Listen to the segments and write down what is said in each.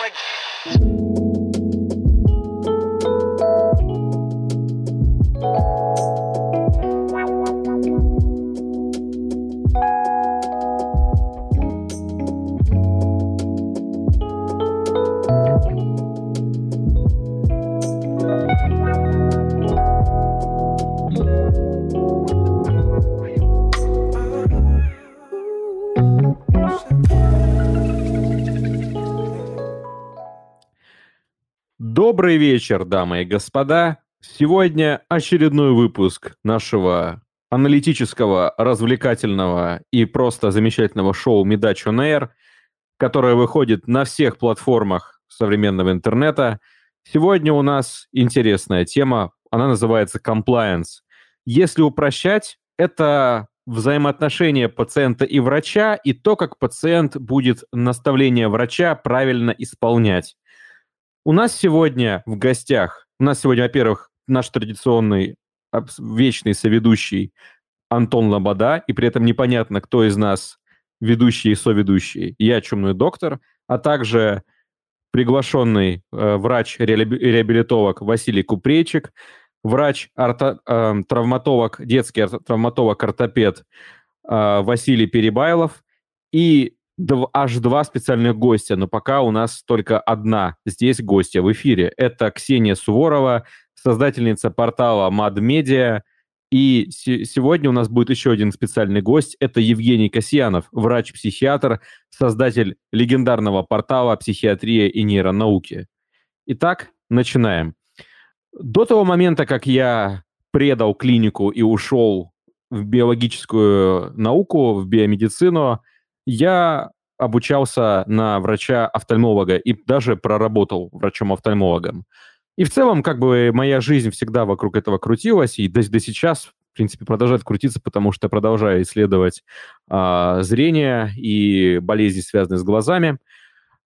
like. Добрый вечер, дамы и господа. Сегодня очередной выпуск нашего аналитического, развлекательного и просто замечательного шоу «Медач on Air», которое выходит на всех платформах современного интернета. Сегодня у нас интересная тема, она называется «Compliance». Если упрощать, это взаимоотношения пациента и врача и то, как пациент будет наставление врача правильно исполнять. У нас сегодня в гостях, у нас сегодня, во-первых, наш традиционный вечный соведущий Антон Лобода, и при этом непонятно, кто из нас ведущий и соведущий. Я чумной доктор, а также приглашенный э, врач-реабилитолог Василий Купрейчик, врач-травматолог, э, детский травматолог-ортопед э, Василий Перебайлов и аж два специальных гостя, но пока у нас только одна здесь гостья в эфире. Это Ксения Суворова, создательница портала MadMedia. И сегодня у нас будет еще один специальный гость. Это Евгений Касьянов, врач-психиатр, создатель легендарного портала «Психиатрия и нейронауки». Итак, начинаем. До того момента, как я предал клинику и ушел в биологическую науку, в биомедицину, я обучался на врача-офтальмолога и даже проработал врачом-офтальмологом. И в целом, как бы, моя жизнь всегда вокруг этого крутилась, и до, до сейчас, в принципе, продолжает крутиться, потому что продолжаю исследовать а, зрение и болезни, связанные с глазами.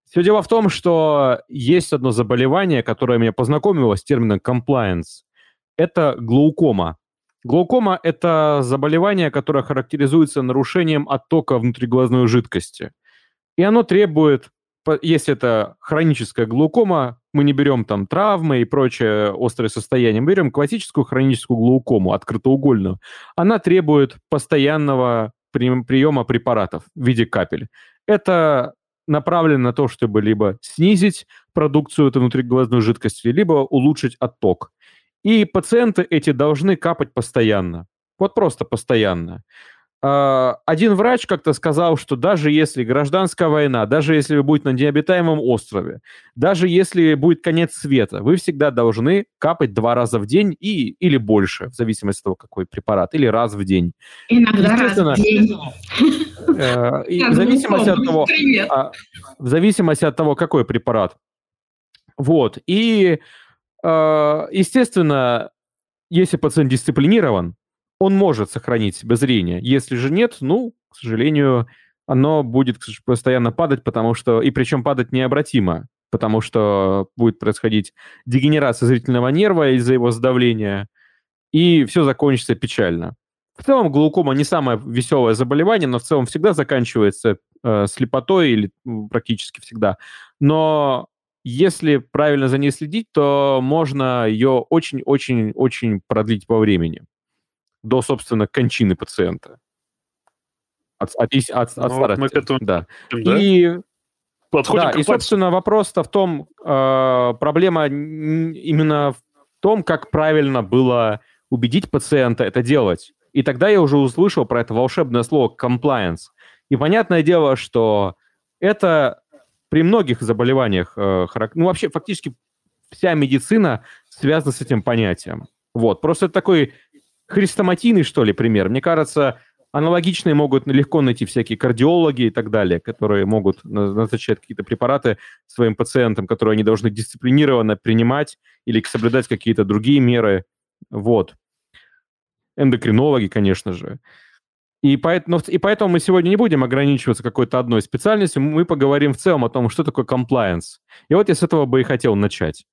Все дело в том, что есть одно заболевание, которое меня познакомило с термином compliance. Это глаукома. Глаукома – это заболевание, которое характеризуется нарушением оттока внутриглазной жидкости. И оно требует, если это хроническая глаукома, мы не берем там травмы и прочее острое состояние, мы берем классическую хроническую глаукому, открытоугольную. Она требует постоянного приема препаратов в виде капель. Это направлено на то, чтобы либо снизить продукцию этой внутриглазной жидкости, либо улучшить отток. И пациенты эти должны капать постоянно. Вот просто постоянно. А, один врач как-то сказал, что даже если гражданская война, даже если вы будете на необитаемом острове, даже если будет конец света, вы всегда должны капать два раза в день и, или больше, в зависимости от того, какой препарат, или раз в день. Иногда раз в день. Э, и в зависимости от того, а, в зависимости от того, какой препарат. Вот. И естественно, если пациент дисциплинирован, он может сохранить себе зрение. Если же нет, ну, к сожалению, оно будет постоянно падать, потому что... И причем падать необратимо, потому что будет происходить дегенерация зрительного нерва из-за его сдавления, и все закончится печально. В целом глаукома не самое веселое заболевание, но в целом всегда заканчивается э, слепотой или практически всегда. Но если правильно за ней следить, то можно ее очень-очень-очень продлить по времени. До, собственно, кончины пациента. От, от, от, от ну, старости. К этому... Да. да. И, Подходим да, и, собственно, вопрос-то в том, э, проблема именно в том, как правильно было убедить пациента это делать. И тогда я уже услышал про это волшебное слово compliance. И понятное дело, что это при многих заболеваниях, э, ну вообще фактически вся медицина связана с этим понятием. Вот, просто такой хрестоматийный, что ли, пример. Мне кажется, аналогичные могут легко найти всякие кардиологи и так далее, которые могут назначать какие-то препараты своим пациентам, которые они должны дисциплинированно принимать или соблюдать какие-то другие меры. Вот. Эндокринологи, конечно же. И поэтому, и поэтому мы сегодня не будем ограничиваться какой-то одной специальностью, мы поговорим в целом о том, что такое compliance. И вот я с этого бы и хотел начать.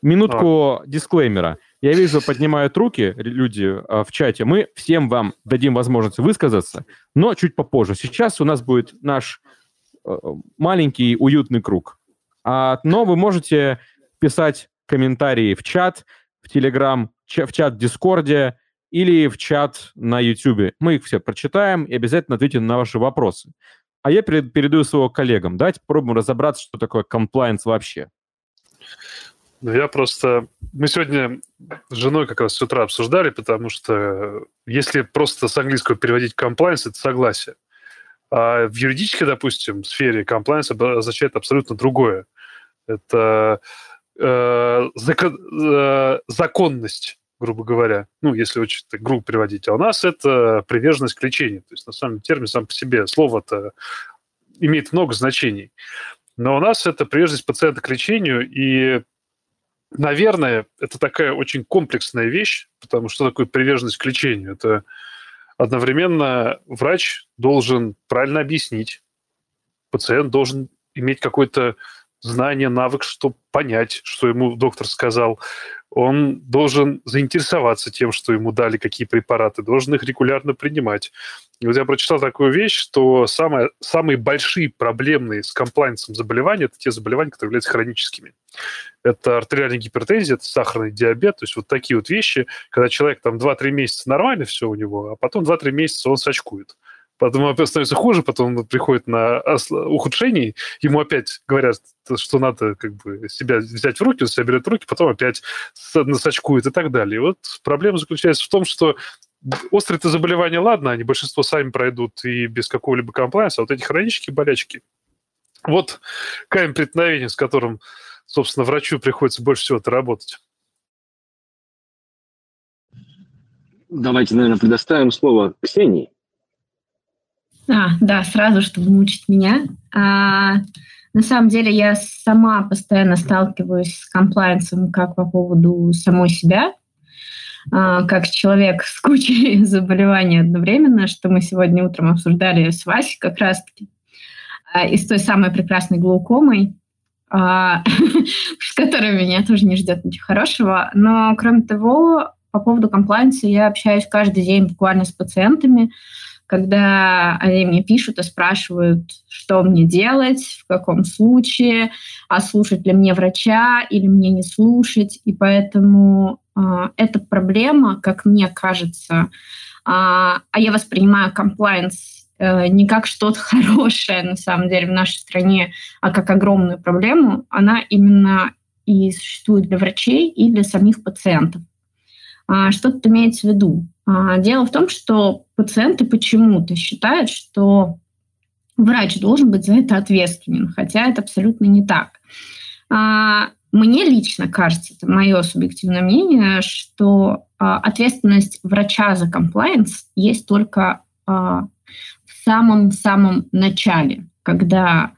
Минутку а. дисклеймера. Я вижу, поднимают руки люди а, в чате. Мы всем вам дадим возможность высказаться, но чуть попозже. Сейчас у нас будет наш а, маленький уютный круг. А, но вы можете писать комментарии в чат, в Телеграм, в чат в Дискорде или в чат на YouTube. Мы их все прочитаем и обязательно ответим на ваши вопросы. А я передаю своего коллегам. Давайте попробуем разобраться, что такое комплайнс вообще. Ну, я просто... Мы сегодня с женой как раз с утра обсуждали, потому что если просто с английского переводить compliance, это согласие. А в юридической, допустим, сфере compliance означает абсолютно другое. Это э, закон, э, законность, грубо говоря. Ну, если очень грубо переводить. А у нас это приверженность к лечению. То есть, на самом деле, термин сам по себе, слово-то имеет много значений. Но у нас это приверженность пациента к лечению, и наверное, это такая очень комплексная вещь, потому что такое приверженность к лечению? Это одновременно врач должен правильно объяснить, пациент должен иметь какое-то знание, навык, чтобы понять, что ему доктор сказал. Он должен заинтересоваться тем, что ему дали, какие препараты, должен их регулярно принимать. И вот я прочитал такую вещь, что самые, самые большие проблемные с комплайнсом заболевания – это те заболевания, которые являются хроническими. Это артериальная гипертензия, это сахарный диабет, то есть вот такие вот вещи, когда человек там 2-3 месяца нормально все у него, а потом 2-3 месяца он сачкует потом становится хуже, потом он приходит на ухудшение, ему опять говорят, что надо как бы себя взять в руки, он себя берет в руки, потом опять насачкует и так далее. И вот проблема заключается в том, что острые это заболевания, ладно, они большинство сами пройдут и без какого-либо комплайнса, а вот эти хронические болячки, вот камень преткновения, с которым, собственно, врачу приходится больше всего это работать. Давайте, наверное, предоставим слово Ксении. А, да, сразу, чтобы мучить меня. А, на самом деле я сама постоянно сталкиваюсь с комплайенсом как по поводу самой себя, а, как человек с кучей заболеваний одновременно, что мы сегодня утром обсуждали с Васей как раз-таки, а, и с той самой прекрасной глаукомой, а, с которой меня тоже не ждет ничего хорошего. Но, кроме того, по поводу комплайенса я общаюсь каждый день буквально с пациентами, когда они мне пишут и спрашивают, что мне делать, в каком случае, а слушать ли мне врача или мне не слушать. И поэтому э, эта проблема, как мне кажется, э, а я воспринимаю комплайенс э, не как что-то хорошее на самом деле в нашей стране, а как огромную проблему, она именно и существует для врачей и для самих пациентов. А, что тут имеется в виду? А, дело в том, что пациенты почему-то считают, что врач должен быть за это ответственен, хотя это абсолютно не так. А, мне лично кажется, это мое субъективное мнение, что ответственность врача за комплайенс есть только в самом-самом начале, когда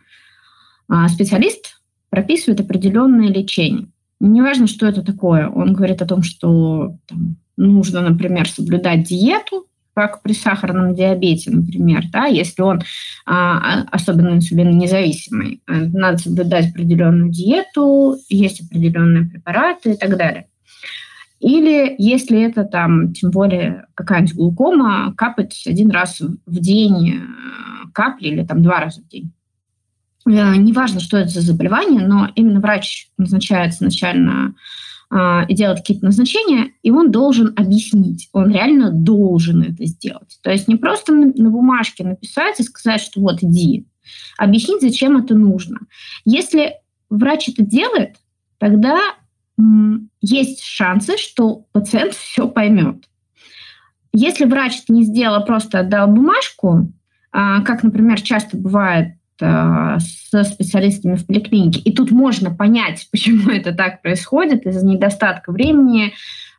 специалист прописывает определенное лечение. Неважно, что это такое. Он говорит о том, что там, нужно, например, соблюдать диету, как при сахарном диабете, например, да, если он а, особенно инсулинонезависимый, э, надо соблюдать определенную диету, есть определенные препараты и так далее. Или если это там, тем более какая-нибудь глукома, капать один раз в день э, капли или там два раза в день. Э, неважно, что это за заболевание, но именно врач назначает изначально а, и делает какие-то назначения, и он должен объяснить, он реально должен это сделать. То есть не просто на, бумажке написать и сказать, что вот иди, объяснить, зачем это нужно. Если врач это делает, тогда есть шансы, что пациент все поймет. Если врач это не сделал, а просто отдал бумажку, а, как, например, часто бывает со специалистами в поликлинике. И тут можно понять, почему это так происходит из-за недостатка времени,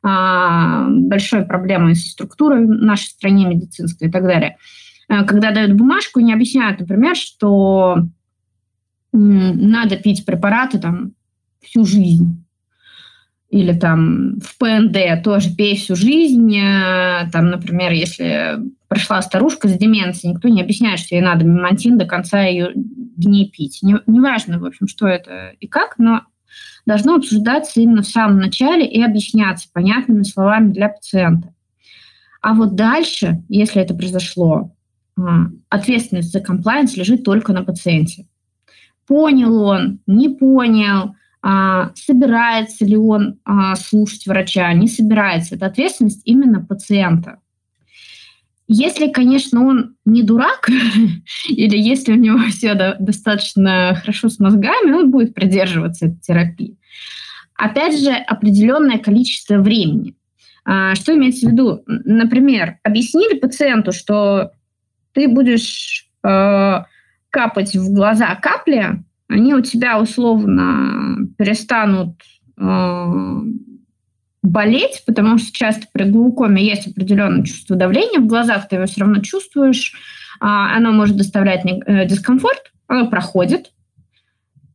а, большой проблемы со структурой в нашей стране медицинской и так далее. Э, когда дают бумажку не объясняют, например, что надо пить препараты там всю жизнь или там в ПНД тоже пей всю жизнь. Там, например, если пришла старушка с деменцией, никто не объясняет, что ей надо мемантин до конца ее дней пить. Не, неважно, в общем, что это и как, но должно обсуждаться именно в самом начале и объясняться понятными словами для пациента. А вот дальше, если это произошло, а, ответственность за комплайенс лежит только на пациенте. понял он, не понял, а, собирается ли он а, слушать врача, не собирается. Это ответственность именно пациента. Если, конечно, он не дурак, или если у него все достаточно хорошо с мозгами, он будет придерживаться этой терапии. Опять же, определенное количество времени. А, что имеется в виду? Например, объяснили пациенту, что ты будешь э, капать в глаза капли, они у тебя условно перестанут э, болеть, потому что часто при глаукоме есть определенное чувство давления в глазах, ты его все равно чувствуешь, э, оно может доставлять э, дискомфорт, оно проходит,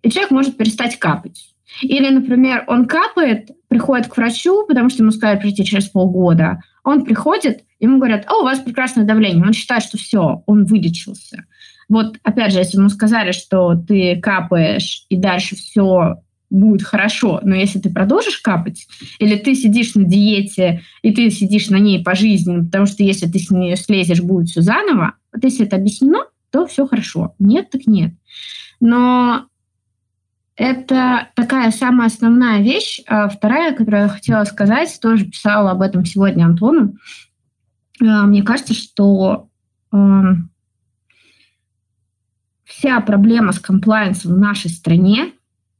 и человек может перестать капать. Или, например, он капает, приходит к врачу, потому что ему сказали прийти через полгода. Он приходит, ему говорят, а у вас прекрасное давление. Он считает, что все, он вылечился. Вот, опять же, если ему сказали, что ты капаешь, и дальше все будет хорошо, но если ты продолжишь капать, или ты сидишь на диете, и ты сидишь на ней пожизненно, потому что если ты с нее слезешь, будет все заново, вот если это объяснено, то все хорошо. Нет, так нет. Но это такая самая основная вещь. А вторая, которую я хотела сказать, тоже писала об этом сегодня Антону. А, мне кажется, что э, вся проблема с комплайенсом в нашей стране,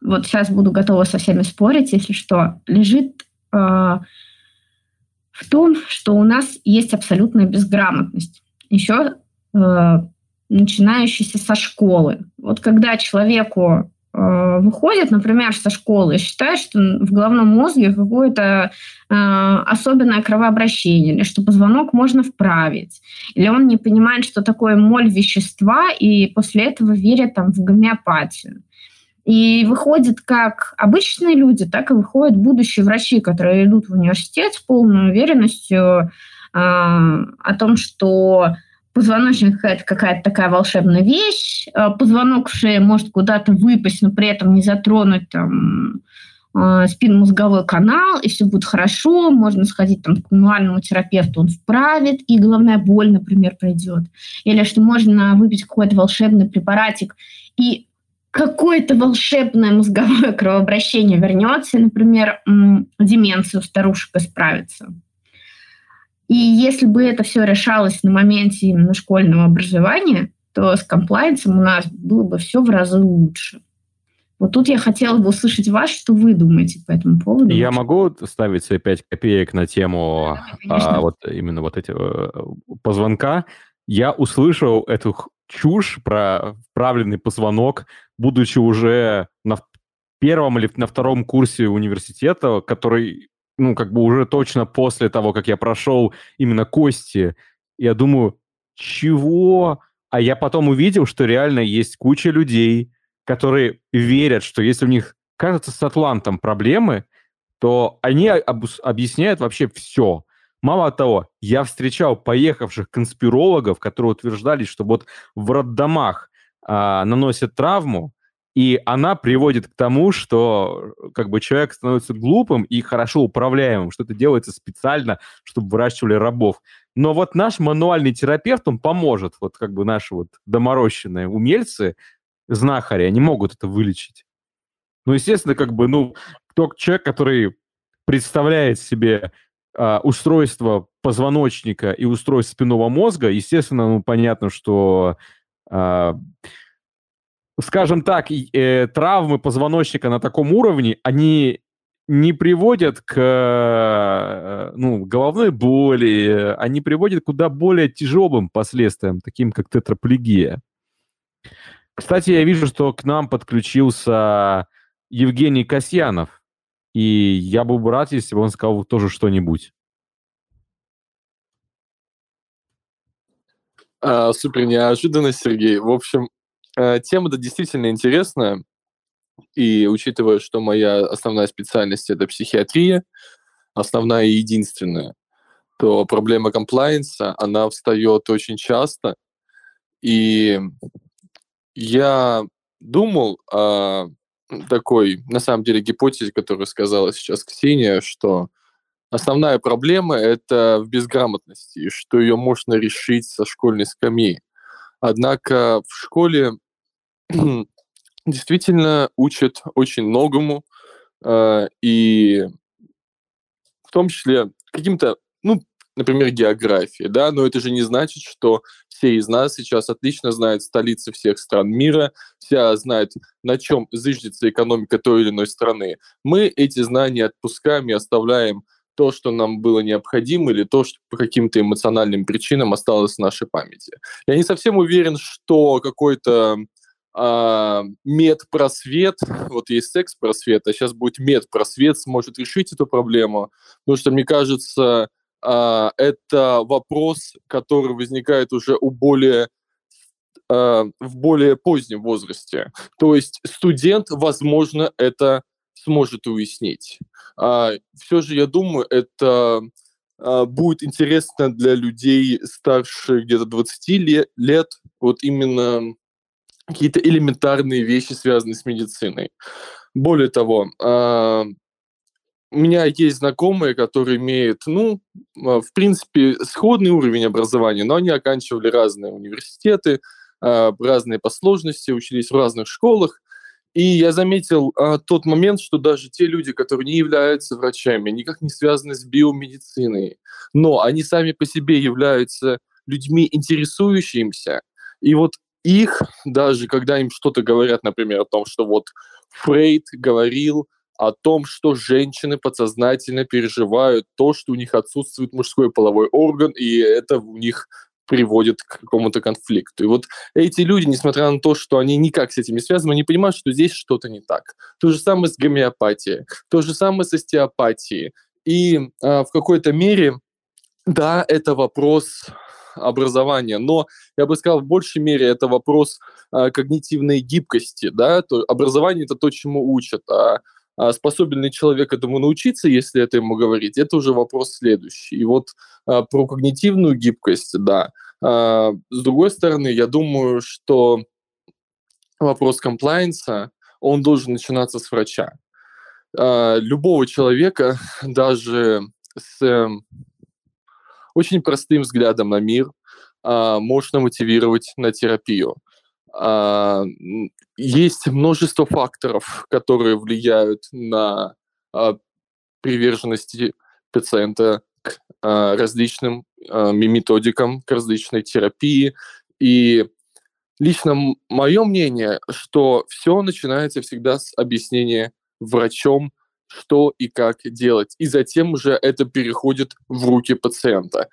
вот сейчас буду готова со всеми спорить, если что, лежит э, в том, что у нас есть абсолютная безграмотность. Еще э, начинающаяся со школы. Вот когда человеку Э, выходит, например, со школы считает, что в головном мозге какое-то э, особенное кровообращение, или что позвонок можно вправить, или он не понимает, что такое моль вещества, и после этого верит там, в гомеопатию. И выходит как обычные люди, так и выходят будущие врачи, которые идут в университет с полной уверенностью э, о том, что Позвоночник – это какая-то такая волшебная вещь. А позвонок в шее может куда-то выпасть, но при этом не затронуть там, а, спинномозговой канал, и все будет хорошо. Можно сходить там, к мануальному терапевту, он вправит, и головная боль, например, пройдет. Или что можно выпить какой-то волшебный препаратик, и какое-то волшебное мозговое кровообращение вернется, например, деменция у старушек исправится. И если бы это все решалось на моменте именно школьного образования, то с комплайенсом у нас было бы все в разы лучше. Вот тут я хотела бы услышать вас, что вы думаете по этому поводу. Я могу ставить свои пять копеек на тему да, а, вот именно вот эти э, позвонка. Я услышал эту чушь про вправленный позвонок, будучи уже на первом или на втором курсе университета, который ну, как бы уже точно после того, как я прошел именно кости, я думаю, чего? А я потом увидел, что реально есть куча людей, которые верят, что если у них, кажется, с Атлантом проблемы, то они об- объясняют вообще все. Мало того, я встречал поехавших конспирологов, которые утверждали, что вот в роддомах а, наносят травму, и она приводит к тому, что как бы человек становится глупым и хорошо управляемым, что это делается специально, чтобы выращивали рабов. Но вот наш мануальный терапевт, он поможет. Вот как бы наши вот доморощенные умельцы, знахари, они могут это вылечить. Ну, естественно, как бы, ну, кто человек, который представляет себе э, устройство позвоночника и устройство спинного мозга, естественно, ну, понятно, что э, скажем так, э, травмы позвоночника на таком уровне, они не приводят к э, ну, головной боли, они приводят к куда более тяжелым последствиям, таким как тетраплегия. Кстати, я вижу, что к нам подключился Евгений Касьянов, и я был бы рад, если бы он сказал тоже что-нибудь. А, супер неожиданно, Сергей. В общем, Э, тема-то действительно интересная, и учитывая, что моя основная специальность – это психиатрия, основная и единственная, то проблема комплайенса, она встает очень часто. И я думал о такой, на самом деле, гипотезе, которую сказала сейчас Ксения, что основная проблема – это в безграмотности, что ее можно решить со школьной скамьи. Однако в школе действительно учат очень многому, э, и в том числе каким-то, ну, например, географии, да, но это же не значит, что все из нас сейчас отлично знают столицы всех стран мира, все знают, на чем зыждется экономика той или иной страны. Мы эти знания отпускаем и оставляем то, что нам было необходимо, или то, что по каким-то эмоциональным причинам осталось в нашей памяти. Я не совсем уверен, что какой-то а, медпросвет, вот есть секс-просвет, а сейчас будет медпросвет, сможет решить эту проблему, потому что, мне кажется, а, это вопрос, который возникает уже у более а, в более позднем возрасте. То есть студент, возможно, это сможет уяснить. А, все же, я думаю, это будет интересно для людей старше где-то 20 лет, вот именно какие-то элементарные вещи, связанные с медициной. Более того, у меня есть знакомые, которые имеют, ну, а, в принципе, сходный уровень образования, но они оканчивали разные университеты, а, разные по сложности, учились в разных школах, и я заметил а, тот момент, что даже те люди, которые не являются врачами, никак не связаны с биомедициной, но они сами по себе являются людьми интересующимися, и вот их, даже когда им что-то говорят, например, о том, что вот Фрейд говорил о том, что женщины подсознательно переживают то, что у них отсутствует мужской половой орган, и это у них приводит к какому-то конфликту. И вот эти люди, несмотря на то, что они никак с этим не связаны, они понимают, что здесь что-то не так. То же самое с гомеопатией, то же самое с остеопатией. И а, в какой-то мере, да, это вопрос образования, но я бы сказал, в большей мере это вопрос а, когнитивной гибкости, да, то образование это то, чему учат, а способен ли человек этому научиться, если это ему говорить, это уже вопрос следующий. И вот а, про когнитивную гибкость, да. А, с другой стороны, я думаю, что вопрос комплайенса, он должен начинаться с врача. Любого человека, даже с эм, очень простым взглядом на мир, можно мотивировать на терапию. А, есть множество факторов, которые влияют на а, приверженность пациента к а, различным методикам, к различной терапии. И лично мое мнение, что все начинается всегда с объяснения врачом, что и как делать. И затем уже это переходит в руки пациента.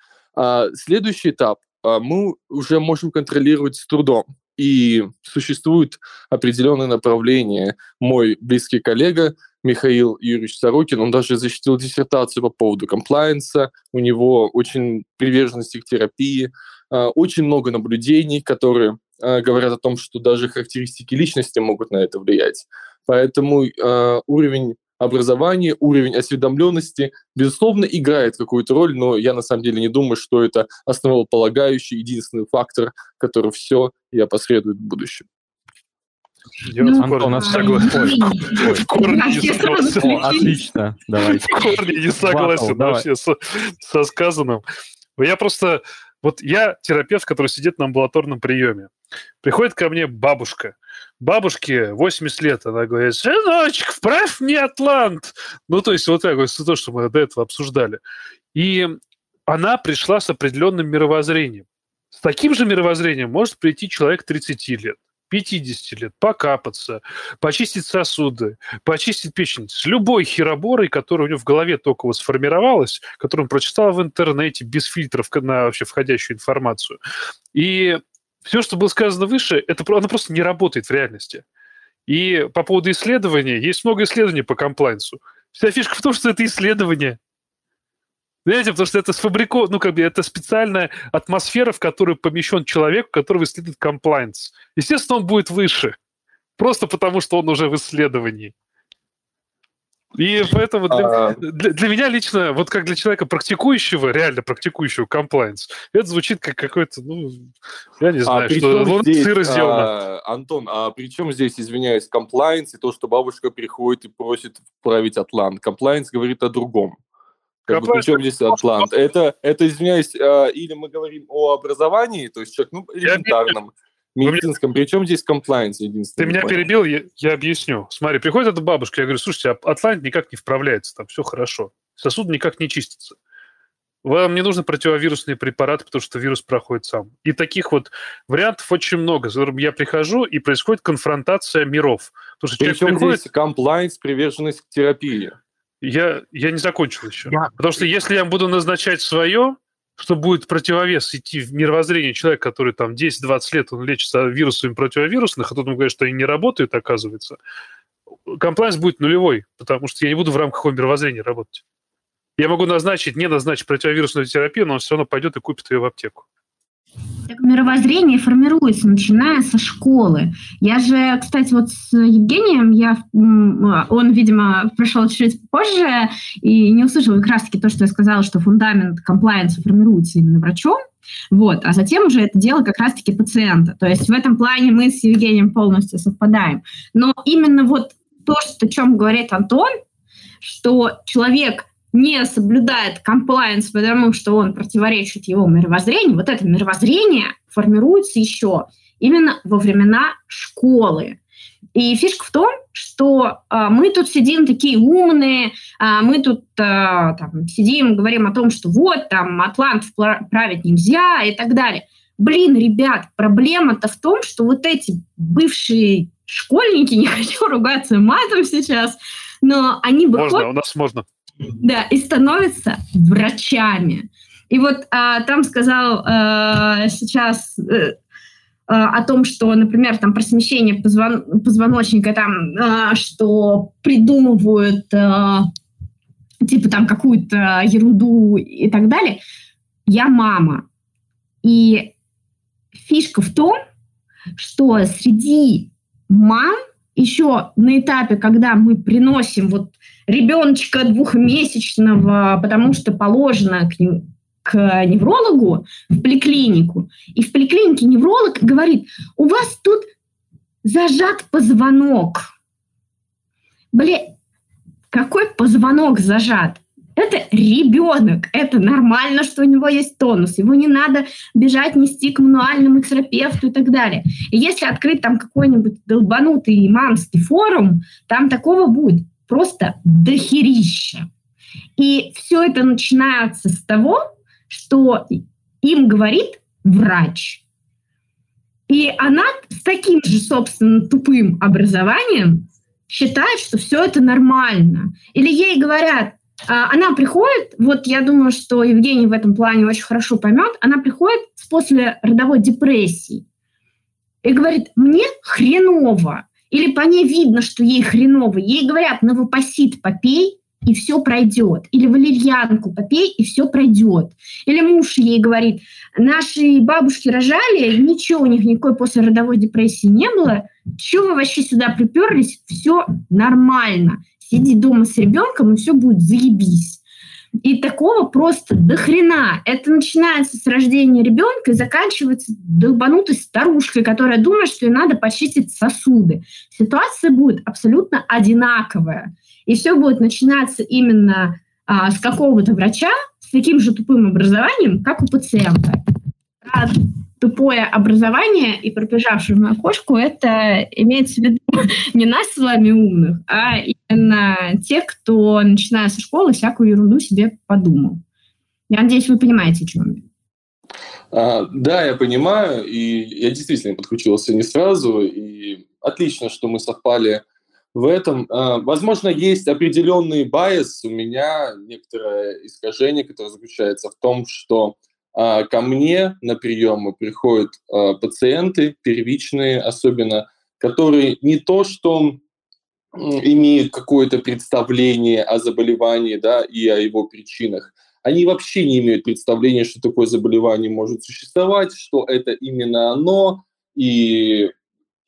Следующий этап мы уже можем контролировать с трудом и существует определенное направление. Мой близкий коллега Михаил Юрьевич Сорокин, он даже защитил диссертацию по поводу комплайенса, у него очень приверженности к терапии, а, очень много наблюдений, которые а, говорят о том, что даже характеристики личности могут на это влиять. Поэтому а, уровень образование, уровень осведомленности, безусловно, играет какую-то роль, но я на самом деле не думаю, что это основополагающий единственный фактор, который все и опосредует в будущем. Я ну, Антон, у нас. В корне не согласен. Отлично, давай. В корне не согласен вообще со сказанным. Я просто... Вот я терапевт, который сидит на амбулаторном приеме. Приходит ко мне бабушка. Бабушке 80 лет, она говорит, сыночек, вправь мне Атлант. Ну, то есть вот так вот, то, что мы до этого обсуждали. И она пришла с определенным мировоззрением. С таким же мировоззрением может прийти человек 30 лет. 50 лет, покапаться, почистить сосуды, почистить печень. С любой хероборой, которая у него в голове только вот сформировалась, которую он прочитал в интернете, без фильтров на вообще входящую информацию. И все, что было сказано выше, это, оно просто не работает в реальности. И по поводу исследования, есть много исследований по комплайнсу. Вся фишка в том, что это исследование. Понимаете, потому что это сфабрико, ну, как бы, это специальная атмосфера, в которую помещен человек, который исследует комплайнс. Естественно, он будет выше. Просто потому, что он уже в исследовании. И поэтому для, а... для, для меня лично, вот как для человека практикующего, реально практикующего комплайнс, это звучит как какой-то, ну, я не а знаю, а что вот сыр сделано. А, Антон, а при чем здесь, извиняюсь, комплаенс и то, что бабушка приходит и просит править Атлант? Комплаенс говорит о другом. Как бы, причем здесь Атлант? Это, это, извиняюсь, а, или мы говорим о образовании, то есть человек, ну, элементарном, медицинском. Причем здесь комплаенс единственный? Ты меня перебил, я, я объясню. Смотри, приходит эта бабушка, я говорю, слушайте, а Атлант никак не вправляется, там все хорошо. Сосуд никак не чистится. Вам не нужны противовирусные препараты, потому что вирус проходит сам. И таких вот вариантов очень много. Я прихожу, и происходит конфронтация миров. Потому что Причем приходит... здесь комплайнс, приверженность к терапии. Я, я не закончил еще. Я... Потому что если я буду назначать свое, что будет противовес идти в мировоззрение человека, который там 10-20 лет он лечится вирусами противовирусных, а тут он говорит, что они не работают, оказывается, комплайнс будет нулевой, потому что я не буду в рамках его мировоззрения работать. Я могу назначить, не назначить противовирусную терапию, но он все равно пойдет и купит ее в аптеку. Так мировоззрение формируется, начиная со школы. Я же, кстати, вот с Евгением, я, он, видимо, пришел чуть позже и не услышал как раз-таки то, что я сказала, что фундамент комплайенса формируется именно врачом, вот, а затем уже это дело как раз-таки пациента. То есть в этом плане мы с Евгением полностью совпадаем. Но именно вот то, что, о чем говорит Антон, что человек не соблюдает комплайенс, потому что он противоречит его мировоззрению, вот это мировоззрение формируется еще именно во времена школы. И фишка в том, что а, мы тут сидим такие умные, а, мы тут а, там, сидим, говорим о том, что вот там Атлант править нельзя и так далее. Блин, ребят, проблема-то в том, что вот эти бывшие школьники, не хочу ругаться матом сейчас, но они выходят... Можно, у нас можно. Да, и становятся врачами. И вот а, там сказал а, сейчас а, о том, что, например, там про смещение позвон, позвоночника, там, а, что придумывают а, типа там какую-то ерунду и так далее. Я мама. И фишка в том, что среди мам еще на этапе, когда мы приносим вот ребеночка двухмесячного, потому что положено к, ним, к неврологу в поликлинику, и в поликлинике невролог говорит, у вас тут зажат позвонок. Блин, какой позвонок зажат? Это ребенок, это нормально, что у него есть тонус, его не надо бежать, нести к мануальному терапевту и так далее. И если открыть там какой-нибудь долбанутый мамский форум, там такого будет просто дохерища. И все это начинается с того, что им говорит врач. И она с таким же, собственно, тупым образованием считает, что все это нормально. Или ей говорят, она приходит, вот я думаю, что Евгений в этом плане очень хорошо поймет, она приходит после родовой депрессии и говорит, мне хреново. Или по ней видно, что ей хреново. Ей говорят, новопосит попей, и все пройдет. Или валерьянку попей, и все пройдет. Или муж ей говорит, наши бабушки рожали, ничего у них никакой послеродовой депрессии не было, чего вы вообще сюда приперлись, все нормально сиди дома с ребенком, и все будет заебись. И такого просто до хрена. Это начинается с рождения ребенка и заканчивается долбанутой старушкой, которая думает, что ей надо почистить сосуды. Ситуация будет абсолютно одинаковая. И все будет начинаться именно а, с какого-то врача с таким же тупым образованием, как у пациента тупое образование и пробежавшую мою кошку, это имеется в виду не нас с вами умных, а именно тех, кто, начиная со школы, всякую ерунду себе подумал. Я надеюсь, вы понимаете, о чем я. А, да, я понимаю, и я действительно подключился не сразу, и отлично, что мы совпали в этом. А, возможно, есть определенный байс, у меня некоторое искажение, которое заключается в том, что ко мне на приемы приходят а, пациенты, первичные особенно, которые не то что имеют какое-то представление о заболевании да, и о его причинах, они вообще не имеют представления, что такое заболевание может существовать, что это именно оно, и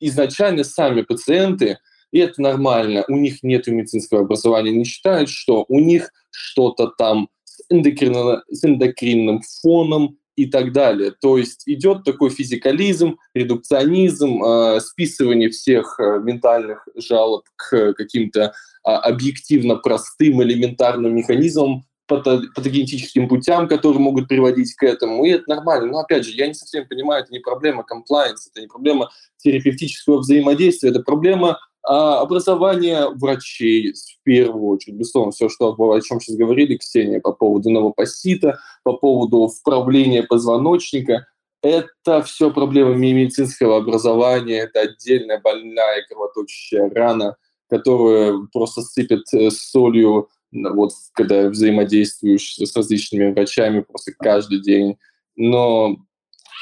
изначально сами пациенты, и это нормально, у них нет медицинского образования, не считают, что у них что-то там с эндокринным фоном и так далее. То есть идет такой физикализм, редукционизм, э, списывание всех э, ментальных жалоб к каким-то э, объективно простым элементарным механизмам, патогенетическим путям, которые могут приводить к этому, и это нормально. Но опять же, я не совсем понимаю, это не проблема комплайенса, это не проблема терапевтического взаимодействия, это проблема а, образования врачей в первую очередь. Безусловно, все, что, о чем сейчас говорили, Ксения, по поводу новопосита, по поводу вправления позвоночника, это все проблемы медицинского образования, это отдельная больная кровоточащая рана, которую просто сыпет э, солью вот когда взаимодействуешь с различными врачами просто каждый день. Но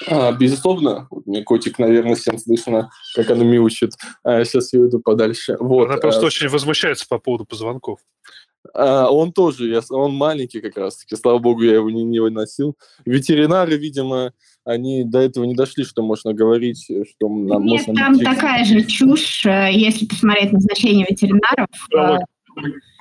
а, безусловно, вот мне котик, наверное, всем слышно, как она мяучит. А сейчас я уйду подальше. Вот. Она просто а, очень возмущается по поводу позвонков. А, он тоже, я, он маленький как раз-таки, слава богу, я его не, не выносил. Ветеринары, видимо, они до этого не дошли, что можно говорить, что нам Нет, можно... там такая же чушь, э, если посмотреть назначение ветеринаров.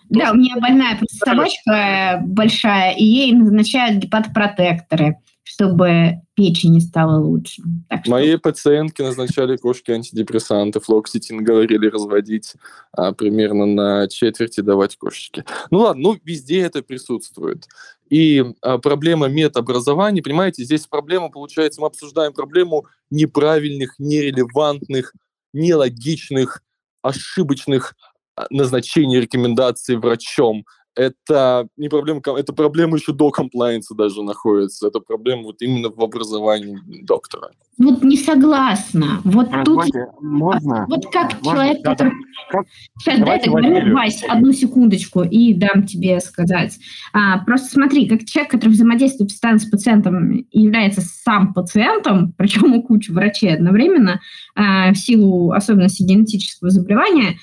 Да, у меня больная собачка большая, и ей назначают гепатопротекторы, чтобы печень не стала лучше. Так что... Моей пациентке назначали кошки антидепрессанты, флоксетин говорили разводить а, примерно на четверти давать кошечки. Ну ладно, ну везде это присутствует. И а, проблема медобразования, понимаете, здесь проблема, получается, мы обсуждаем проблему неправильных, нерелевантных, нелогичных, ошибочных а, назначение рекомендаций врачом. Это не проблема, это проблема еще до комплайенса даже находится. Это проблема вот именно в образовании доктора. Вот не согласна. Вот тут... Можно? Вот как можно? человек, да, который... Как? Сейчас дай договорю, Вась, одну секундочку, и дам тебе сказать. А, просто смотри, как человек, который взаимодействует постоянно с пациентом является сам пациентом, причем у кучи врачей одновременно, а, в силу особенностей генетического заболевания,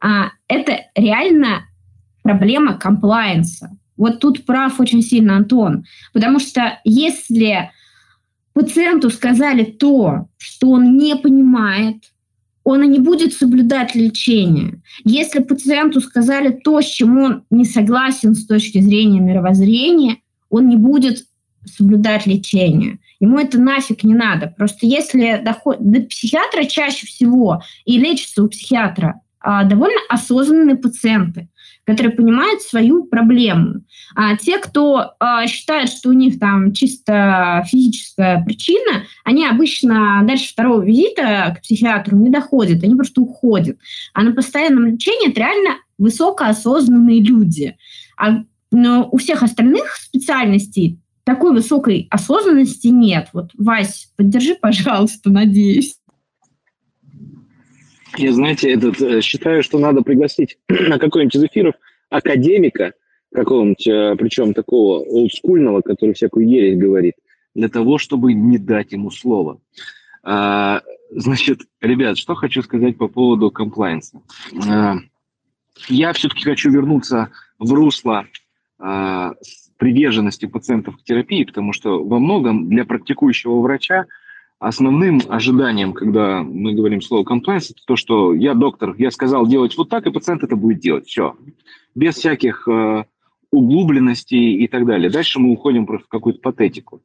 а, это реально проблема комплайенса. Вот тут прав очень сильно Антон, потому что если пациенту сказали то, что он не понимает, он и не будет соблюдать лечение. Если пациенту сказали то, с чем он не согласен с точки зрения мировоззрения, он не будет соблюдать лечение. Ему это нафиг не надо. Просто если доходит до психиатра чаще всего и лечится у психиатра а, довольно осознанные пациенты, которые понимают свою проблему. А те, кто а, считает, что у них там чисто физическая причина, они обычно дальше второго визита к психиатру не доходят, они просто уходят. А на постоянном лечении это реально высокоосознанные люди. А но у всех остальных специальностей такой высокой осознанности нет. Вот, Вась, поддержи, пожалуйста, надеюсь. Я, знаете, этот, э, считаю, что надо пригласить на какой-нибудь из эфиров академика какого-нибудь, э, причем такого олдскульного, который всякую ересь говорит, для того, чтобы не дать ему слово. А, значит, ребят, что хочу сказать по поводу комплайенса. А, я все-таки хочу вернуться в русло а, приверженности пациентов к терапии, потому что во многом для практикующего врача – основным ожиданием, когда мы говорим слово compliance, это то, что я доктор, я сказал делать вот так, и пациент это будет делать. Все. Без всяких э, углубленностей и так далее. Дальше мы уходим просто в какую-то патетику.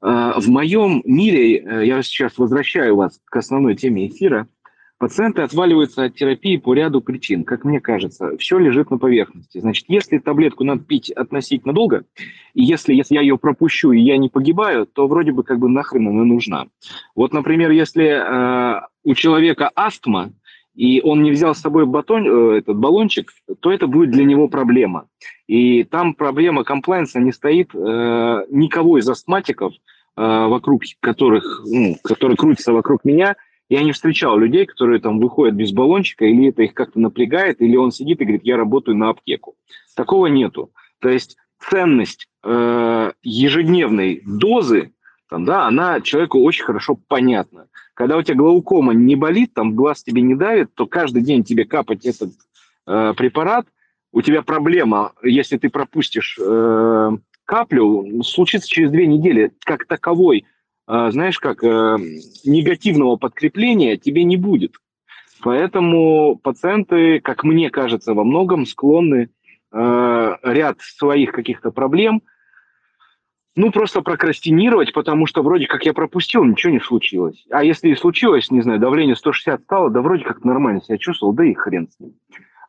Э, в моем мире, э, я сейчас возвращаю вас к основной теме эфира, Пациенты отваливаются от терапии по ряду причин. Как мне кажется, все лежит на поверхности. Значит, если таблетку надо пить относительно долго, и если, если я ее пропущу и я не погибаю, то вроде бы как бы нахрен она нужна. Вот, например, если э, у человека астма, и он не взял с собой батон, э, этот баллончик, то это будет для него проблема. И там проблема комплайенса не стоит э, никого из астматиков, э, вокруг которых, ну, которые крутятся вокруг меня – я не встречал людей, которые там выходят без баллончика, или это их как-то напрягает, или он сидит и говорит, я работаю на аптеку. Такого нету. То есть ценность э, ежедневной дозы, там, да, она человеку очень хорошо понятна. Когда у тебя глаукома не болит, там глаз тебе не давит, то каждый день тебе капать этот э, препарат, у тебя проблема, если ты пропустишь э, каплю, случится через две недели. Как таковой знаешь, как э, негативного подкрепления тебе не будет. Поэтому пациенты, как мне кажется, во многом склонны э, ряд своих каких-то проблем, ну, просто прокрастинировать, потому что вроде как я пропустил, ничего не случилось. А если и случилось, не знаю, давление 160 стало, да вроде как нормально себя чувствовал, да и хрен с ним.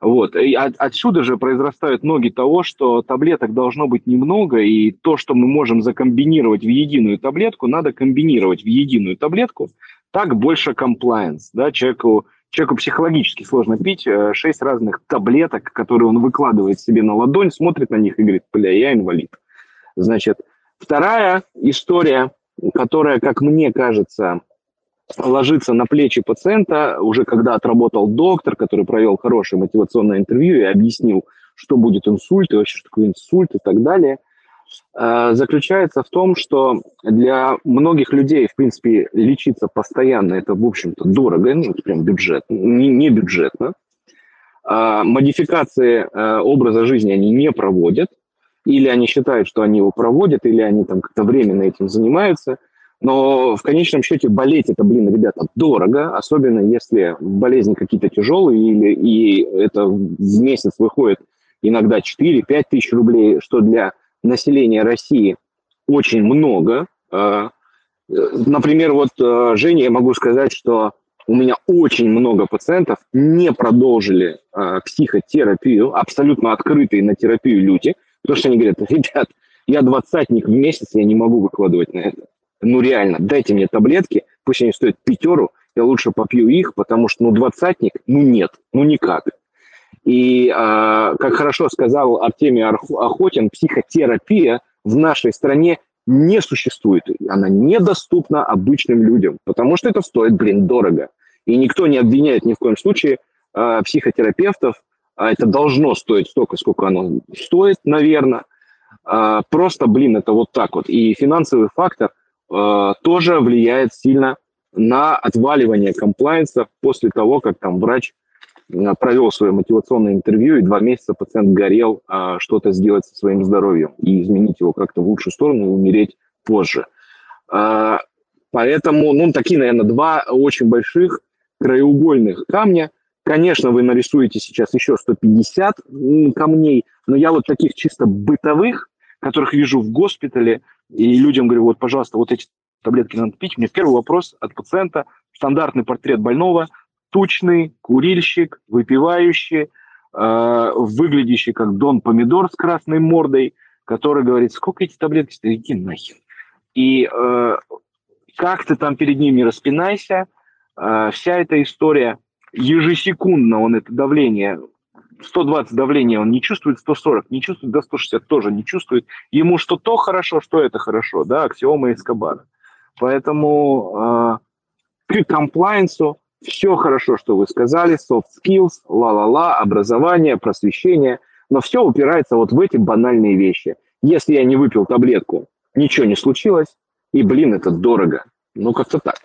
Вот. И от, отсюда же произрастают ноги того, что таблеток должно быть немного, и то, что мы можем закомбинировать в единую таблетку, надо комбинировать в единую таблетку, так больше комплайенс. Да? Человеку, человеку психологически сложно пить э, шесть разных таблеток, которые он выкладывает себе на ладонь, смотрит на них и говорит, бля, я инвалид. Значит, вторая история, которая, как мне кажется, ложится на плечи пациента, уже когда отработал доктор, который провел хорошее мотивационное интервью и объяснил, что будет инсульт и вообще что такое инсульт и так далее, э, заключается в том, что для многих людей, в принципе, лечиться постоянно это, в общем-то, дорого, ну, прям бюджет, не, не бюджетно. А модификации э, образа жизни они не проводят, или они считают, что они его проводят, или они там как-то временно этим занимаются – но в конечном счете болеть это, блин, ребята, дорого, особенно если болезни какие-то тяжелые, или, и это в месяц выходит иногда 4-5 тысяч рублей, что для населения России очень много. А, например, вот а, Женя, я могу сказать, что у меня очень много пациентов не продолжили а, психотерапию, абсолютно открытые на терапию люди, потому что они говорят, ребят, я двадцатник в месяц, я не могу выкладывать на это ну реально, дайте мне таблетки, пусть они стоят пятеру, я лучше попью их, потому что, ну, двадцатник, ну, нет, ну, никак. И, э, как хорошо сказал Артемий Охотин, психотерапия в нашей стране не существует. Она недоступна обычным людям, потому что это стоит, блин, дорого. И никто не обвиняет ни в коем случае э, психотерапевтов. А это должно стоить столько, сколько оно стоит, наверное. Э, просто, блин, это вот так вот. И финансовый фактор Э, тоже влияет сильно на отваливание комплайенса после того, как там врач э, провел свое мотивационное интервью, и два месяца пациент горел а, что-то сделать со своим здоровьем и изменить его как-то в лучшую сторону и умереть позже. А, поэтому, ну, такие, наверное, два очень больших краеугольных камня. Конечно, вы нарисуете сейчас еще 150 камней, но я вот таких чисто бытовых, которых вижу в госпитале, и людям говорю, вот, пожалуйста, вот эти таблетки надо пить. Меня первый вопрос от пациента, стандартный портрет больного, тучный, курильщик, выпивающий, э, выглядящий как Дон Помидор с красной мордой, который говорит, сколько эти таблетки, иди нахер. И э, как ты там перед ним не распинайся, э, вся эта история, ежесекундно он это давление 120 давления он не чувствует, 140 не чувствует, до 160 тоже не чувствует. Ему что то хорошо, что это хорошо, да, аксиома Эскобара. Поэтому э, к комплайенсу все хорошо, что вы сказали, soft skills, ла-ла-ла, образование, просвещение, но все упирается вот в эти банальные вещи. Если я не выпил таблетку, ничего не случилось, и, блин, это дорого. Ну, как-то так.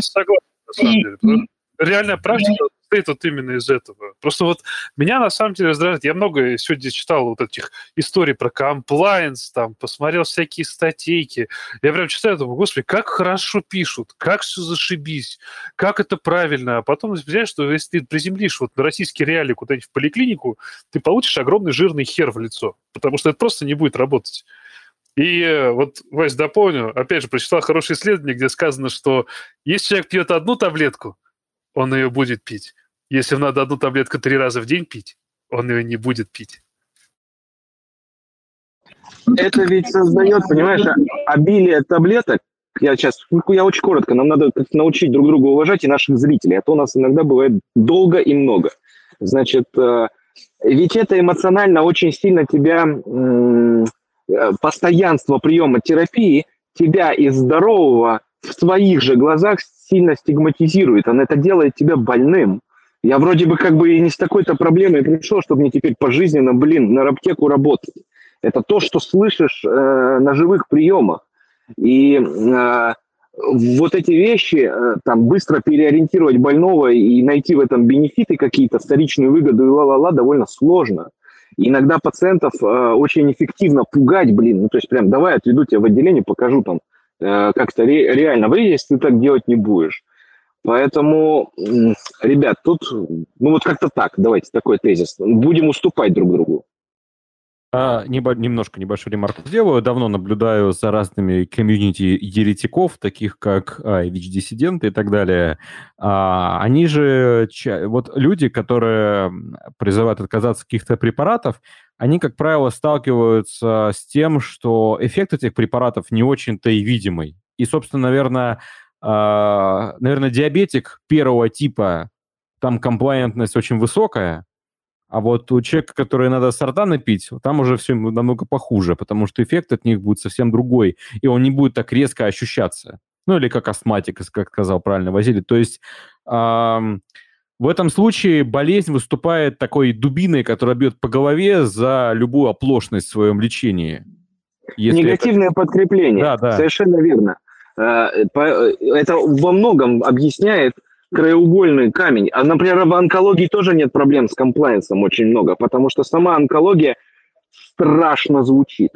Согласен, на самом деле. Реальная практика состоит вот именно из этого. Просто вот меня на самом деле раздражает. Я много сегодня читал вот этих историй про комплайенс, там, посмотрел всякие статейки. Я прям читаю, думаю, господи, как хорошо пишут, как все зашибись, как это правильно. А потом взять, что если ты приземлишь вот на российский реалии куда-нибудь в поликлинику, ты получишь огромный жирный хер в лицо, потому что это просто не будет работать. И э, вот, Вась, дополню, опять же, прочитал хорошее исследование, где сказано, что если человек пьет одну таблетку, он ее будет пить. Если надо одну таблетку три раза в день пить, он ее не будет пить. Это ведь создает, понимаешь, обилие таблеток. Я сейчас, я очень коротко, нам надо научить друг друга уважать и наших зрителей, а то у нас иногда бывает долго и много. Значит, э, ведь это эмоционально очень сильно тебя, э, постоянство приема терапии, тебя из здорового в своих же глазах сильно стигматизирует, он это делает тебя больным. Я вроде бы как бы и не с такой-то проблемой пришел, чтобы мне теперь пожизненно, блин, на аптеку работать. Это то, что слышишь э, на живых приемах. И э, вот эти вещи, э, там, быстро переориентировать больного и найти в этом бенефиты какие-то, вторичную выгоду и ла-ла-ла, довольно сложно. Иногда пациентов э, очень эффективно пугать, блин, ну, то есть прям давай отведу тебя в отделение, покажу там, э, как-то ре- реально выйдешь, если ты так делать не будешь. Поэтому, ребят, тут, ну вот как-то так, давайте такой тезис. Будем уступать друг другу. А, небо, немножко небольшую ремарку сделаю. Давно наблюдаю за разными комьюнити еретиков, таких как а, ВИЧ-диссиденты и так далее. А, они же, вот люди, которые призывают отказаться от каких-то препаратов, они, как правило, сталкиваются с тем, что эффект этих препаратов не очень-то и видимый. И, собственно, наверное, наверное, диабетик первого типа, там комплайентность очень высокая, а вот у человека, который надо сарданы пить, там уже все намного похуже, потому что эффект от них будет совсем другой, и он не будет так резко ощущаться. Ну, или как астматик, как сказал правильно Василий. То есть эм, в этом случае болезнь выступает такой дубиной, которая бьет по голове за любую оплошность в своем лечении. Если Негативное это... подкрепление. Да, да. Совершенно верно. Э, э, это во многом объясняет краеугольный камень. А, например, в онкологии тоже нет проблем с комплайенсом очень много, потому что сама онкология страшно звучит.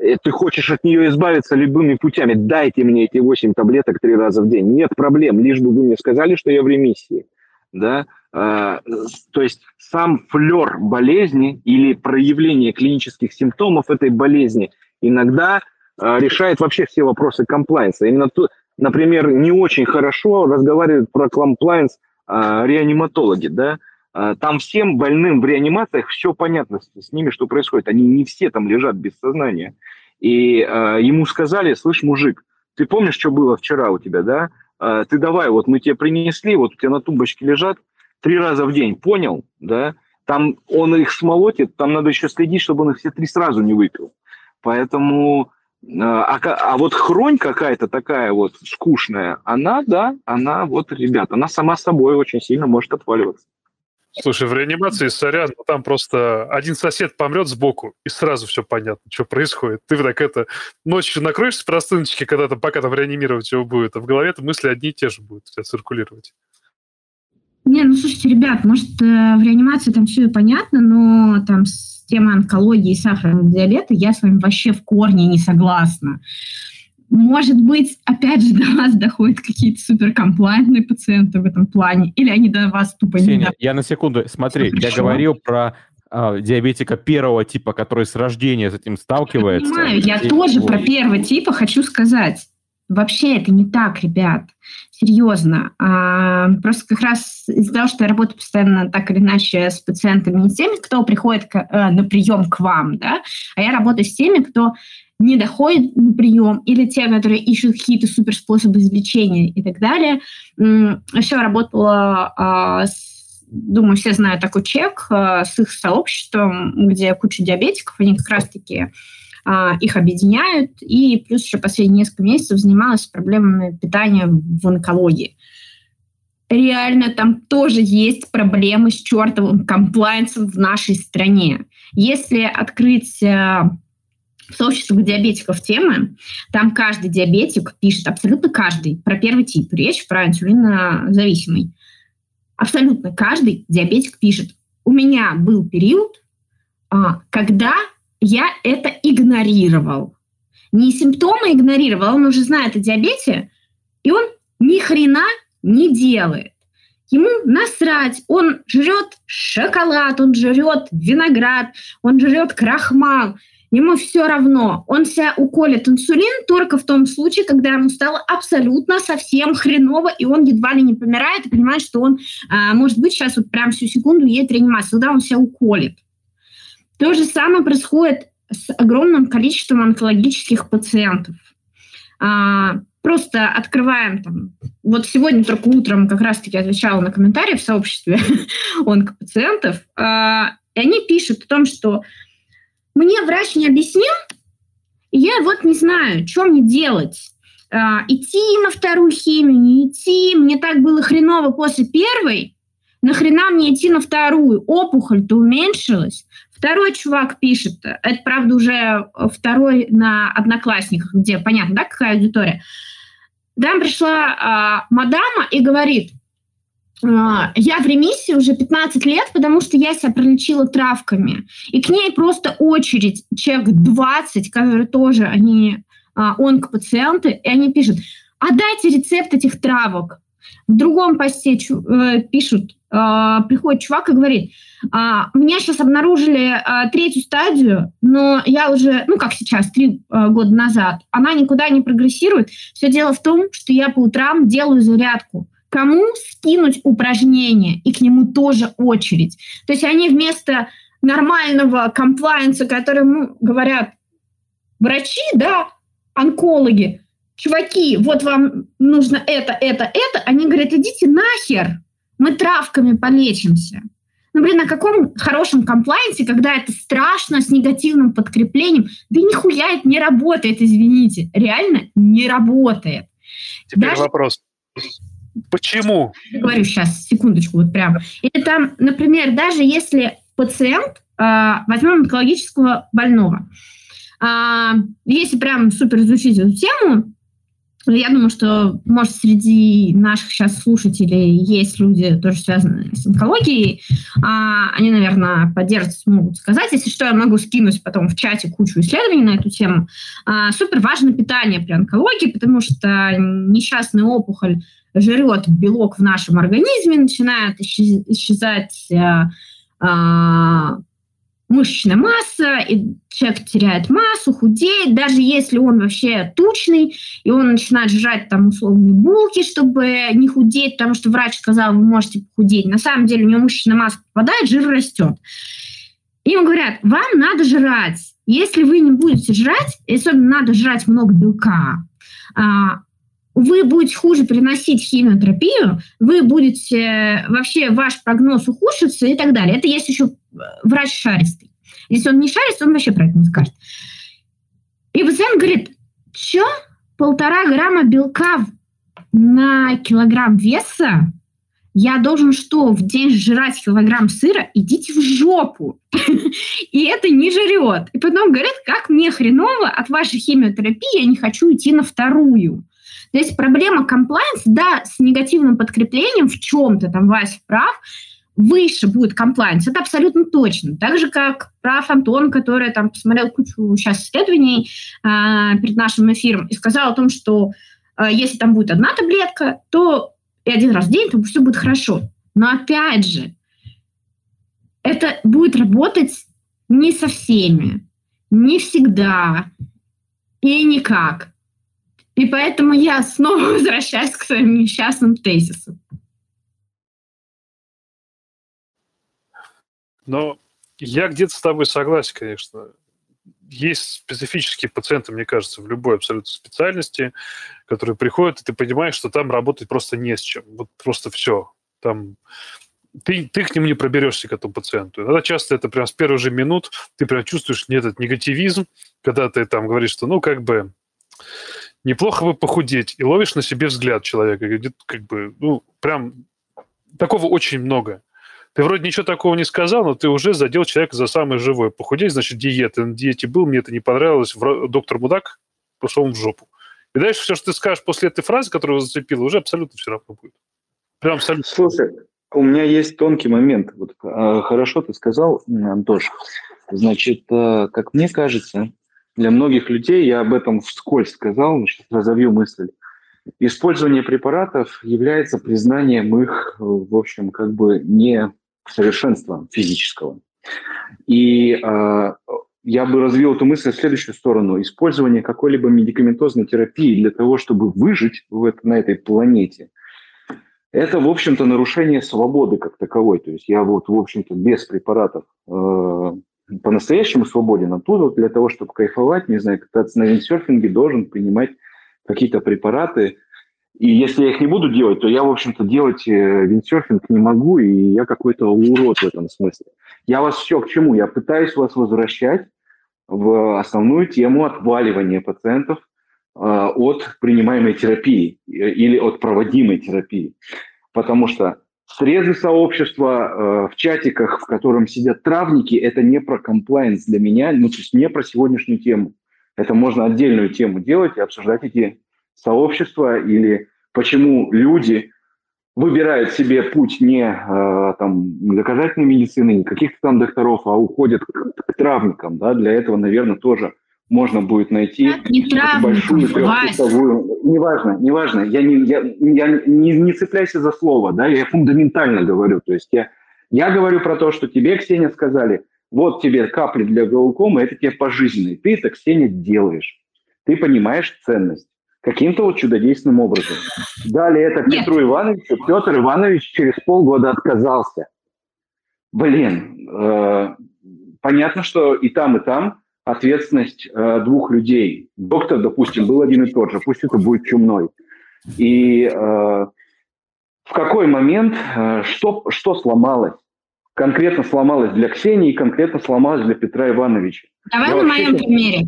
И ты хочешь от нее избавиться любыми путями. Дайте мне эти 8 таблеток три раза в день. Нет проблем, лишь бы вы мне сказали, что я в ремиссии. Да? А, то есть сам флер болезни или проявление клинических симптомов этой болезни иногда а, решает вообще все вопросы комплайенса. Именно то, например, не очень хорошо разговаривают про комплайенс а, реаниматологи, да, а, там всем больным в реанимациях все понятно с, ними, что происходит. Они не все там лежат без сознания. И а, ему сказали, слышь, мужик, ты помнишь, что было вчера у тебя, да? А, ты давай, вот мы тебе принесли, вот у тебя на тумбочке лежат три раза в день, понял, да? Там он их смолотит, там надо еще следить, чтобы он их все три сразу не выпил. Поэтому а, а, а вот хронь какая-то такая вот скучная, она, да, она вот, ребят, она сама собой очень сильно может отваливаться. Слушай, в реанимации, сорян, там просто один сосед помрет сбоку, и сразу все понятно, что происходит. Ты так это ночью накроешься простыночки, когда там, пока там реанимировать его будет, а в голове-то мысли одни и те же будут у тебя циркулировать. Не, ну слушайте, ребят, может, э, в реанимации там все понятно, но там с темой онкологии и сахарного диабета я с вами вообще в корне не согласна. Может быть, опять же, до вас доходят какие-то суперкомплайентные пациенты в этом плане, или они до вас тупо Ксения, не... я на секунду, смотри, я говорил про а, диабетика первого типа, который с рождения с этим сталкивается. Я понимаю, я и... тоже про первого типа хочу сказать. Вообще это не так, ребят. Серьезно. А, просто как раз из-за того, что я работаю постоянно так или иначе с пациентами, не с теми, кто приходит к, э, на прием к вам, да, а я работаю с теми, кто не доходит на прием, или те, которые ищут какие-то суперспособы излечения и так далее. Еще работала а, с, думаю, все знают такой чек а, с их сообществом, где куча диабетиков, они как раз-таки их объединяют, и плюс еще последние несколько месяцев занималась проблемами питания в онкологии. Реально там тоже есть проблемы с чертовым комплайнсом в нашей стране. Если открыть а, сообщество диабетиков темы, там каждый диабетик пишет, абсолютно каждый, про первый тип, речь про инсулинозависимый. Абсолютно каждый диабетик пишет, у меня был период, а, когда я это игнорировал. Не симптомы игнорировал, он уже знает о диабете, и он ни хрена не делает. Ему насрать, он жрет шоколад, он жрет виноград, он жрет крахмал, ему все равно. Он себя уколет инсулин только в том случае, когда ему стало абсолютно совсем хреново, и он едва ли не помирает, и понимает, что он, а, может быть, сейчас вот прям всю секунду едет реанимацию, тогда он себя уколет. То же самое происходит с огромным количеством онкологических пациентов. А, просто открываем там. Вот сегодня только утром как раз-таки отвечала на комментарии в сообществе онкопациентов, а, и они пишут о том, что мне врач не объяснил, и я вот не знаю, что мне делать. А, идти на вторую химию, не идти. Мне так было хреново после первой, нахрена мне идти на вторую? Опухоль-то уменьшилась. Второй чувак пишет, это, правда, уже второй на Одноклассниках, где понятно, да, какая аудитория. Там пришла а, мадама и говорит, а, я в ремиссии уже 15 лет, потому что я себя пролечила травками. И к ней просто очередь, человек 20, которые тоже, они а, онкопациенты, и они пишут, а дайте рецепт этих травок. В другом посте чу, э, пишут, э, приходит чувак и говорит, а, меня сейчас обнаружили э, третью стадию, но я уже, ну как сейчас, три э, года назад, она никуда не прогрессирует. Все дело в том, что я по утрам делаю зарядку. Кому скинуть упражнение, и к нему тоже очередь. То есть они вместо нормального комплайенса, которому говорят врачи, да, онкологи, чуваки, вот вам нужно это, это, это, они говорят, идите нахер, мы травками полечимся. Ну, блин, на каком хорошем комплайенсе, когда это страшно, с негативным подкреплением? Да нихуя это не работает, извините. Реально не работает. Теперь Даже... вопрос. Почему? Говорю сейчас, секундочку, вот прям. Или там, например, даже если пациент, э, возьмем онкологического больного, э, если прям супер изучить эту тему, я думаю, что, может, среди наших сейчас слушателей есть люди, тоже связанные с онкологией. А, они, наверное, поддержат, смогут сказать. Если что, я могу скинуть потом в чате кучу исследований на эту тему. А, супер важно питание при онкологии, потому что несчастная опухоль жрет белок в нашем организме, начинает исчезать а, а, мышечная масса, и человек теряет массу, худеет, даже если он вообще тучный, и он начинает жрать там условные булки, чтобы не худеть, потому что врач сказал, вы можете похудеть. На самом деле у него мышечная масса попадает, жир растет. И ему говорят, вам надо жрать. Если вы не будете жрать, особенно надо жрать много белка, а, вы будете хуже переносить химиотерапию, вы будете, вообще ваш прогноз ухудшится и так далее. Это есть еще э, врач шаристый. Если он не шаристый, он вообще про это не скажет. И пациент говорит, что полтора грамма белка на килограмм веса, я должен что, в день жрать килограмм сыра? Идите в жопу. И это не жрет. И потом говорят, как мне хреново от вашей химиотерапии, я не хочу идти на вторую. То есть проблема комплайенс, да, с негативным подкреплением в чем-то, там, Вася прав, выше будет комплайенс. Это абсолютно точно. Так же, как прав Антон, который там посмотрел кучу сейчас исследований э, перед нашим эфиром и сказал о том, что э, если там будет одна таблетка, то и один раз в день, то все будет хорошо. Но опять же, это будет работать не со всеми, не всегда и никак. И поэтому я снова возвращаюсь к своим несчастным тезисам. Но я где-то с тобой согласен, конечно. Есть специфические пациенты, мне кажется, в любой абсолютно специальности, которые приходят, и ты понимаешь, что там работать просто не с чем. Вот просто все. Там ты, ты к нему не проберешься, к этому пациенту. Иногда часто это прям с первых же минут ты прям чувствуешь этот негативизм, когда ты там говоришь, что ну как бы неплохо бы похудеть, и ловишь на себе взгляд человека, где как бы, ну, прям такого очень много. Ты вроде ничего такого не сказал, но ты уже задел человека за самое живое. Похудеть, значит, диета. На диете был, мне это не понравилось. Доктор Мудак пошел в жопу. И дальше все, что ты скажешь после этой фразы, которую зацепила, уже абсолютно все равно будет. Прям абсолютно. Слушай, у меня есть тонкий момент. Вот, а, хорошо ты сказал, Антош. Значит, а, как мне кажется, для многих людей, я об этом вскользь сказал, сейчас разовью мысль, использование препаратов является признанием их, в общем, как бы не совершенства физического. И э, я бы развил эту мысль в следующую сторону. Использование какой-либо медикаментозной терапии для того, чтобы выжить в это, на этой планете, это, в общем-то, нарушение свободы как таковой. То есть я вот, в общем-то, без препаратов э, по-настоящему свободен, а тут вот для того, чтобы кайфовать, не знаю, кататься на виндсерфинге, должен принимать какие-то препараты. И если я их не буду делать, то я, в общем-то, делать э, виндсерфинг не могу, и я какой-то урод в этом смысле. Я вас все к чему? Я пытаюсь вас возвращать в основную тему отваливания пациентов э, от принимаемой терапии э, или от проводимой терапии. Потому что Срезы сообщества э, в чатиках, в котором сидят травники, это не про комплайенс для меня, ну, то есть не про сегодняшнюю тему. Это можно отдельную тему делать и обсуждать эти сообщества или почему люди выбирают себе путь не э, там, доказательной медицины, не каких-то там докторов, а уходят к, травникам. Да? Для этого, наверное, тоже можно будет найти не большую трехчасовую... Неважно, неважно. Я, не, я, я не, не цепляйся за слово, да, я фундаментально говорю. То есть я, я говорю про то, что тебе, Ксения, сказали, вот тебе капли для глаукомы, это тебе пожизненные. Ты это, Ксения, делаешь. Ты понимаешь ценность. Каким-то вот чудодейственным образом. Далее это Нет. Петру Ивановичу. Петр Иванович через полгода отказался. Блин, э, понятно, что и там, и там ответственность э, двух людей. Доктор, допустим, был один и тот же, пусть это будет чумной. И э, в какой момент э, что, что сломалось? Конкретно сломалось для Ксении, конкретно сломалось для Петра Ивановича. Давай Я на моем примере.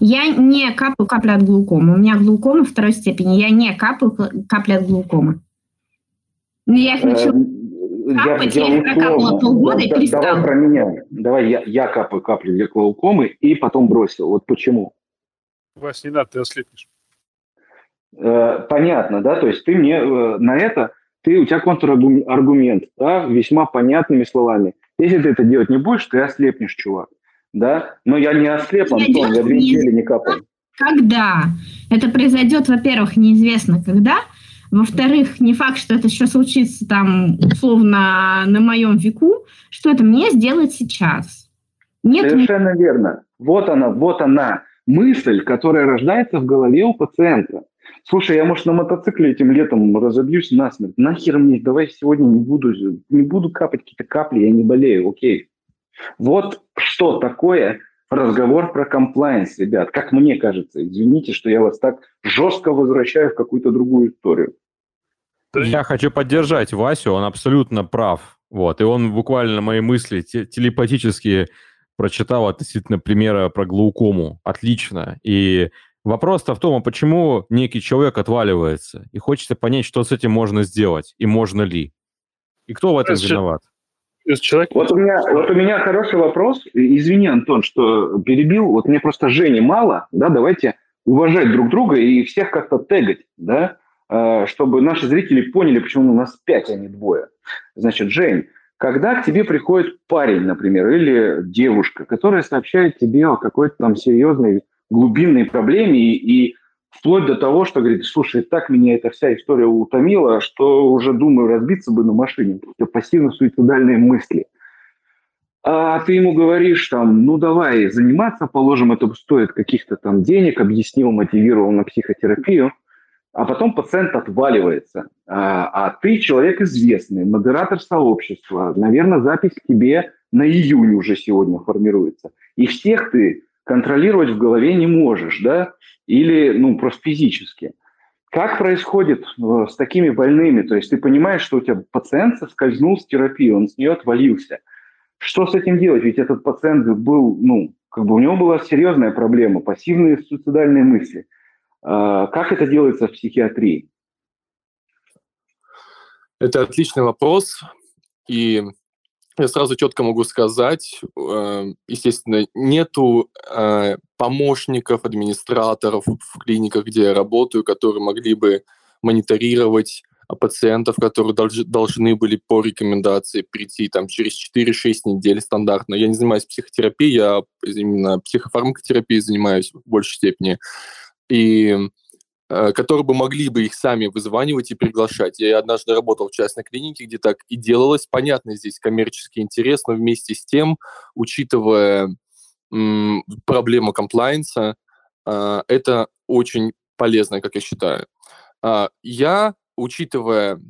Я не капаю капли от глаукомы. У меня глаукома второй степени. Я не капаю капли от глаукомы. Но я их начала э, капать, я, я, я прокапала полгода да, и перестала. Давай про меня. Давай я, я капаю капли для глаукомы и потом бросил. Вот почему. Вась, не надо, ты ослепнешь. Э, понятно, да? То есть ты мне э, на это, ты, у тебя контраргумент, да, весьма понятными словами. Если ты это делать не будешь, ты ослепнешь, чувак да, но я не ослеп, Антон, я две недели не капал. Когда? Это произойдет, во-первых, неизвестно когда, во-вторых, не факт, что это еще случится там условно на моем веку, что это мне сделать сейчас. Нет Совершенно верно. Вот она, вот она, мысль, которая рождается в голове у пациента. Слушай, я, может, на мотоцикле этим летом разобьюсь насмерть. Нахер мне, давай сегодня не буду, не буду капать какие-то капли, я не болею, окей. Вот что такое разговор про комплайенс, ребят, как мне кажется. Извините, что я вас так жестко возвращаю в какую-то другую историю. Я хочу поддержать Васю, он абсолютно прав. Вот, и он буквально мои мысли телепатически прочитал относительно примера про глаукому. Отлично. И вопрос-то в том, а почему некий человек отваливается? И хочется понять, что с этим можно сделать, и можно ли. И кто в этом виноват? Человек... Вот у, меня, вот у меня хороший вопрос. Извини, Антон, что перебил. Вот мне просто Жени мало, да, давайте уважать друг друга и всех как-то тегать, да, э, чтобы наши зрители поняли, почему у нас пять, а не двое. Значит, Жень, когда к тебе приходит парень, например, или девушка, которая сообщает тебе о какой-то там серьезной глубинной проблеме и, и Вплоть до того, что говорит, слушай, так меня эта вся история утомила, что уже думаю разбиться бы на машине. Это пассивно-суицидальные мысли. А ты ему говоришь там, ну давай заниматься, положим, это стоит каких-то там денег, объяснил, мотивировал на психотерапию, а потом пациент отваливается. А, а ты человек известный, модератор сообщества, наверное, запись к тебе на июнь уже сегодня формируется. И всех ты контролировать в голове не можешь, да, или, ну, просто физически. Как происходит э, с такими больными? То есть ты понимаешь, что у тебя пациент соскользнул с терапии, он с нее отвалился. Что с этим делать? Ведь этот пациент был, ну, как бы у него была серьезная проблема, пассивные суицидальные мысли. А, как это делается в психиатрии? Это отличный вопрос. И я сразу четко могу сказать, э, естественно, нету э, помощников, администраторов в клиниках, где я работаю, которые могли бы мониторировать пациентов, которые должны были по рекомендации прийти там, через 4-6 недель стандартно. Я не занимаюсь психотерапией, я именно психофармакотерапией занимаюсь в большей степени. И которые бы могли бы их сами вызванивать и приглашать. Я однажды работал в частной клинике, где так и делалось. Понятно, здесь коммерчески интересно, вместе с тем, учитывая м, проблему комплайенса, э, это очень полезно, как я считаю. Э, я, учитывая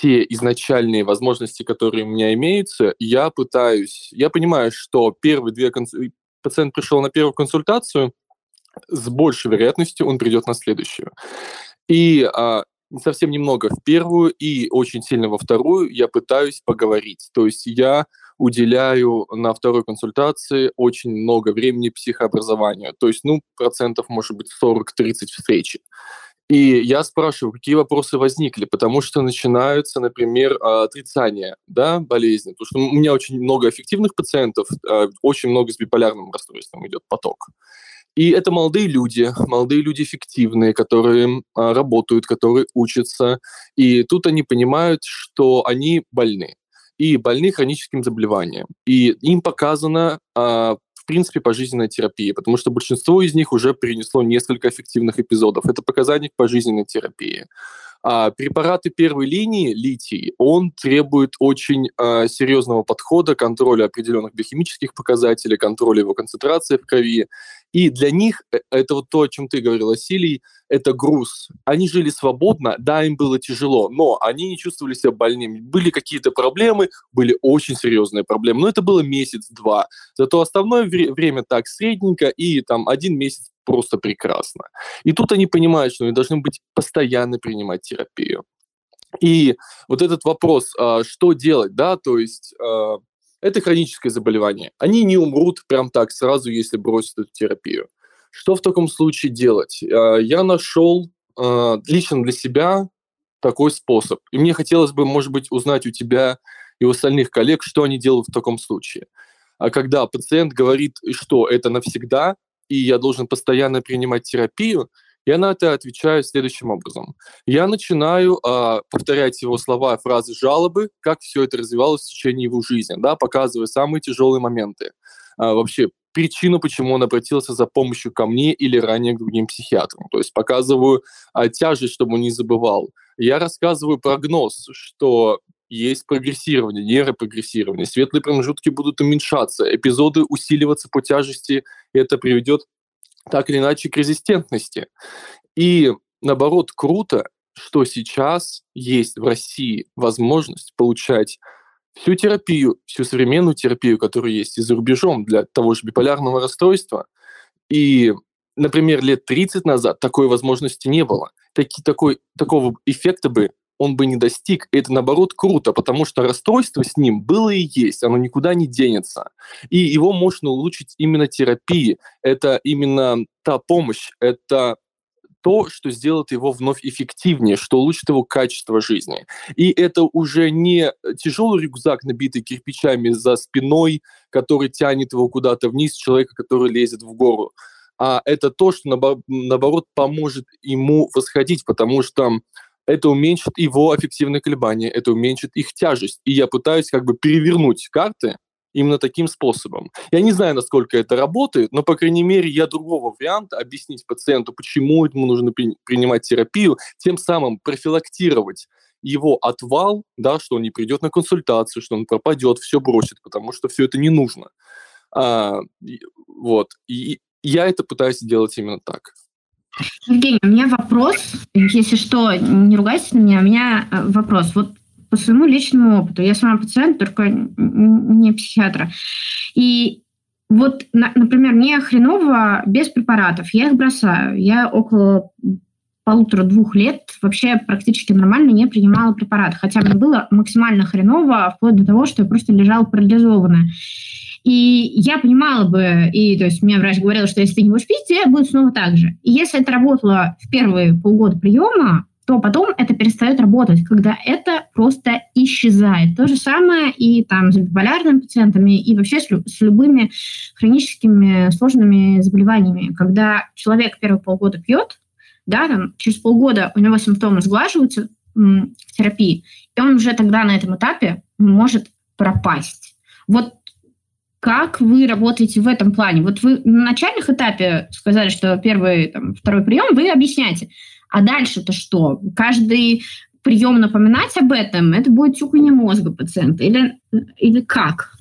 те изначальные возможности, которые у меня имеются, я пытаюсь, я понимаю, что первые две конс... пациент пришел на первую консультацию, с большей вероятностью он придет на следующую. И а, совсем немного в первую и очень сильно во вторую я пытаюсь поговорить. То есть я уделяю на второй консультации очень много времени психообразованию. То есть, ну, процентов, может быть, 40-30 встречи. И я спрашиваю, какие вопросы возникли, потому что начинаются, например, отрицания да, болезни. Потому что у меня очень много эффективных пациентов, а, очень много с биполярным расстройством идет поток. И это молодые люди, молодые люди эффективные, которые а, работают, которые учатся. И тут они понимают, что они больны. И больны хроническим заболеванием. И им показано а, в принципе, пожизненная терапия, потому что большинство из них уже перенесло несколько эффективных эпизодов. Это показатель пожизненной терапии. А препараты первой линии, литий, он требует очень а, серьезного подхода, контроля определенных биохимических показателей, контроля его концентрации в крови. И для них, э, это вот то, о чем ты говорил, Василий, это груз. Они жили свободно, да, им было тяжело, но они не чувствовали себя больными. Были какие-то проблемы, были очень серьезные проблемы, но это было месяц-два. Зато основное вре- время так средненько, и там один месяц просто прекрасно. И тут они понимают, что они должны быть постоянно принимать терапию. И вот этот вопрос, а, что делать, да, то есть а, это хроническое заболевание. Они не умрут прям так сразу, если бросят эту терапию. Что в таком случае делать? А, я нашел лично для себя такой способ. И мне хотелось бы, может быть, узнать у тебя и у остальных коллег, что они делают в таком случае. А когда пациент говорит, что это навсегда, и я должен постоянно принимать терапию, я на это отвечаю следующим образом. Я начинаю э, повторять его слова, фразы, жалобы, как все это развивалось в течение его жизни, да, показывая самые тяжелые моменты. Э, вообще, причину, почему он обратился за помощью ко мне или ранее к другим психиатрам. То есть показываю э, тяжесть, чтобы он не забывал. Я рассказываю прогноз, что есть прогрессирование, нейропрогрессирование, светлые промежутки будут уменьшаться, эпизоды усиливаться по тяжести, и это приведет так или иначе к резистентности. И наоборот, круто, что сейчас есть в России возможность получать всю терапию, всю современную терапию, которая есть и за рубежом для того же биполярного расстройства. И, например, лет 30 назад такой возможности не было. Таки, такой, такого эффекта бы он бы не достиг. И это, наоборот, круто, потому что расстройство с ним было и есть, оно никуда не денется. И его можно улучшить именно терапией. Это именно та помощь, это то, что сделает его вновь эффективнее, что улучшит его качество жизни. И это уже не тяжелый рюкзак, набитый кирпичами за спиной, который тянет его куда-то вниз, человека, который лезет в гору. А это то, что, наоборот, поможет ему восходить, потому что это уменьшит его аффективные колебания, это уменьшит их тяжесть. И я пытаюсь как бы перевернуть карты именно таким способом. Я не знаю, насколько это работает, но, по крайней мере, я другого варианта объяснить пациенту, почему ему нужно при, принимать терапию, тем самым профилактировать его отвал, да, что он не придет на консультацию, что он пропадет, все бросит, потому что все это не нужно. А, вот. И я это пытаюсь сделать именно так. Евгений, у меня вопрос, если что, не ругайтесь на меня, у меня э, вопрос. Вот по своему личному опыту, я сама пациент, только не психиатра. И вот, например, мне хреново без препаратов, я их бросаю. Я около полутора-двух лет вообще практически нормально не принимала препараты, хотя мне было максимально хреново, вплоть до того, что я просто лежала парализованная. И я понимала бы, и то есть мне врач говорил, что если ты не будешь пить, тебе будет снова так же. И если это работало в первые полгода приема, то потом это перестает работать, когда это просто исчезает. То же самое и там с биполярными пациентами, и вообще с, с любыми хроническими сложными заболеваниями. Когда человек первые полгода пьет, да, там, через полгода у него симптомы сглаживаются в терапии, и он уже тогда на этом этапе может пропасть. Вот как вы работаете в этом плане? Вот вы на начальных этапе сказали, что первый, там, второй прием вы объясняете. А дальше-то что? Каждый прием напоминать об этом, это будет тюканье мозга пациента? Или, или как?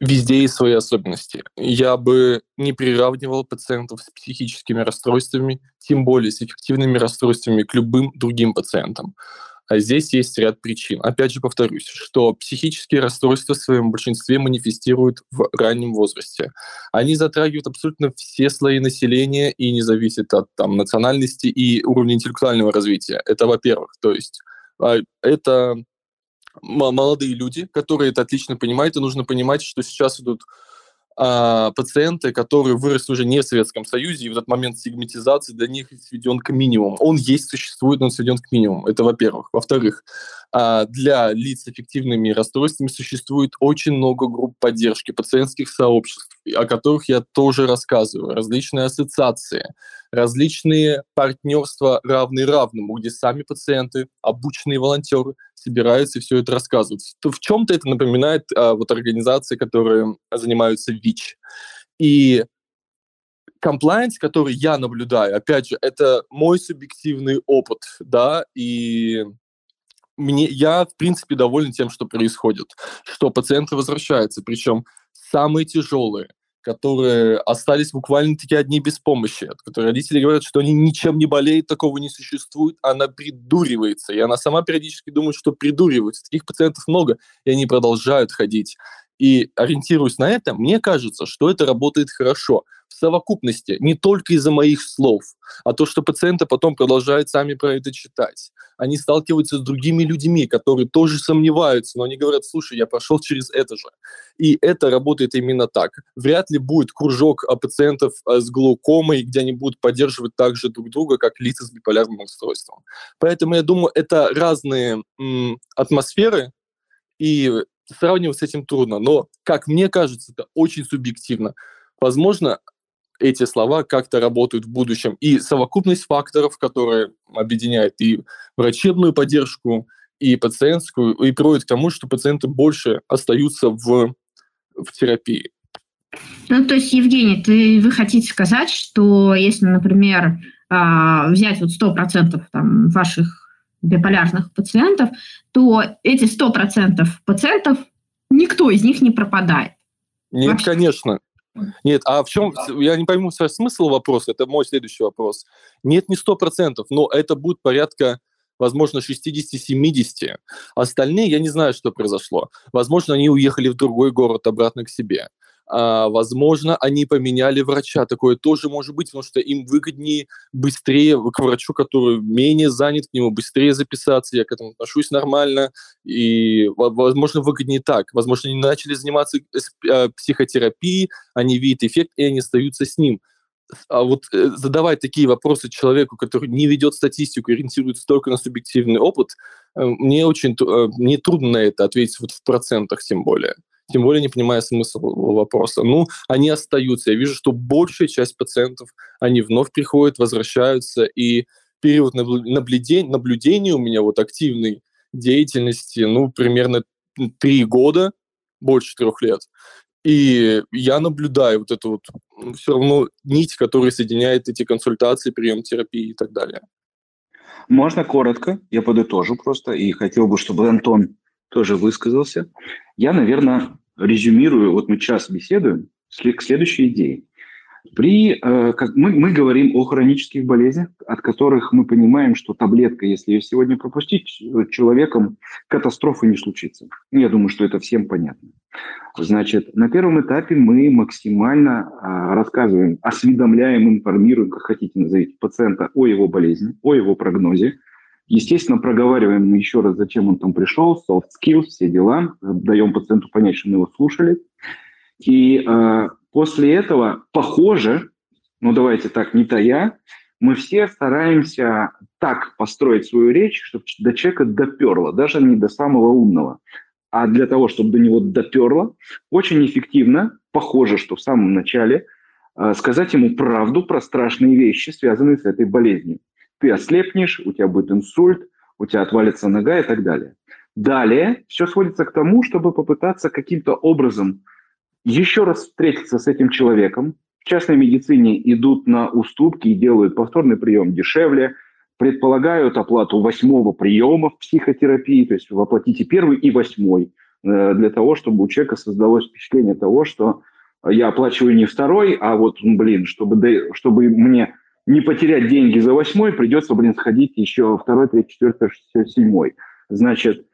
Везде есть свои особенности. Я бы не приравнивал пациентов с психическими расстройствами, тем более с эффективными расстройствами к любым другим пациентам. А здесь есть ряд причин. Опять же повторюсь, что психические расстройства в своем большинстве манифестируют в раннем возрасте. Они затрагивают абсолютно все слои населения и не зависят от там, национальности и уровня интеллектуального развития. Это во-первых. То есть а, это молодые люди, которые это отлично понимают, и нужно понимать, что сейчас идут а, пациенты, которые выросли уже не в Советском Союзе, и в этот момент стигматизации для них сведен к минимуму. Он есть, существует, но он сведен к минимуму. Это во-первых. Во-вторых, А для лиц с эффективными расстройствами существует очень много групп поддержки пациентских сообществ, о которых я тоже рассказываю, различные ассоциации, различные партнерства равные равному, где сами пациенты, обученные волонтеры собираются и все это рассказывают. В чем-то это напоминает а, вот организации, которые занимаются ВИЧ. И комплайнс, который я наблюдаю, опять же, это мой субъективный опыт, да, и мне, я, в принципе, доволен тем, что происходит, что пациенты возвращаются, причем самые тяжелые, которые остались буквально-таки одни без помощи, которые родители говорят, что они ничем не болеют, такого не существует, она придуривается, и она сама периодически думает, что придуривается. Таких пациентов много, и они продолжают ходить. И ориентируясь на это, мне кажется, что это работает хорошо в совокупности, не только из-за моих слов, а то, что пациенты потом продолжают сами про это читать. Они сталкиваются с другими людьми, которые тоже сомневаются, но они говорят, слушай, я прошел через это же. И это работает именно так. Вряд ли будет кружок а, пациентов а, с глаукомой, где они будут поддерживать так же друг друга, как лица с биполярным расстройством. Поэтому я думаю, это разные атмосферы, и сравнивать с этим трудно. Но, как мне кажется, это очень субъективно. Возможно, эти слова как-то работают в будущем. И совокупность факторов, которые объединяют и врачебную поддержку, и пациентскую, и приводит к тому, что пациенты больше остаются в, в терапии. Ну, то есть, Евгений, ты, вы хотите сказать, что если, например, а, взять вот 100% там, ваших биполярных пациентов, то эти 100% пациентов, никто из них не пропадает? Нет, Вообще. конечно. Нет, а в чем, я не пойму смысл вопроса, это мой следующий вопрос. Нет, не сто процентов, но это будет порядка, возможно, 60-70. Остальные, я не знаю, что произошло. Возможно, они уехали в другой город обратно к себе а, возможно, они поменяли врача. Такое тоже может быть, потому что им выгоднее быстрее к врачу, который менее занят, к нему быстрее записаться. Я к этому отношусь нормально. И, возможно, выгоднее так. Возможно, они начали заниматься а, психотерапией, они видят эффект, и они остаются с ним. А вот э, задавать такие вопросы человеку, который не ведет статистику, ориентируется только на субъективный опыт, э, мне очень э, мне трудно на это ответить вот в процентах тем более тем более не понимая смысл вопроса. Ну, они остаются. Я вижу, что большая часть пациентов, они вновь приходят, возвращаются, и период наблюдения, наблюдения у меня вот активной деятельности, ну, примерно три года, больше трех лет. И я наблюдаю вот эту вот все равно нить, которая соединяет эти консультации, прием терапии и так далее. Можно коротко, я подытожу просто, и хотел бы, чтобы Антон тоже высказался. Я, наверное, резюмирую, вот мы час беседуем, к следующей идее. При, э, как мы, мы говорим о хронических болезнях, от которых мы понимаем, что таблетка, если ее сегодня пропустить, человеком катастрофы не случится. Я думаю, что это всем понятно. Значит, на первом этапе мы максимально э, рассказываем, осведомляем, информируем, как хотите назовите, пациента о его болезни, о его прогнозе, Естественно, проговариваем еще раз, зачем он там пришел, soft skills, все дела, даем пациенту понять, что мы его слушали. И э, после этого, похоже, ну давайте так, не то я, мы все стараемся так построить свою речь, чтобы до человека доперло, даже не до самого умного. А для того, чтобы до него доперло, очень эффективно, похоже, что в самом начале, э, сказать ему правду про страшные вещи, связанные с этой болезнью ты ослепнешь, у тебя будет инсульт, у тебя отвалится нога и так далее. Далее все сводится к тому, чтобы попытаться каким-то образом еще раз встретиться с этим человеком. В частной медицине идут на уступки и делают повторный прием дешевле, предполагают оплату восьмого приема в психотерапии, то есть вы первый и восьмой, э, для того, чтобы у человека создалось впечатление того, что я оплачиваю не второй, а вот, блин, чтобы, чтобы мне не потерять деньги за восьмой, придется, блин, сходить еще второй, третий, четвертый, седьмой. Значит,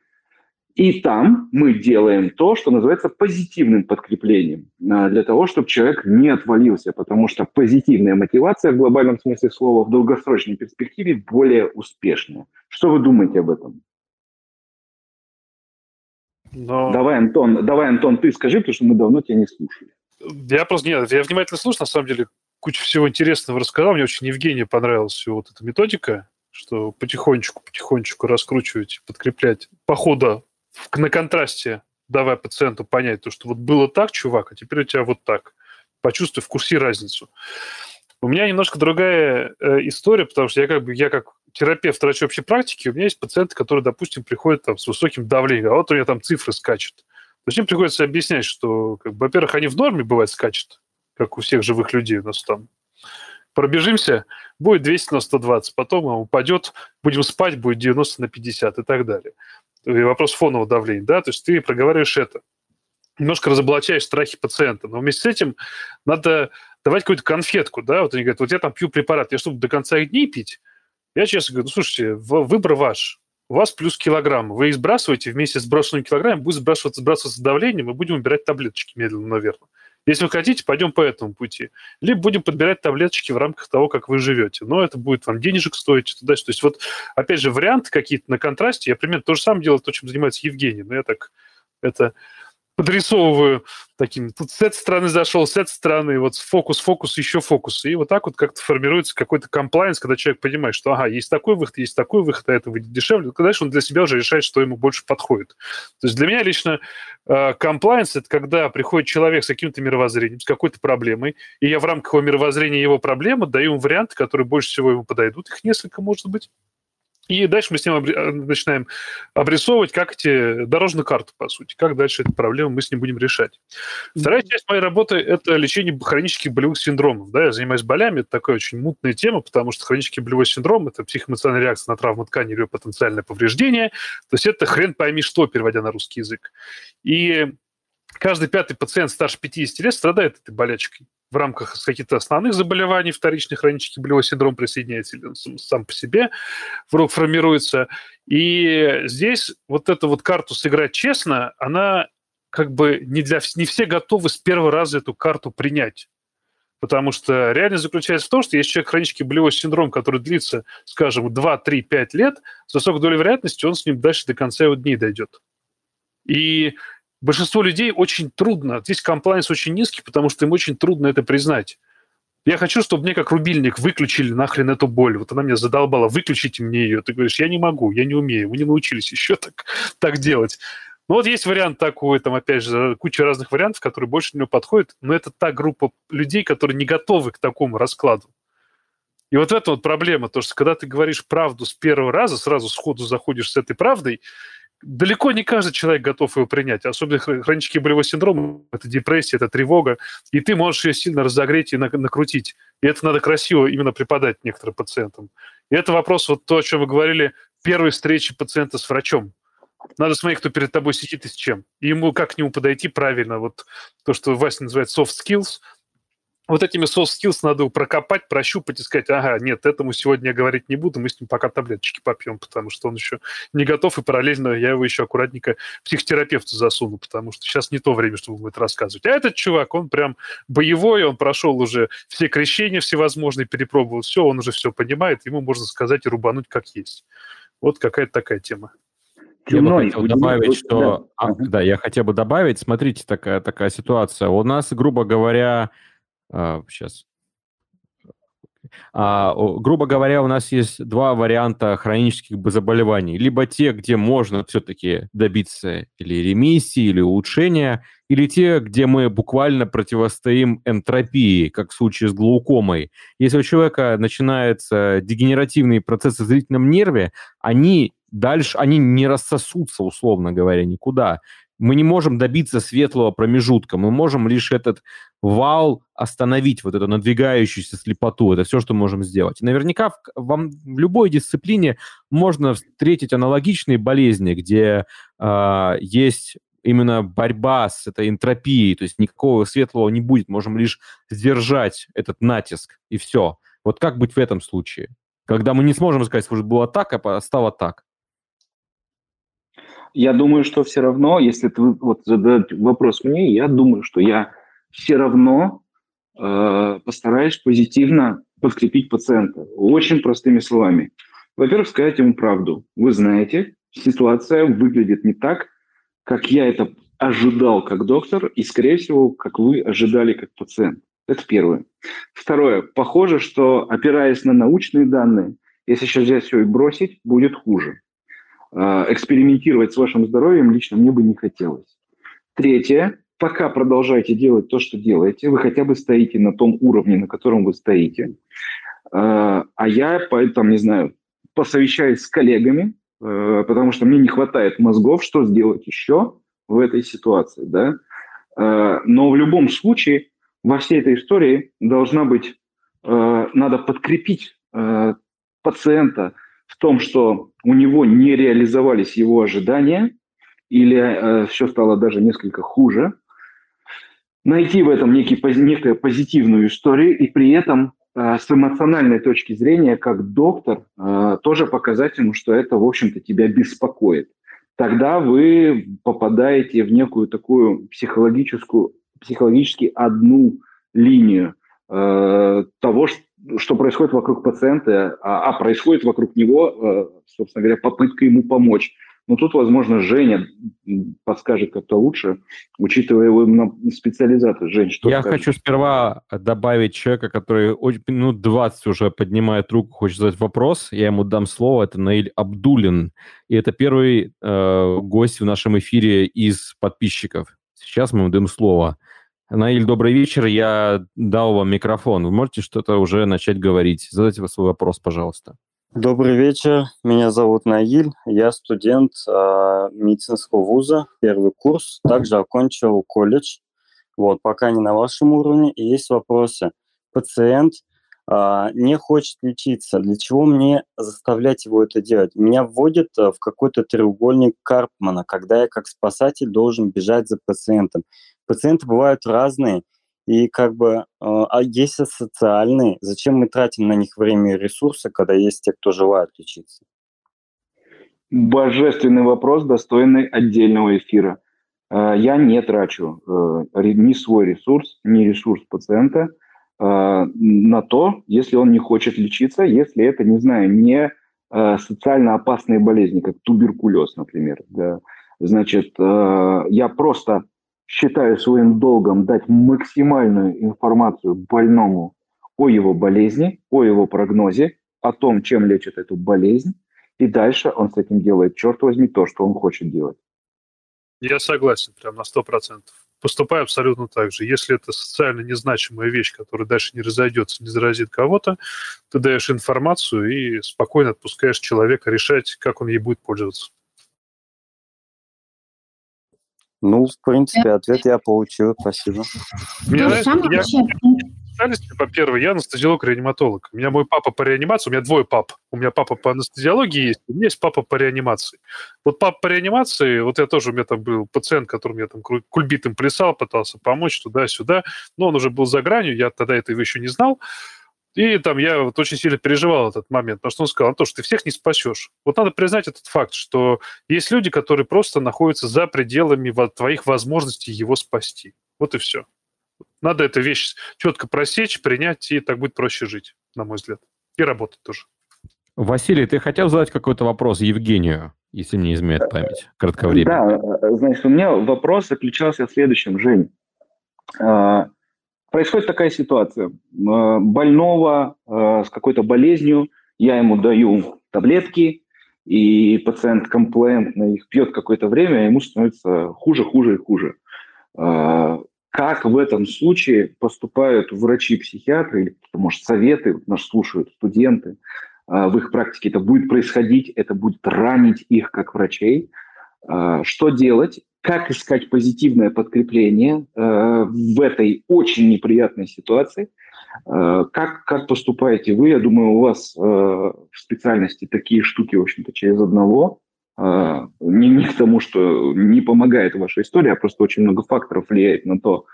и там мы делаем то, что называется позитивным подкреплением, а, для того, чтобы человек не отвалился, потому что позитивная мотивация в глобальном смысле слова в долгосрочной перспективе более успешная. Что вы думаете об этом? Но... Давай, Антон, давай, Антон, ты скажи, потому что мы давно тебя не слушали. Я просто нет, я внимательно слушал, на самом деле, кучу всего интересного рассказал. Мне очень Евгения понравилась вот эта методика. что потихонечку, потихонечку раскручивать, подкреплять по ходу на контрасте давая пациенту понять, то, что вот было так, чувак, а теперь у тебя вот так. Почувствуй, вкуси разницу. У меня немножко другая э, история, потому что я как бы, я как терапевт врач общей практики, у меня есть пациенты, которые, допустим, приходят там с высоким давлением, а вот у меня там цифры скачут. То есть им приходится объяснять, что, как бы, во-первых, они в норме, бывает, скачут, как у всех живых людей у нас там. Пробежимся, будет 200 на 120, потом он упадет, будем спать, будет 90 на 50 и так далее. И вопрос фонового давления, да, то есть ты проговариваешь это. Немножко разоблачаешь страхи пациента, но вместе с этим надо давать какую-то конфетку, да, вот они говорят, вот я там пью препарат, я чтобы до конца их дней пить? Я честно говорю, ну, слушайте, выбор ваш, у вас плюс килограмм, вы их сбрасываете, вместе с сброшенным килограммом будет сбрасываться, сбрасываться давление, мы будем убирать таблеточки медленно, наверное. Если вы хотите, пойдем по этому пути. Либо будем подбирать таблеточки в рамках того, как вы живете. Но это будет вам денежек стоить. Туда. То есть вот, опять же, варианты какие-то на контрасте. Я примерно то же самое делаю, то, чем занимается Евгений. Но я так это подрисовываю таким, тут с этой стороны зашел, с этой стороны, вот фокус, фокус, еще фокус. И вот так вот как-то формируется какой-то комплайенс, когда человек понимает, что, ага, есть такой выход, есть такой выход, а это выйдет дешевле. Когда дальше он для себя уже решает, что ему больше подходит. То есть для меня лично комплайенс uh, – это когда приходит человек с каким-то мировоззрением, с какой-то проблемой, и я в рамках его мировоззрения его проблемы даю ему варианты, которые больше всего ему подойдут. Их несколько, может быть. И дальше мы с ним обре- э, начинаем обрисовывать, как эти дорожную карту, по сути, как дальше эту проблему мы с ним будем решать. Вторая часть моей работы – это лечение хронических болевых синдромов. Да, я занимаюсь болями, это такая очень мутная тема, потому что хронический болевой синдром – это психоэмоциональная реакция на травму ткани или потенциальное повреждение. То есть это хрен пойми что, переводя на русский язык. И каждый пятый пациент старше 50 лет страдает этой болячкой в рамках каких-то основных заболеваний, вторичный хронический болевой синдром присоединяется сам по себе вдруг формируется. И здесь вот эту вот карту сыграть честно, она как бы не, для, не все готовы с первого раза эту карту принять. Потому что реальность заключается в том, что если человек хронический болевой синдром, который длится, скажем, 2, 3, 5 лет, с высокой долей вероятности он с ним дальше до конца его дней дойдет. И большинство людей очень трудно, здесь комплайнс очень низкий, потому что им очень трудно это признать. Я хочу, чтобы мне как рубильник выключили нахрен эту боль. Вот она меня задолбала, выключите мне ее. Ты говоришь, я не могу, я не умею, вы не научились еще так, так делать. Ну вот есть вариант такой, там опять же куча разных вариантов, которые больше него подходят, но это та группа людей, которые не готовы к такому раскладу. И вот это вот проблема, то, что когда ты говоришь правду с первого раза, сразу сходу заходишь с этой правдой, далеко не каждый человек готов его принять. Особенно хронический болевой синдром, это депрессия, это тревога, и ты можешь ее сильно разогреть и накрутить. И это надо красиво именно преподать некоторым пациентам. И это вопрос, вот то, о чем вы говорили, первой встречи пациента с врачом. Надо смотреть, кто перед тобой сидит и с чем. И ему, как к нему подойти правильно. Вот то, что Вася называет soft skills – вот этими soft skills надо прокопать, прощупать и сказать, ага, нет, этому сегодня я говорить не буду, мы с ним пока таблеточки попьем, потому что он еще не готов, и параллельно я его еще аккуратненько психотерапевту засуну, потому что сейчас не то время, чтобы это рассказывать. А этот чувак, он прям боевой, он прошел уже все крещения всевозможные, перепробовал все, он уже все понимает, ему можно сказать и рубануть как есть. Вот какая-то такая тема. Я бы хотел добавить, что... Да. А, да, я хотел бы добавить, смотрите, такая, такая ситуация. У нас, грубо говоря, а, сейчас. А, грубо говоря, у нас есть два варианта хронических заболеваний. Либо те, где можно все-таки добиться или ремиссии, или улучшения, или те, где мы буквально противостоим энтропии, как в случае с глаукомой. Если у человека начинаются дегенеративные процессы в зрительном нерве, они дальше, они не рассосутся, условно говоря, никуда мы не можем добиться светлого промежутка, мы можем лишь этот вал остановить, вот эту надвигающуюся слепоту. Это все, что можем сделать. Наверняка в, вам, в любой дисциплине можно встретить аналогичные болезни, где э, есть именно борьба с этой энтропией, то есть никакого светлого не будет, можем лишь сдержать этот натиск, и все. Вот как быть в этом случае? Когда мы не сможем сказать, что было так, а стало так. Я думаю, что все равно, если ты вот задать вопрос мне, я думаю, что я все равно э, постараюсь позитивно подкрепить пациента. Очень простыми словами. Во-первых, сказать ему правду. Вы знаете, ситуация выглядит не так, как я это ожидал как доктор, и, скорее всего, как вы ожидали как пациент. Это первое. Второе. Похоже, что, опираясь на научные данные Если сейчас взять все и бросить, будет хуже. Э, экспериментировать с вашим здоровьем лично мне бы не хотелось. Третье. Пока продолжайте делать то, что делаете, вы хотя бы стоите на том уровне, на котором вы стоите. Э, а я, поэтому, не знаю, посовещаюсь с коллегами, э, потому что мне не хватает мозгов, что сделать еще в этой ситуации. Да? Э, но в любом случае во всей этой истории должна быть, надо подкрепить пациента в том, что у него не реализовались его ожидания или все стало даже несколько хуже, найти в этом некий, некую позитивную историю и при этом Э, с эмоциональной точки зрения, как доктор, э, тоже показать ему, что это, в общем-то, тебя беспокоит. Тогда вы попадаете в некую такую психологическую, психологически одну линию э, того, что происходит вокруг пациента, а, а происходит вокруг него, собственно говоря, попытка ему помочь. Но тут, возможно, Женя подскажет как-то лучше, учитывая его специализацию. Жень, что Я скажешь? хочу сперва добавить человека, который минут 20 уже поднимает руку, хочет задать вопрос. Я ему дам слово. Это Наиль Абдулин. И это первый э, гость в нашем эфире из подписчиков. Сейчас мы ему даем слово. Наиль, добрый вечер. Я дал вам микрофон. Вы можете что-то уже начать говорить? Задайте свой вопрос, пожалуйста. Добрый вечер, меня зовут Наиль, я студент э, медицинского вуза, первый курс, также окончил колледж. Вот, пока не на вашем уровне, и есть вопросы. Пациент не хочет лечиться, для чего мне заставлять его это делать? Меня вводят э, в какой-то треугольник Карпмана, когда я как спасатель должен бежать за пациентом. Пациенты бывают разные, и как бы, э, а есть социальные, зачем мы тратим на них время и ресурсы, когда есть те, кто желает лечиться? Божественный вопрос, достойный отдельного эфира. Э, я не трачу ни свой ресурс, ни ресурс пациента на то, если он не хочет лечиться, если это, не знаю, не социально опасные болезни, как туберкулез, например. Да. Значит, я просто считаю своим долгом дать максимальную информацию больному о его болезни, о его прогнозе, о том, чем лечит эту болезнь, и дальше он с этим делает, черт возьми, то, что он хочет делать. Я согласен, прям на сто процентов. Поступаю абсолютно так же. Если это социально незначимая вещь, которая дальше не разойдется, не заразит кого-то, ты даешь информацию и спокойно отпускаешь человека решать, как он ей будет пользоваться. Ну, в принципе, ответ я получил, спасибо. Меня, я, специальности, во-первых, я анестезиолог-реаниматолог. У меня мой папа по реанимации, у меня двое пап. У меня папа по анестезиологии есть, у меня есть папа по реанимации. Вот папа по реанимации, вот я тоже, у меня там был пациент, которым я там кульбитом плясал, пытался помочь туда-сюда, но он уже был за гранью, я тогда этого еще не знал. И там я вот очень сильно переживал этот момент, потому что он сказал, Антон, что ты всех не спасешь. Вот надо признать этот факт, что есть люди, которые просто находятся за пределами твоих возможностей его спасти. Вот и все. Надо эту вещь четко просечь, принять, и так будет проще жить, на мой взгляд. И работать тоже. Василий, ты хотел задать какой-то вопрос Евгению, если не изменяет память, кратковременно? Да, значит, у меня вопрос заключался в следующем, Жень. А, происходит такая ситуация. Э, больного э, с какой-то болезнью, я ему даю таблетки, и пациент комплентно их пьет какое-то время, а ему становится хуже, хуже и хуже. Как в этом случае поступают врачи-психиатры или, может, советы, нас слушают студенты, в их практике это будет происходить, это будет ранить их как врачей. Что делать? как искать позитивное подкрепление э, в этой очень неприятной ситуации. Как, как поступаете вы? Я думаю, у вас в специальности такие штуки, в общем-то, через одного. Э, не, не к тому, что не помогает ваша история, а просто очень много факторов влияет на то,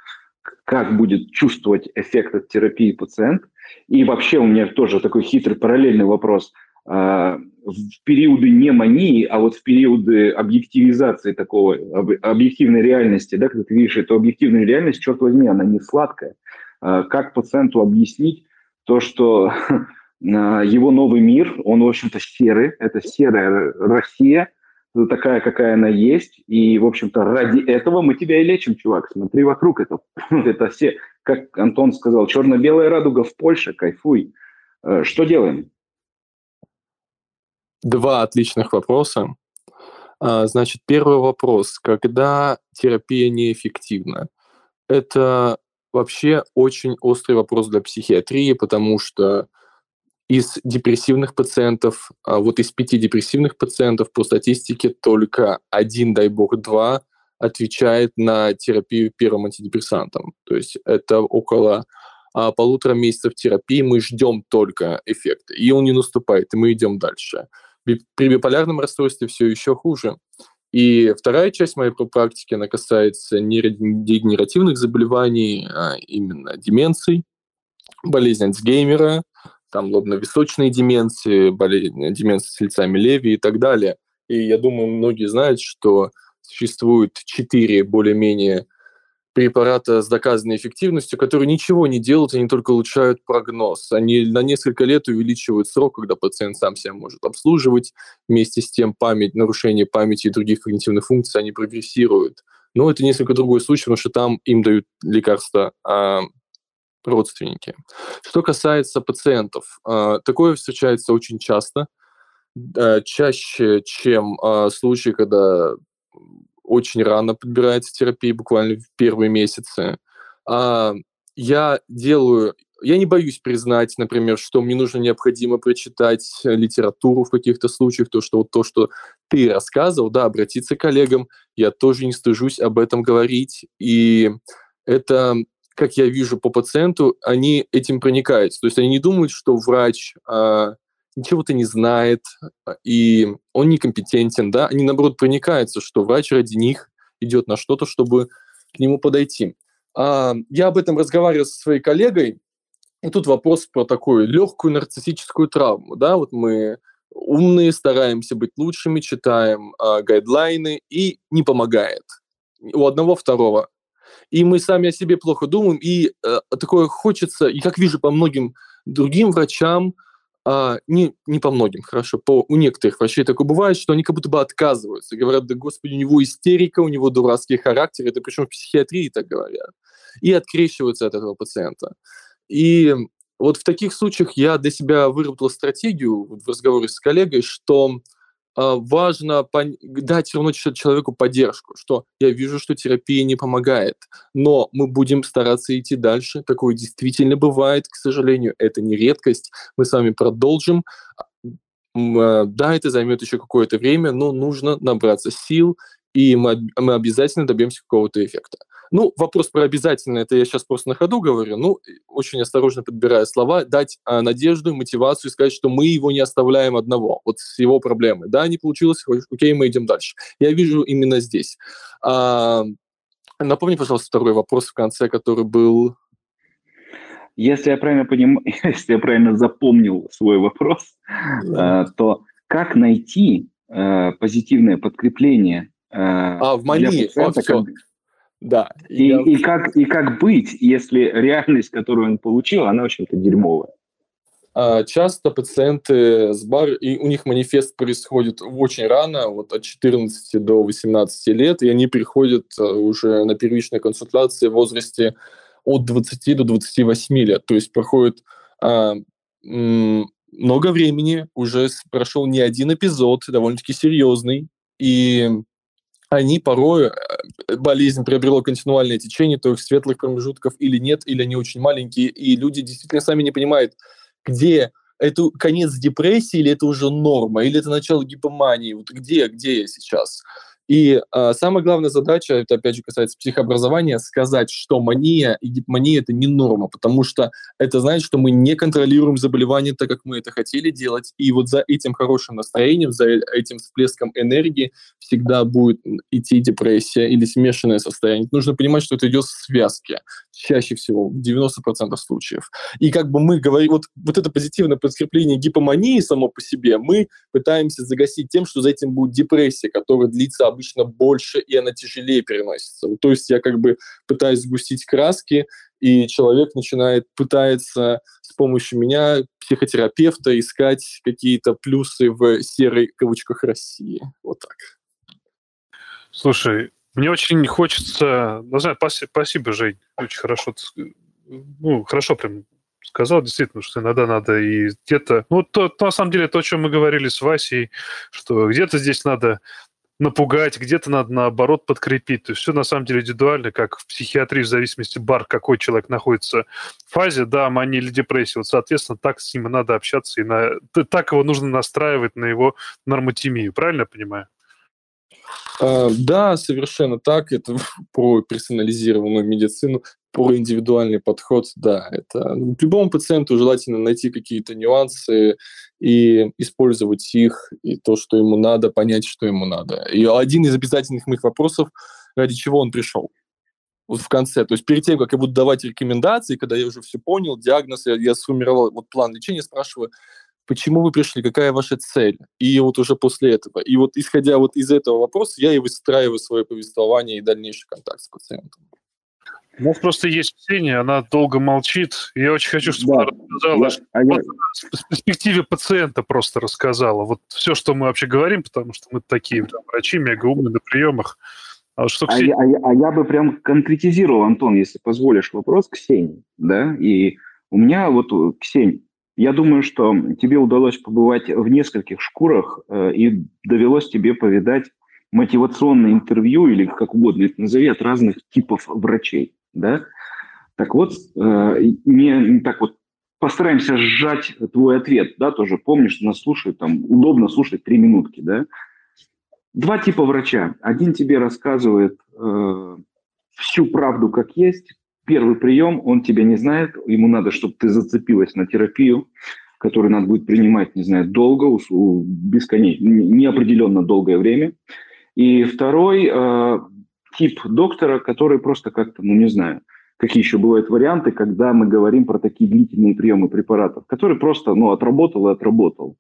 как будет чувствовать эффект от терапии пациент. И вообще у меня тоже такой хитрый параллельный вопрос – а, в периоды не мании, а вот в периоды объективизации такого, объективной реальности, да, когда ты видишь эту объективную реальность, черт возьми, она не сладкая. А, как пациенту объяснить то, что а, его новый мир, он, в общем-то, серый, это серая Россия, такая, какая она есть, и, в общем-то, ради этого мы тебя и лечим, чувак. Смотри вокруг, это, это все, как Антон сказал, черно-белая радуга в Польше, кайфуй. Что делаем? два отличных вопроса. А, значит, первый вопрос. Когда терапия неэффективна? Это вообще очень острый вопрос для психиатрии, потому что из депрессивных пациентов, а, вот из пяти депрессивных пациентов по статистике только один, дай бог, два отвечает на терапию первым антидепрессантом. То есть это около а, полутора месяцев терапии мы ждем только эффекта, и он не наступает, и мы идем дальше. При биполярном расстройстве все еще хуже. И вторая часть моей практики, она касается нейродегенеративных заболеваний, а именно деменций, болезнь Альцгеймера, там лобно-височные деменции, болезнь, деменция с лицами Леви и так далее. И я думаю, многие знают, что существует четыре более-менее препарата с доказанной эффективностью, которые ничего не делают, они только улучшают прогноз. Они на несколько лет увеличивают срок, когда пациент сам себя может обслуживать. Вместе с тем память, нарушение памяти и других когнитивных функций, они прогрессируют. Но это несколько другой случай, потому что там им дают лекарства а, родственники. Что касается пациентов, а, такое встречается очень часто, а, чаще, чем а, случаи, когда очень рано подбирается терапия, буквально в первые месяцы. А, я делаю, я не боюсь признать, например, что мне нужно необходимо прочитать литературу в каких-то случаях, то, что вот то, что ты рассказывал, да, обратиться к коллегам, я тоже не стыжусь об этом говорить, и это как я вижу по пациенту, они этим проникаются. То есть они не думают, что врач а, ничего-то не знает, а, и он некомпетентен, да, они, наоборот, проникаются, что врач ради них идет на что-то, чтобы к нему подойти. А, я об этом разговаривал со своей коллегой, и тут вопрос про такую легкую нарциссическую травму, да, вот мы умные, стараемся быть лучшими, читаем а, гайдлайны, и не помогает. У одного, второго. И мы сами о себе плохо думаем, и э, такое хочется, и как вижу по многим другим врачам, а, не, не по многим, хорошо, по, у некоторых врачей такое бывает, что они как будто бы отказываются, говорят, да господи, у него истерика, у него дурацкий характер, это причем в психиатрии так говорят, и открещиваются от этого пациента. И вот в таких случаях я для себя выработал стратегию в разговоре с коллегой, что а, важно дать все равно человеку поддержку, что я вижу, что терапия не помогает, но мы будем стараться идти дальше. Такое действительно бывает, к сожалению, это не редкость. Мы с вами продолжим. А, да, это займет еще какое-то время, но нужно набраться сил, и мы, мы обязательно добьемся какого-то эффекта. Ну, вопрос про обязательно, это я сейчас просто на ходу говорю, ну, очень осторожно подбирая слова, дать а, надежду, мотивацию, сказать, что мы его не оставляем одного, вот с его проблемой. Да, не получилось, окей, мы идем дальше. Я вижу именно здесь. А, напомни, пожалуйста, второй вопрос в конце, который был... Если я правильно понимаю, если я правильно запомнил свой вопрос, да. э, то как найти э, позитивное подкрепление э, а, в мании, О, да. И, я... и, как, и как быть, если реальность, которую он получил, она, в общем-то, дерьмовая? А, часто пациенты с бар, и у них манифест происходит очень рано, вот от 14 до 18 лет, и они приходят э, уже на первичной консультации в возрасте от 20 до 28 лет. То есть проходит а, много времени, уже прошел не один эпизод, довольно-таки серьезный, и они порой, э, болезнь приобрела континуальное течение, то их светлых промежутков или нет, или они очень маленькие, и люди действительно сами не понимают, где это конец депрессии, или это уже норма, или это начало гипомании, вот где, где я сейчас. И э, самая главная задача, это опять же касается психообразования, сказать, что мания и гипомания – это не норма, потому что это значит, что мы не контролируем заболевание так, как мы это хотели делать, и вот за этим хорошим настроением, за этим всплеском энергии всегда будет идти депрессия или смешанное состояние. Нужно понимать, что это идет в связке, чаще всего, в 90% случаев. И как бы мы говорим, вот, вот это позитивное подкрепление гипомании само по себе, мы пытаемся загасить тем, что за этим будет депрессия, которая длится обычно больше, и она тяжелее переносится. То есть я как бы пытаюсь сгустить краски, и человек начинает, пытается с помощью меня, психотерапевта, искать какие-то плюсы в серой кавычках России. Вот так. Слушай, мне очень хочется... Ну, знаю, спасибо, Жень. Очень хорошо, ну, хорошо прям сказал, действительно, что иногда надо и где-то... Ну, то, то, на самом деле, то, о чем мы говорили с Васей, что где-то здесь надо напугать, где-то надо наоборот подкрепить. То есть все на самом деле индивидуально, как в психиатрии, в зависимости бар, какой человек находится в фазе, да, мания или депрессия. Вот, соответственно, так с ним надо общаться, и на... так его нужно настраивать на его нормотимию. Правильно я понимаю? А, да, совершенно так. Это про персонализированную медицину, про индивидуальный подход. Да, это ну, любому пациенту желательно найти какие-то нюансы и использовать их, и то, что ему надо, понять, что ему надо. И один из обязательных моих вопросов, ради чего он пришел вот в конце. То есть перед тем, как я буду давать рекомендации, когда я уже все понял, диагноз, я, я сформировал вот план лечения, спрашиваю, почему вы пришли, какая ваша цель. И вот уже после этого. И вот исходя вот из этого вопроса, я и выстраиваю свое повествование и дальнейший контакт с пациентом. У нас просто есть Ксения, она долго молчит. Я очень хочу, чтобы да. она рассказала, я, а вот я... с перспективе пациента просто рассказала. Вот все, что мы вообще говорим, потому что мы такие там, врачи, мега умные на приемах. А, что Ксения... а, я, а, я, а я бы прям конкретизировал, Антон, если позволишь, вопрос Ксении. Да? И у меня вот, Ксень, я думаю, что тебе удалось побывать в нескольких шкурах э, и довелось тебе повидать мотивационное интервью или как угодно это назови от разных типов врачей, да? Так вот, э, не так вот постараемся сжать твой ответ, да, тоже помнишь, нас слушают, там удобно слушать три минутки, да? Два типа врача. Один тебе рассказывает э, всю правду как есть, первый прием, он тебя не знает, ему надо, чтобы ты зацепилась на терапию, которую надо будет принимать, не знаю, долго, бесконечно, неопределенно долгое время. И второй э, тип доктора, который просто как-то, ну не знаю, какие еще бывают варианты, когда мы говорим про такие длительные приемы препаратов, который просто, ну, отработал и отработал.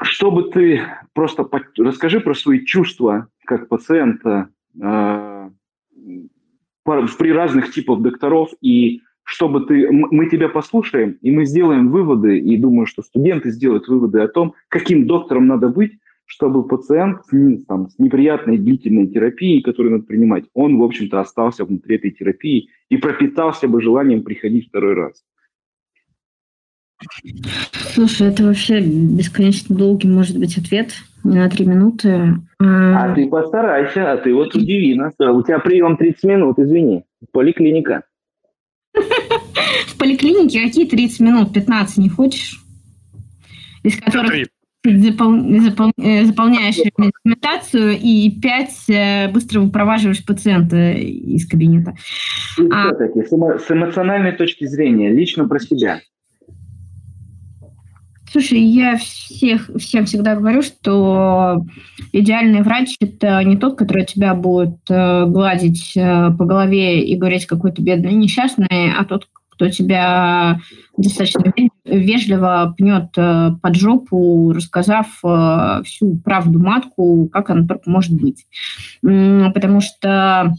Чтобы ты просто расскажи про свои чувства как пациента, э, при разных типах докторов, и чтобы ты, мы тебя послушаем, и мы сделаем выводы, и думаю, что студенты сделают выводы о том, каким доктором надо быть, чтобы пациент с, там, с неприятной длительной терапией, которую надо принимать, он, в общем-то, остался внутри этой терапии и пропитался бы желанием приходить второй раз. Слушай, это вообще бесконечно долгий может быть ответ, не на три минуты. А, а ты постарайся, а ты вот удиви нас. У тебя прием 30 минут, извини. Поликлиника. В поликлинике какие 30 минут? 15 не хочешь? Из которых э, заполняешь документацию и 5 э, быстро выпроваживаешь пациента из кабинета. А... все-таки с эмоциональной точки зрения, лично про себя – Слушай, я всех, всем всегда говорю, что идеальный врач – это не тот, который тебя будет э, гладить э, по голове и говорить, какой ты бедный несчастный, а тот, кто тебя достаточно вежливо пнет э, под жопу, рассказав всю правду матку, как она только может быть. Потому что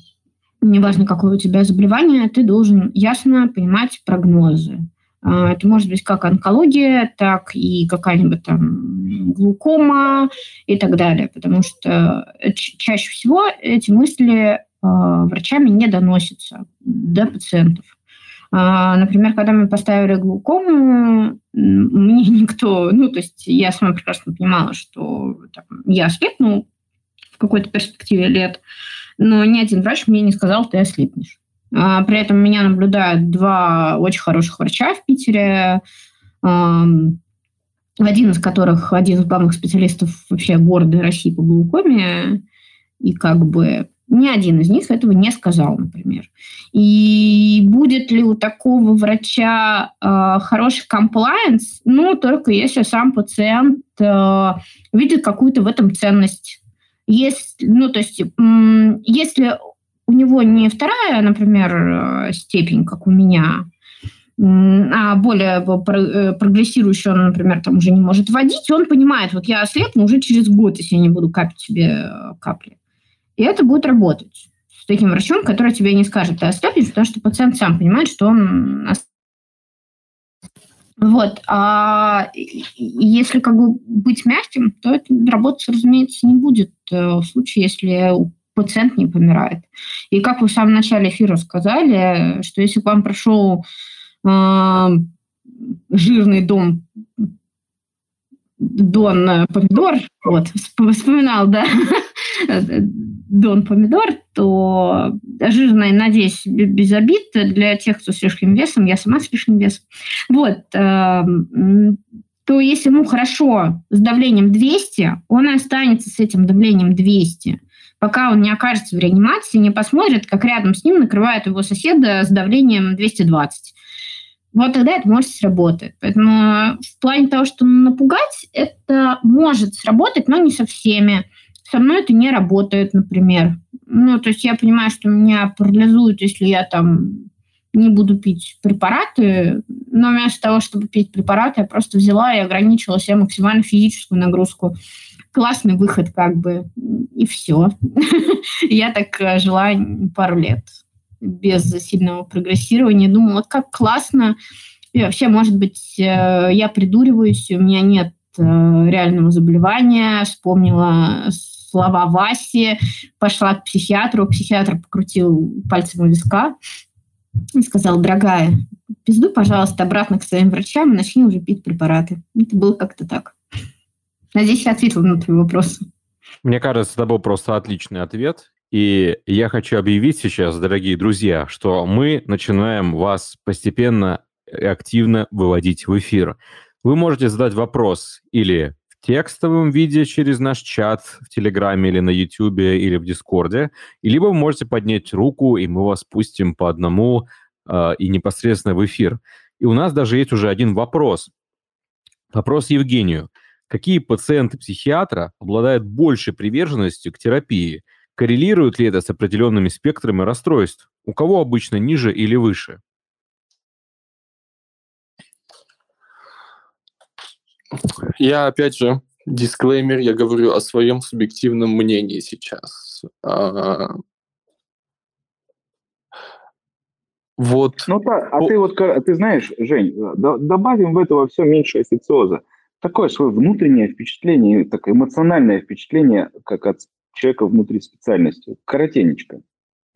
неважно, какое у тебя заболевание, ты должен ясно понимать прогнозы. А, это может быть как онкология, так и какая-нибудь там глукома и так далее, потому что э, чаще всего эти мысли а, врачами не доносятся до пациентов. А, например, когда мы поставили глукому, мне никто, ну, то есть я сама прекрасно понимала, что там, я ослепну в какой-то перспективе лет, но ни один врач мне не сказал, ты ослепнешь. А, при этом меня наблюдают два очень хороших врача в Питере, один из которых один из главных специалистов вообще города России по глаукоме, и как бы ни один из них этого не сказал, например. И будет ли у такого врача э, хороший комплайенс? Ну, только если сам пациент э, видит какую-то в этом ценность. Есть, ну, то есть, если у него не вторая, например, э, степень, как у меня, а более э, прогрессирующий, он, например, там уже не может водить, он понимает, вот я ослепну уже через год, если я не буду капать себе э, капли. И это будет работать с таким врачом, который тебе не скажет, ты ослепнешь, потому что пациент сам понимает, что он вот. А если как бы быть мягким, то это работать, разумеется, не будет в случае, если пациент не помирает. И как вы в самом начале эфира сказали, что если к вам пришел э, жирный дом Дон Помидор, вот, вспоминал, да, Дон Помидор, то жирная, надеюсь, без обид для тех, кто с лишним весом, я сама с лишним весом. Вот, эм, то если ему хорошо с давлением 200, он останется с этим давлением 200 пока он не окажется в реанимации, не посмотрит, как рядом с ним накрывает его соседа с давлением 220 вот тогда это может сработать. Поэтому в плане того, что напугать, это может сработать, но не со всеми. Со мной это не работает, например. Ну, то есть я понимаю, что меня парализует, если я там не буду пить препараты, но вместо того, чтобы пить препараты, я просто взяла и ограничила себе максимально физическую нагрузку. Классный выход как бы, и все. Я так э, жила пару лет без сильного прогрессирования. Думала, как классно. И вообще, может быть, э, я придуриваюсь, у меня нет э, реального заболевания. Вспомнила слова Васи, пошла к психиатру, психиатр покрутил пальцем у виска и сказал, дорогая, пизду, пожалуйста, обратно к своим врачам и начни уже пить препараты. Это было как-то так. Надеюсь, я ответила на твой вопрос. Мне кажется, это был просто отличный ответ. И я хочу объявить сейчас, дорогие друзья, что мы начинаем вас постепенно и активно выводить в эфир. Вы можете задать вопрос или в текстовом виде через наш чат в Телеграме или на Ютубе или в Дискорде, либо вы можете поднять руку, и мы вас пустим по одному э, и непосредственно в эфир. И у нас даже есть уже один вопрос. Вопрос Евгению. Какие пациенты психиатра обладают большей приверженностью к терапии – Коррелирует ли это с определенными спектрами расстройств? У кого обычно ниже или выше? Я, опять же, дисклеймер, я говорю о своем субъективном мнении сейчас. А... Вот. Ну да, а ты вот, ты знаешь, Жень, добавим в этого все меньше официоза. Такое свое внутреннее впечатление, такое эмоциональное впечатление, как от человека внутри специальности. Коротенечко.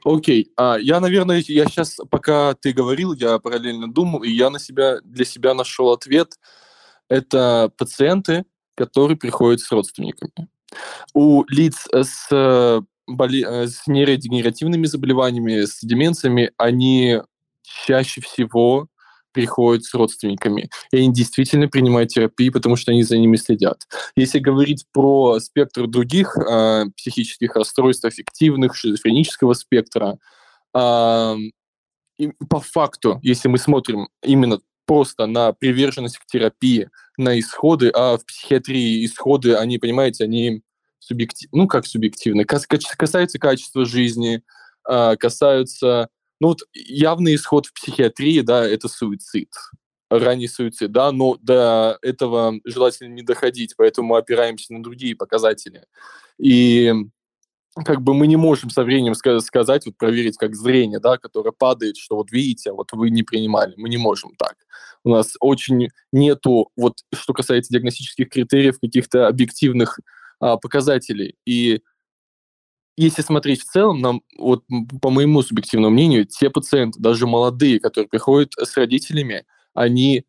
Окей, а я, наверное, я сейчас, пока ты говорил, я параллельно думал, и я на себя, для себя нашел ответ. Это пациенты, которые приходят с родственниками. У лиц с, боли... с нейродегенеративными заболеваниями, с деменциями, они чаще всего приходят с родственниками. И они действительно принимают терапию, потому что они за ними следят. Если говорить про спектр других э, психических расстройств, аффективных, шизофренического спектра, э, и по факту, если мы смотрим именно просто на приверженность к терапии, на исходы, а в психиатрии исходы, они, понимаете, они субъективны, ну как субъективны, касаются качества жизни, э, касаются ну вот явный исход в психиатрии, да, это суицид, ранний суицид, да, но до этого желательно не доходить, поэтому опираемся на другие показатели. И как бы мы не можем со временем сказать, вот проверить как зрение, да, которое падает, что вот видите, вот вы не принимали, мы не можем так. У нас очень нету, вот что касается диагностических критериев, каких-то объективных а, показателей. И если смотреть в целом, нам, вот по моему субъективному мнению, те пациенты, даже молодые, которые приходят с родителями, они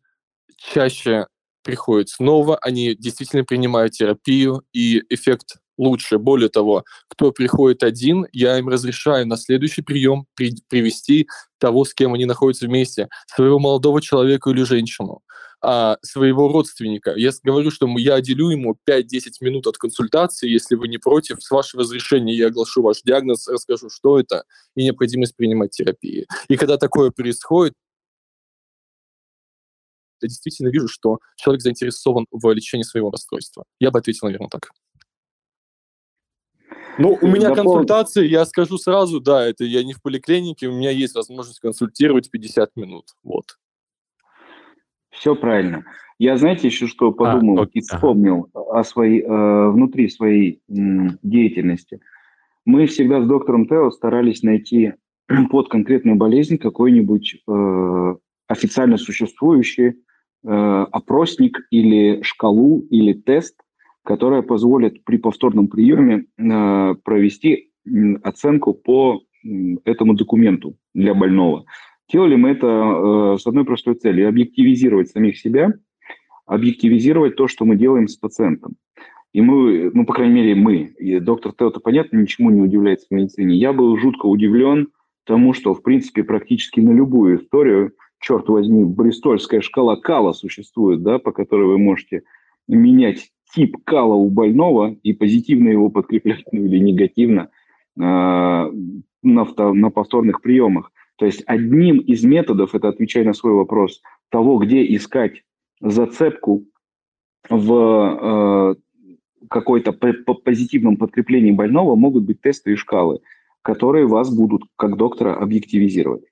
чаще приходят снова, они действительно принимают терапию, и эффект лучше. Более того, кто приходит один, я им разрешаю на следующий прием при, привести того, с кем они находятся вместе, своего молодого человека или женщину а, своего родственника. Я говорю, что я отделю ему 5-10 минут от консультации, если вы не против, с вашего разрешения я оглашу ваш диагноз, расскажу, что это, и необходимость принимать терапии. И когда такое происходит, я действительно вижу, что человек заинтересован в лечении своего расстройства. Я бы ответил, наверное, так. Ну, у меня консультации, я скажу сразу, да, это я не в поликлинике, у меня есть возможность консультировать 50 минут, вот. Все правильно. Я, знаете, еще что а, подумал а, и вспомнил ага. о своей, э, внутри своей м, деятельности. Мы всегда с доктором Тео старались найти под конкретную болезнь какой-нибудь э, официально существующий э, опросник или шкалу или тест, которая позволит при повторном приеме э, провести оценку по этому документу для больного. Делали мы это э, с одной простой целью – объективизировать самих себя, объективизировать то, что мы делаем с пациентом. И мы, ну, по крайней мере, мы, и доктор Тео, понятно, ничему не удивляется в медицине. Я был жутко удивлен тому, что, в принципе, практически на любую историю, черт возьми, бристольская шкала Кала существует, да, по которой вы можете менять тип Кала у больного и позитивно его подкреплять ну, или негативно э, на, на повторных приемах. То есть одним из методов, это отвечая на свой вопрос, того, где искать зацепку в э, какой-то позитивном подкреплении больного, могут быть тесты и шкалы, которые вас будут, как доктора, объективизировать.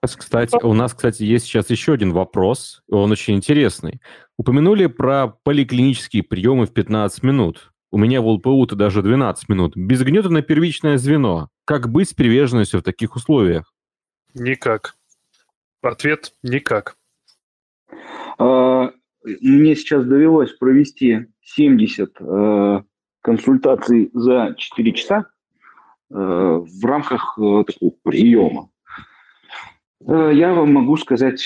Кстати, у нас, кстати, есть сейчас еще один вопрос, он очень интересный. Упомянули про поликлинические приемы в 15 минут. У меня в ЛПУ-то даже 12 минут. Без гнета на первичное звено. Как быть с приверженностью в таких условиях? Никак. Ответ – никак. А, мне сейчас довелось провести 70 э, консультаций за 4 часа э, в рамках э, такого приема. Я вам могу сказать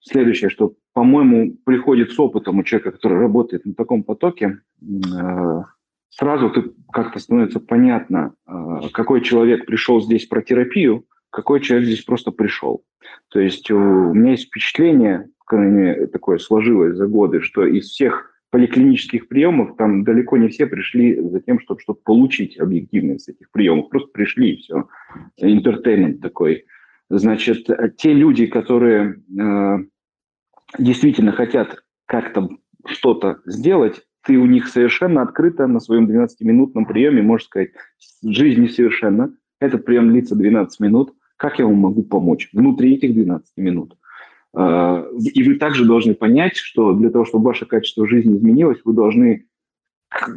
следующее, что по-моему, приходит с опытом у человека, который работает на таком потоке, э, сразу ты как-то становится понятно, э, какой человек пришел здесь про терапию, какой человек здесь просто пришел. То есть у меня есть впечатление, такое сложилось за годы, что из всех поликлинических приемов там далеко не все пришли за тем, чтобы, чтобы получить объективность этих приемов. Просто пришли, и все. Интертеймент такой. Значит, те люди, которые э, действительно хотят как-то что-то сделать, ты у них совершенно открыто на своем 12-минутном приеме можешь сказать, жизнь несовершенна, этот прием длится 12 минут, как я вам могу помочь внутри этих 12 минут? А, и вы также должны понять, что для того, чтобы ваше качество жизни изменилось, вы должны...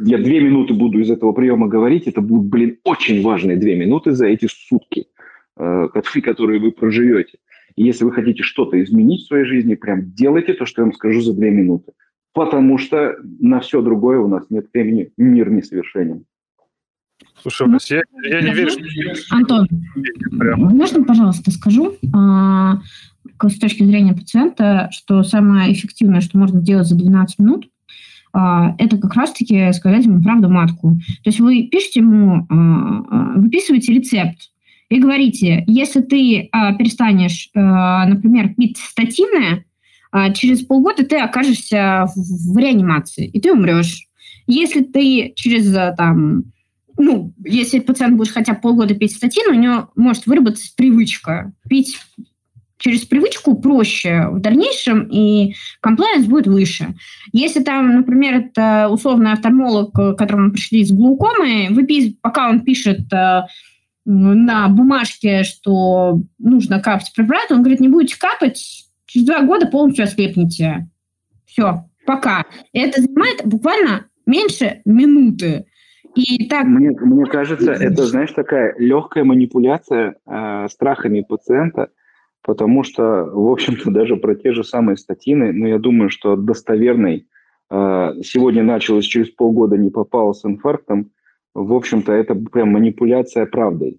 Я две минуты буду из этого приема говорить, это будут, блин, очень важные две минуты за эти сутки, а, которые вы проживете. И если вы хотите что-то изменить в своей жизни, прям делайте то, что я вам скажу за две минуты. Потому что на все другое у нас нет времени, мир несовершенен. Слушай, Вась, я, я не верю, что... Антон, можно, пожалуйста, скажу, а, с точки зрения пациента, что самое эффективное, что можно сделать за 12 минут, а, это как раз-таки сказать ему правду матку. То есть вы пишете ему, а, выписываете рецепт, и говорите, если ты а, перестанешь, а, например, пить статины, а, через полгода ты окажешься в, реанимации, и ты умрешь. Если ты через а, там, ну, если пациент будет хотя бы полгода пить статин, у него может выработаться привычка пить через привычку проще в дальнейшем, и комплайенс будет выше. Если там, например, это условный офтальмолог, к которому пришли с глаукомой, выпис... пока он пишет на бумажке, что нужно капать препарат, он говорит, не будете капать, через два года полностью ослепнете. Все, пока. Это занимает буквально меньше минуты. И так... мне, мне кажется, это, знаешь, такая легкая манипуляция э, страхами пациента, потому что, в общем-то, даже про те же самые статины, ну, я думаю, что достоверный э, сегодня началось, через полгода не попал с инфарктом, в общем-то, это прям манипуляция правдой,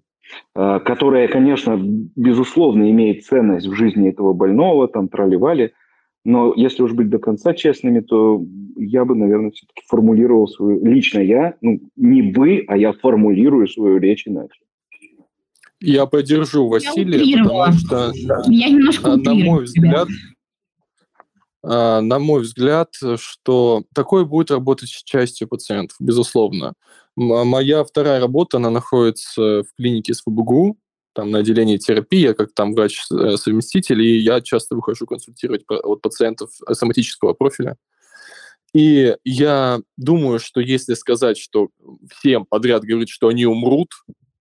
а, которая, конечно, безусловно, имеет ценность в жизни этого больного, там, тролливали, но если уж быть до конца честными, то я бы, наверное, все-таки формулировал свою... Лично я, ну, не вы, а я формулирую свою речь иначе. Я поддержу Василия, я потому что, я немножко на мой взгляд, тебя на мой взгляд, что такое будет работать с частью пациентов, безусловно. Моя вторая работа, она находится в клинике СПБГУ, там на отделении терапии, я как там врач-совместитель, и я часто выхожу консультировать от пациентов соматического профиля. И я думаю, что если сказать, что всем подряд говорить, что они умрут,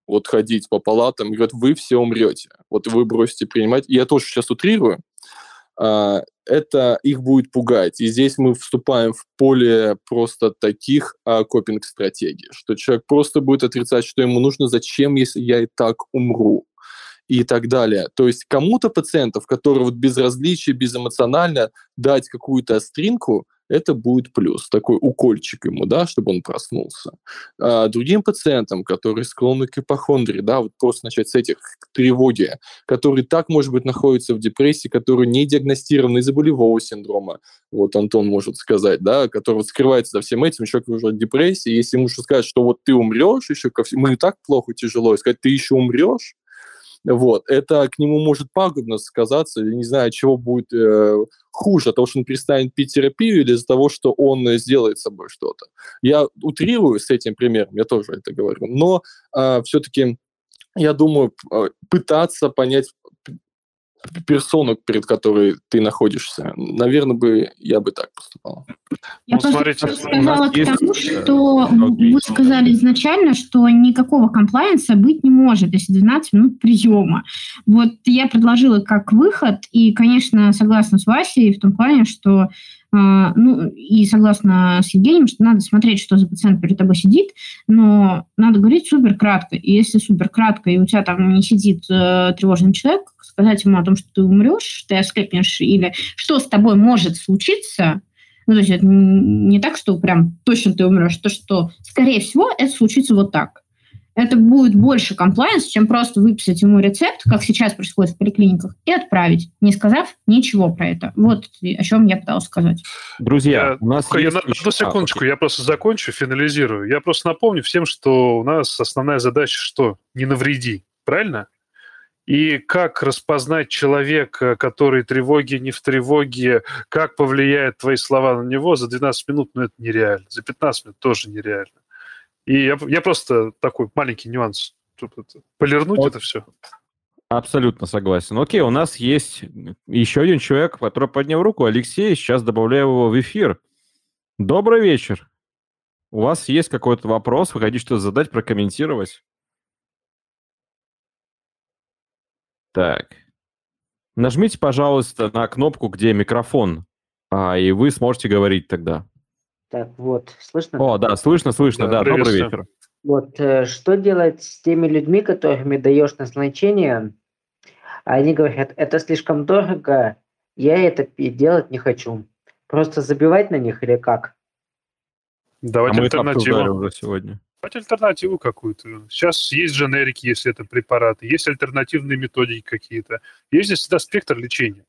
вот ходить по палатам, говорят, вы все умрете, вот вы бросите принимать. Я тоже сейчас утрирую, а, это их будет пугать. И здесь мы вступаем в поле просто таких а, копинг-стратегий, что человек просто будет отрицать, что ему нужно, зачем, если я и так умру. И так далее. То есть кому-то пациентов, которые вот безразличие, безэмоционально дать какую-то остринку, это будет плюс, такой укольчик ему, да, чтобы он проснулся. А другим пациентам, которые склонны к ипохондрии, да, вот просто начать с этих тревоги, которые так, может быть, находятся в депрессии, которые не диагностированы из-за болевого синдрома, вот Антон может сказать, да, который скрывается за всем этим, человек уже в депрессии, если ему сказать, что вот ты умрешь еще, ко всему, ему и так плохо, тяжело, и сказать, ты еще умрешь, вот, это к нему может пагубно сказаться, я не знаю, чего будет э, хуже, от того, что он перестанет пить терапию или из-за того, что он сделает с собой что-то. Я утрирую с этим примером, я тоже это говорю, но э, все-таки я думаю, пытаться понять персону, перед которой ты находишься. Наверное, бы я бы так поступал. Я ну, смотрите, сказала к тому, есть... Э, что вы сказали изначально, что никакого комплайенса быть не может, если 12 минут приема. Вот я предложила как выход, и, конечно, согласна с Васей в том плане, что ну, и согласна с Евгением, что надо смотреть, что за пациент перед тобой сидит, но надо говорить супер кратко. И если супер кратко, и у тебя там не сидит э, тревожный человек, сказать ему о том, что ты умрешь, ты ослепнешь, или что с тобой может случиться, ну, то есть это не так, что прям точно ты умрешь, то, что, скорее всего, это случится вот так это будет больше комплайенс, чем просто выписать ему рецепт, как сейчас происходит в поликлиниках, и отправить, не сказав ничего про это. Вот о чем я пыталась сказать. Друзья, я, у нас я есть... На, одну секундочку, а, я просто закончу, финализирую. Я просто напомню всем, что у нас основная задача что? Не навреди, правильно? И как распознать человека, который тревоги, не в тревоге, как повлияет твои слова на него за 12 минут, ну это нереально. За 15 минут тоже нереально. И я, я просто такой маленький нюанс. Полирнуть вот. это все. Абсолютно согласен. Окей, у нас есть еще один человек, который поднял руку. Алексей, сейчас добавляю его в эфир. Добрый вечер. У вас есть какой-то вопрос? Вы хотите что-то задать, прокомментировать? Так. Нажмите, пожалуйста, на кнопку, где микрофон, а, и вы сможете говорить тогда. Так, вот, слышно? О, да, слышно, слышно, да, да добрый вечер. Вот, э, что делать с теми людьми, которыми даешь назначение, они говорят, это слишком дорого, я это делать не хочу. Просто забивать на них или как? Давайте а альтернативу. уже сегодня. Давайте альтернативу какую-то. Сейчас есть дженерики, если это препараты, есть альтернативные методики какие-то. Есть здесь всегда спектр лечения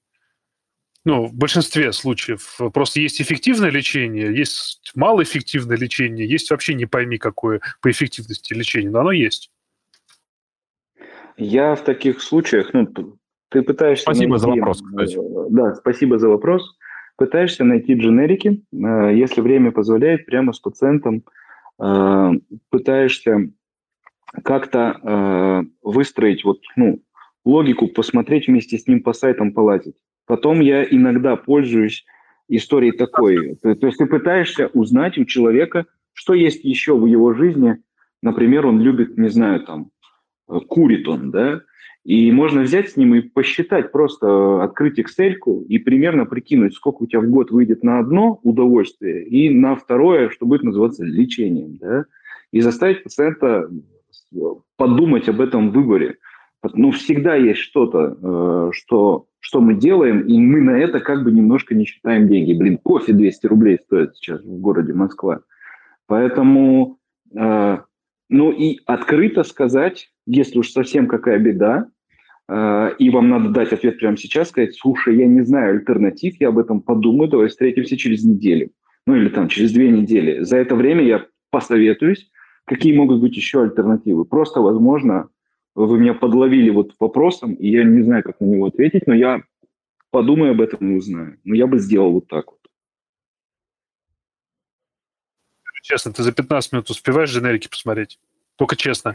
ну, в большинстве случаев просто есть эффективное лечение, есть малоэффективное лечение, есть вообще не пойми какое по эффективности лечение, но оно есть. Я в таких случаях, ну, ты пытаешься... Спасибо найти, за вопрос, кстати. Э, да, спасибо за вопрос. Пытаешься найти дженерики, э, если время позволяет, прямо с пациентом э, пытаешься как-то выстроить вот, ну, логику, посмотреть вместе с ним по сайтам, полазить. Потом я иногда пользуюсь историей такой. То, то есть ты пытаешься узнать у человека, что есть еще в его жизни. Например, он любит, не знаю, там, э, курит он, да, и можно взять с ним и посчитать, просто открыть Excel и примерно прикинуть, сколько у тебя в год выйдет на одно удовольствие и на второе, что будет называться лечением, да, и заставить пациента подумать об этом выборе. Ну, всегда есть что-то, э, что что мы делаем, и мы на это как бы немножко не считаем деньги. Блин, кофе 200 рублей стоит сейчас в городе Москва. Поэтому, э, ну и открыто сказать, если уж совсем какая беда, э, и вам надо дать ответ прямо сейчас, сказать, слушай, я не знаю альтернатив, я об этом подумаю, давай встретимся через неделю. Ну или там через две недели. За это время я посоветуюсь, какие могут быть еще альтернативы. Просто, возможно, вы меня подловили вот вопросом, и я не знаю, как на него ответить, но я подумаю об этом и узнаю. Но я бы сделал вот так вот. Честно, ты за 15 минут успеваешь дженерики посмотреть? Только честно.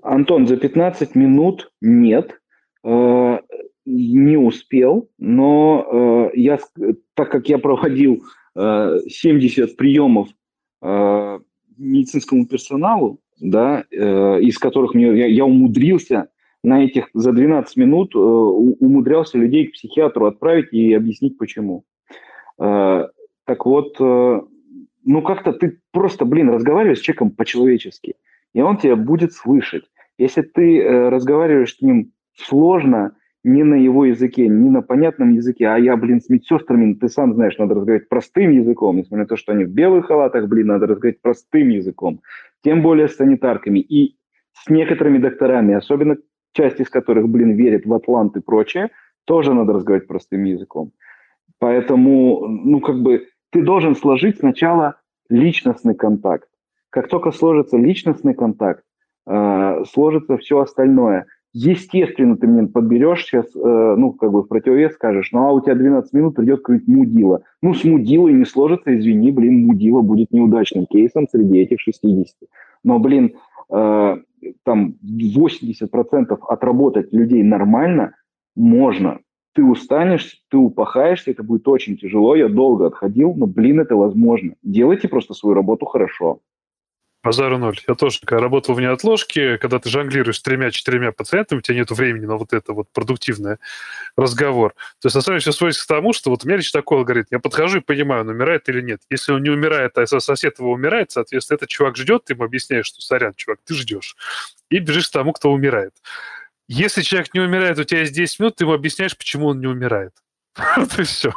Антон, за 15 минут нет. Э, не успел, но э, я, так как я проводил 70 э, приемов медицинскому персоналу, да, э, из которых мне, я, я умудрился на этих за 12 минут э, умудрялся людей к психиатру отправить и объяснить почему. Э, так вот, ну как-то ты просто, блин, разговариваешь с человеком по-человечески, и он тебя будет слышать. Если ты разговариваешь с ним сложно, не на его языке, не на понятном языке, а я, блин, с медсестрами, ты сам знаешь, надо разговаривать простым языком, несмотря на то, что они в белых халатах, блин, надо разговаривать простым языком, тем более с санитарками и с некоторыми докторами, особенно часть из которых, блин, верит в Атлант и прочее, тоже надо разговаривать простым языком. Поэтому, ну, как бы, ты должен сложить сначала личностный контакт. Как только сложится личностный контакт, э, сложится все остальное – Естественно, ты мне подберешь сейчас, э, ну, как бы в противовес скажешь, ну, а у тебя 12 минут придет какой-нибудь мудила. Ну, с мудилой не сложится, извини, блин, мудила будет неудачным кейсом среди этих 60. Но, блин, э, там 80% отработать людей нормально можно. Ты устанешь, ты упахаешься, это будет очень тяжело. Я долго отходил, но, блин, это возможно. Делайте просто свою работу хорошо. Базару ноль. Я тоже, когда работал в неотложке, когда ты жонглируешь тремя-четырьмя пациентами, у тебя нет времени на вот это вот продуктивный разговор. То есть, на самом деле, все сводится к тому, что вот у меня лично такой алгоритм. Я подхожу и понимаю, он умирает или нет. Если он не умирает, а сосед его умирает, соответственно, этот чувак ждет, ты ему объясняешь, что, сорян, чувак, ты ждешь. И бежишь к тому, кто умирает. Если человек не умирает, у тебя есть 10 минут, ты ему объясняешь, почему он не умирает. Вот и все.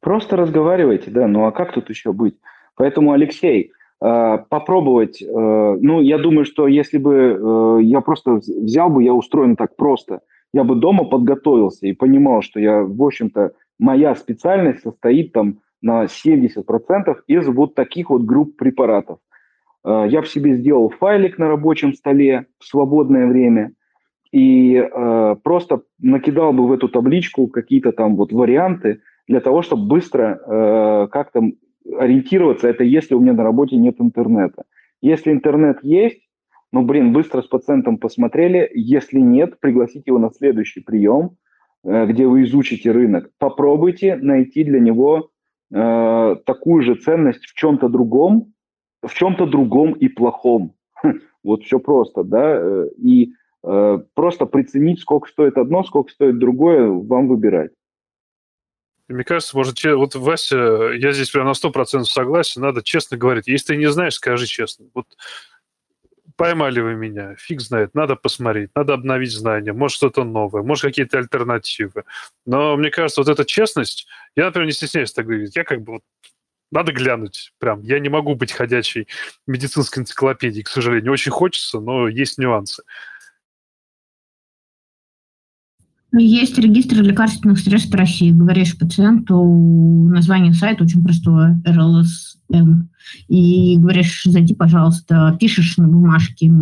Просто разговаривайте, да. Ну а как тут еще быть? Поэтому, Алексей, э, попробовать, э, ну, я думаю, что если бы э, я просто взял бы, я устроен так просто, я бы дома подготовился и понимал, что я, в общем-то, моя специальность состоит там на 70% из вот таких вот групп препаратов. Я в себе сделал файлик на рабочем столе в свободное время и просто накидал бы в эту табличку какие-то там вот варианты для того, чтобы быстро как-то ориентироваться, это если у меня на работе нет интернета. Если интернет есть, ну, блин, быстро с пациентом посмотрели. Если нет, пригласите его на следующий прием, э, где вы изучите рынок. Попробуйте найти для него э, такую же ценность в чем-то другом, в чем-то другом и плохом. Хм, вот все просто, да, э, и э, просто приценить, сколько стоит одно, сколько стоит другое, вам выбирать. Мне кажется, может, вот, Вася, я здесь прям на 100% согласен, надо честно говорить. Если ты не знаешь, скажи честно. Вот поймали вы меня, фиг знает, надо посмотреть, надо обновить знания, может, что-то новое, может, какие-то альтернативы. Но мне кажется, вот эта честность, я, например, не стесняюсь так говорить, я как бы вот надо глянуть. Прям. Я не могу быть ходячей медицинской энциклопедией, к сожалению. Очень хочется, но есть нюансы. Есть регистр лекарственных средств России. Говоришь пациенту название сайта очень простое, RLSM, и говоришь, зайди, пожалуйста, пишешь на бумажке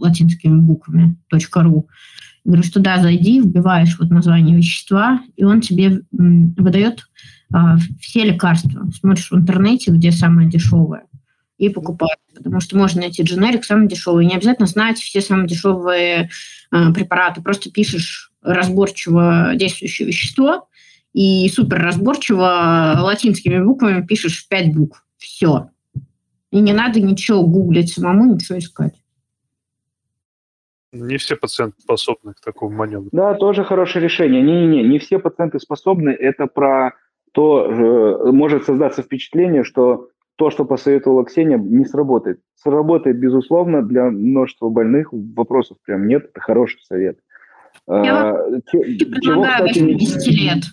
латинскими буквами .ru. Говорю, что да, зайди, вбиваешь вот название вещества, и он тебе выдает а, все лекарства. Смотришь в интернете, где самое дешевое, и покупаешь. Потому что можно найти дженерик самый дешевый. Не обязательно знать все самые дешевые а, препараты. Просто пишешь разборчиво действующее вещество, и супер разборчиво латинскими буквами пишешь пять букв. Все. И не надо ничего гуглить самому, ничего искать. Не все пациенты способны к такому маневру. Да, тоже хорошее решение. Не-не-не, не все пациенты способны. Это про то, э, может создаться впечатление, что то, что посоветовала Ксения, не сработает. Сработает, безусловно, для множества больных. Вопросов прям нет. Это хороший совет. Я а, предлагаю 80 лет,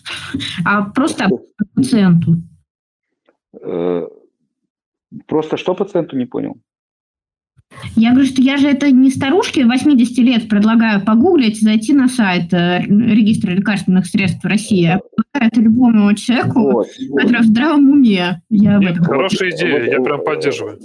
а просто пациенту. Э, просто что пациенту не понял? Я говорю, что я же это не старушке 80 лет предлагаю погуглить, зайти на сайт э, регистра лекарственных средств России, это любому человеку, вот, который вот. в здравом уме. Я Нет, хорошая идея, вот, я прям поддерживаю.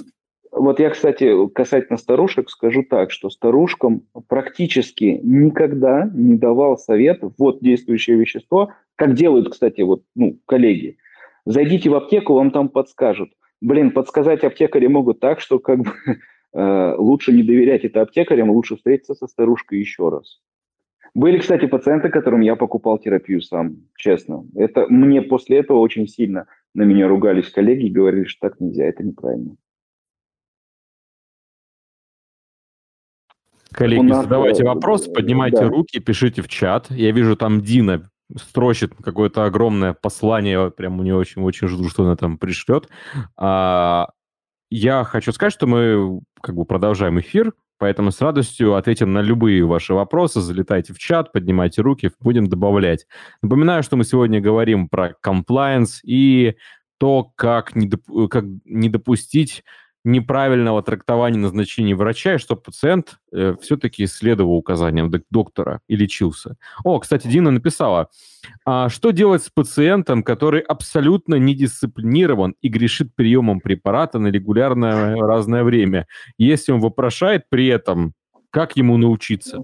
Вот я, кстати, касательно старушек скажу так, что старушкам практически никогда не давал совет, вот действующее вещество, как делают, кстати, вот, ну, коллеги. Зайдите в аптеку, вам там подскажут. Блин, подсказать аптекари могут так, что как бы э, лучше не доверять это аптекарям, лучше встретиться со старушкой еще раз. Были, кстати, пациенты, которым я покупал терапию сам, честно. Это мне после этого очень сильно на меня ругались коллеги и говорили, что так нельзя, это неправильно. Коллеги, нас... задавайте э, вопрос, поднимайте да. руки, пишите в чат. Я вижу, там Дина строчит какое-то огромное послание, прям у нее очень-очень жду, что она там пришлет. А, я хочу сказать, что мы как бы продолжаем эфир. Поэтому с радостью ответим на любые ваши вопросы. Залетайте в чат, поднимайте руки, будем добавлять. Напоминаю, что мы сегодня говорим про compliance и то, как не, доп- как не допустить неправильного трактования назначений врача, и чтобы пациент э, все-таки следовал указаниям доктора и лечился. О, кстати, Дина написала, а что делать с пациентом, который абсолютно не дисциплинирован и грешит приемом препарата на регулярное разное время, если он вопрошает при этом, как ему научиться?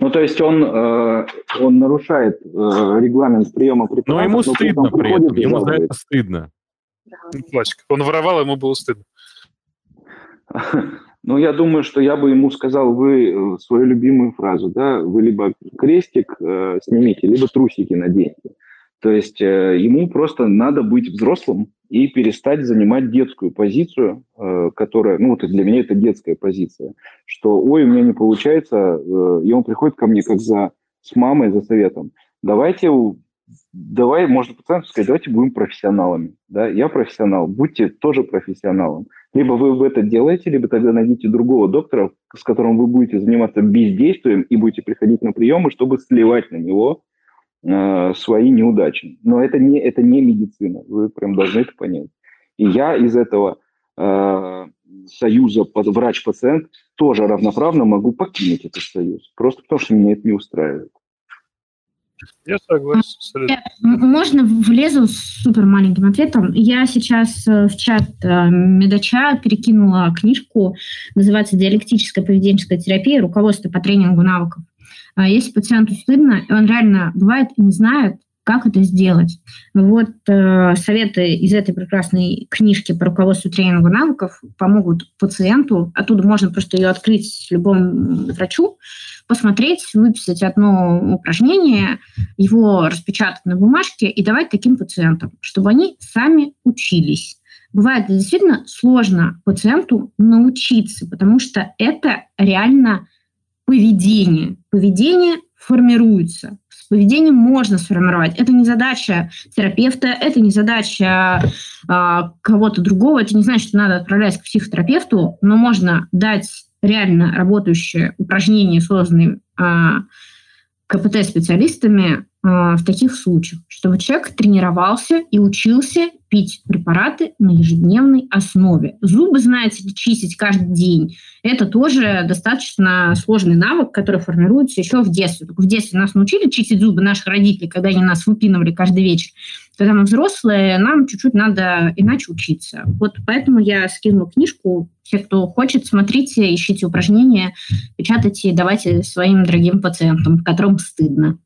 Ну, то есть он, э, он нарушает э, регламент приема препарата. Но ему стыдно при этом, ему за это стыдно. Классика. Он воровал, ему было стыдно. Ну, я думаю, что я бы ему сказал, вы э, свою любимую фразу, да, вы либо крестик э, снимите, либо трусики наденьте. То есть э, ему просто надо быть взрослым и перестать занимать детскую позицию, э, которая, ну, вот для меня это детская позиция, что, ой, у меня не получается, э, и он приходит ко мне как за с мамой за советом. Давайте давай, можно пациенту сказать, давайте будем профессионалами. Да? Я профессионал, будьте тоже профессионалом. Либо вы это делаете, либо тогда найдите другого доктора, с которым вы будете заниматься бездействием и будете приходить на приемы, чтобы сливать на него э, свои неудачи. Но это не, это не медицина, вы прям должны это понять. И я из этого э, союза врач-пациент тоже равноправно могу покинуть этот союз. Просто потому, что меня это не устраивает. Я согласен. Можно влезу с супер маленьким ответом. Я сейчас э, в чат э, Медача перекинула книжку, называется «Диалектическая поведенческая терапия. Руководство по тренингу навыков». Если пациенту стыдно, и он реально бывает и не знает, как это сделать. Вот э, советы из этой прекрасной книжки по руководству тренингу навыков помогут пациенту. Оттуда можно просто ее открыть любому врачу, посмотреть, выписать одно упражнение, его распечатать на бумажке и давать таким пациентам, чтобы они сами учились. Бывает действительно сложно пациенту научиться, потому что это реально поведение. Поведение формируется. С поведением можно сформировать. Это не задача терапевта, это не задача а, кого-то другого. Это не значит, что надо отправлять к психотерапевту, но можно дать реально работающие упражнения, созданные а, КПТ-специалистами в таких случаях, чтобы человек тренировался и учился пить препараты на ежедневной основе. Зубы, знаете, чистить каждый день. Это тоже достаточно сложный навык, который формируется еще в детстве. Только в детстве нас научили чистить зубы наших родителей, когда они нас выпинывали каждый вечер. Когда мы взрослые, нам чуть-чуть надо иначе учиться. Вот поэтому я скинула книжку. Все, кто хочет, смотрите, ищите упражнения, печатайте, давайте своим дорогим пациентам, которым стыдно.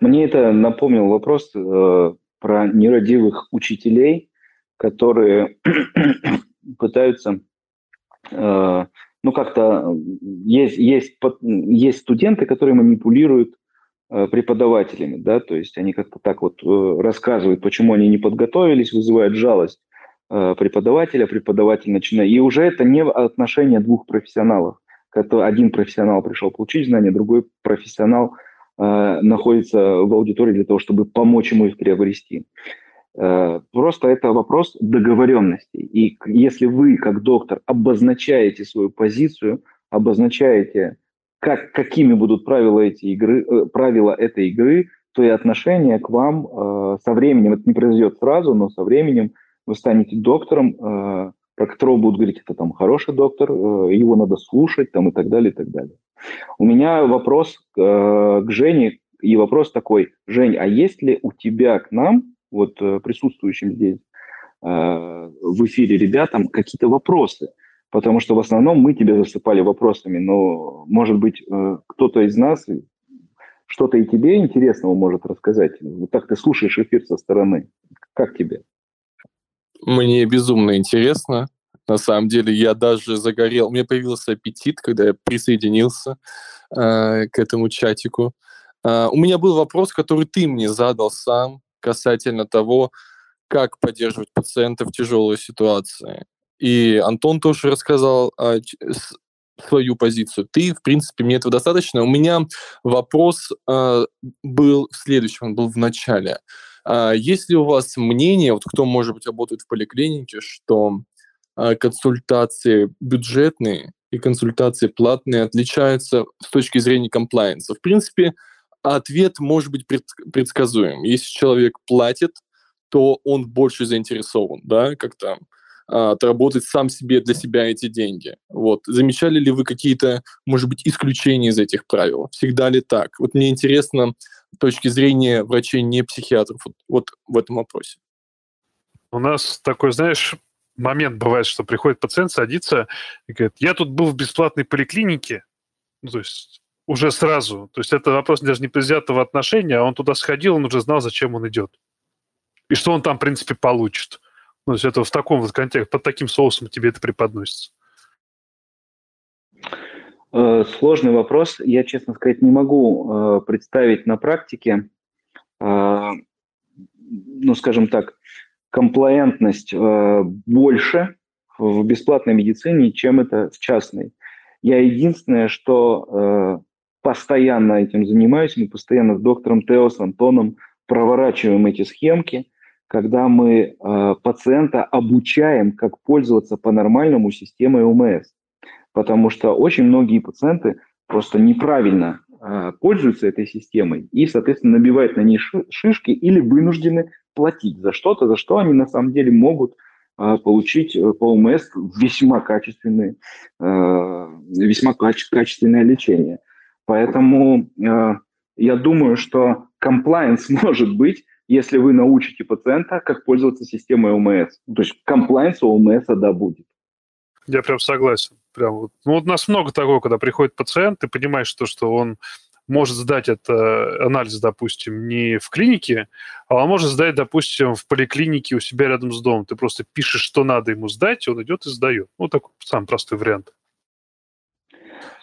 Мне это напомнил вопрос э, про нерадивых учителей, которые пытаются, э, ну как-то есть есть есть студенты, которые манипулируют э, преподавателями, да, то есть они как-то так вот э, рассказывают, почему они не подготовились, вызывают жалость э, преподавателя, преподаватель начинает, и уже это не отношение двух профессионалов, один профессионал пришел получить знания, другой профессионал Э, находится в аудитории для того, чтобы помочь ему их приобрести. Э, просто это вопрос договоренности. И если вы, как доктор, обозначаете свою позицию, обозначаете, как, какими будут правила, эти игры, э, правила этой игры, то и отношение к вам со временем, это не произойдет сразу, но со временем вы станете доктором, про которого будут говорить, это там хороший доктор, его надо слушать там, и так далее, и так далее. У меня вопрос э, к Жене, и вопрос такой, Жень, а есть ли у тебя к нам, вот э, присутствующим здесь э, в эфире ребятам, какие-то вопросы? Потому что в основном мы тебя засыпали вопросами, но, может быть, э, кто-то из нас что-то и тебе интересного может рассказать. Вот так ты слушаешь эфир со стороны. Как тебе? Мне безумно интересно. На самом деле я даже загорел, у меня появился аппетит, когда я присоединился э, к этому чатику. Э, у меня был вопрос, который ты мне задал сам касательно того, как поддерживать пациента в тяжелой ситуации. И Антон тоже рассказал э, свою позицию. Ты, в принципе, мне этого достаточно. У меня вопрос э, был в следующем, он был в начале. А есть ли у вас мнение, вот кто, может быть, работает в поликлинике, что а, консультации бюджетные и консультации платные отличаются с точки зрения комплайенса? В принципе, ответ может быть предсказуем. Если человек платит, то он больше заинтересован, да, как-то а, отработать сам себе для себя эти деньги. Вот. Замечали ли вы какие-то, может быть, исключения из этих правил? Всегда ли так? Вот мне интересно точки зрения врачей, не психиатров, вот, вот в этом вопросе. У нас такой, знаешь, момент бывает, что приходит пациент, садится и говорит, я тут был в бесплатной поликлинике, ну, то есть уже сразу. То есть это вопрос даже не предвзятого отношения, а он туда сходил, он уже знал, зачем он идет. И что он там, в принципе, получит. Ну, то есть это в таком вот контексте, под таким соусом тебе это преподносится. Э, сложный вопрос. Я, честно сказать, не могу э, представить на практике, э, ну, скажем так, комплаентность больше в бесплатной медицине, чем это в частной. Я единственное, что постоянно этим занимаюсь, мы постоянно с доктором Тео, с Антоном проворачиваем эти схемки – когда мы пациента обучаем, как пользоваться по-нормальному системой ОМС. Потому что очень многие пациенты просто неправильно э, пользуются этой системой и, соответственно, набивают на ней шишки или вынуждены платить за что-то, за что они на самом деле могут э, получить э, по ОМС весьма качественное, э, весьма каче- качественное лечение. Поэтому я думаю, что комплайенс может быть если вы научите пациента, как пользоваться системой ОМС. То есть комплайнс у ОМС, да, будет. Я прям согласен. Прям вот. Ну, вот у нас много такого, когда приходит пациент, ты понимаешь, то, что он может сдать это анализ, допустим, не в клинике, а он может сдать, допустим, в поликлинике у себя рядом с домом. Ты просто пишешь, что надо ему сдать, и он идет и сдает. Ну, такой самый простой вариант.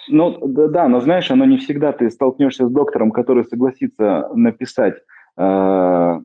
Ну, да, но знаешь, оно не всегда ты столкнешься с доктором, который согласится написать Э,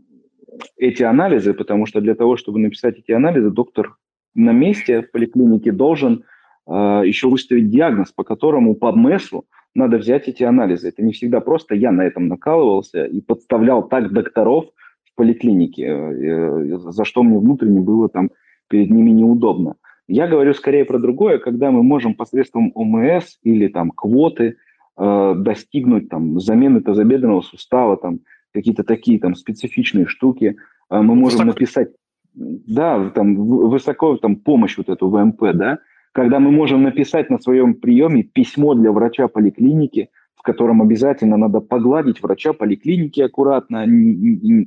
эти анализы, потому что для того, чтобы написать эти анализы, доктор на месте в поликлинике должен э, еще выставить диагноз, по которому по МЭСу надо взять эти анализы. Это не всегда просто. Я на этом накалывался и подставлял так докторов в поликлинике, э, за что мне внутренне было там перед ними неудобно. Я говорю скорее про другое, когда мы можем посредством ОМС или там квоты э, достигнуть там замены тазобедренного сустава, там какие-то такие там специфичные штуки. А мы можем высоко. написать, да, там высоко там помощь вот эту ВМП, да, когда мы можем написать на своем приеме письмо для врача поликлиники, в котором обязательно надо погладить врача поликлиники аккуратно,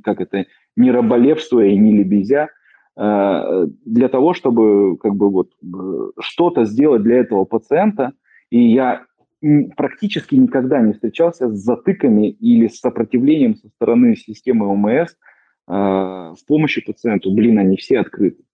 как это, не раболепствуя и не лебезя, а, для того, чтобы как бы вот что-то сделать для этого пациента. И я практически никогда не встречался с затыками или с сопротивлением со стороны системы ОМС э, в помощи пациенту. Блин, они все открыты.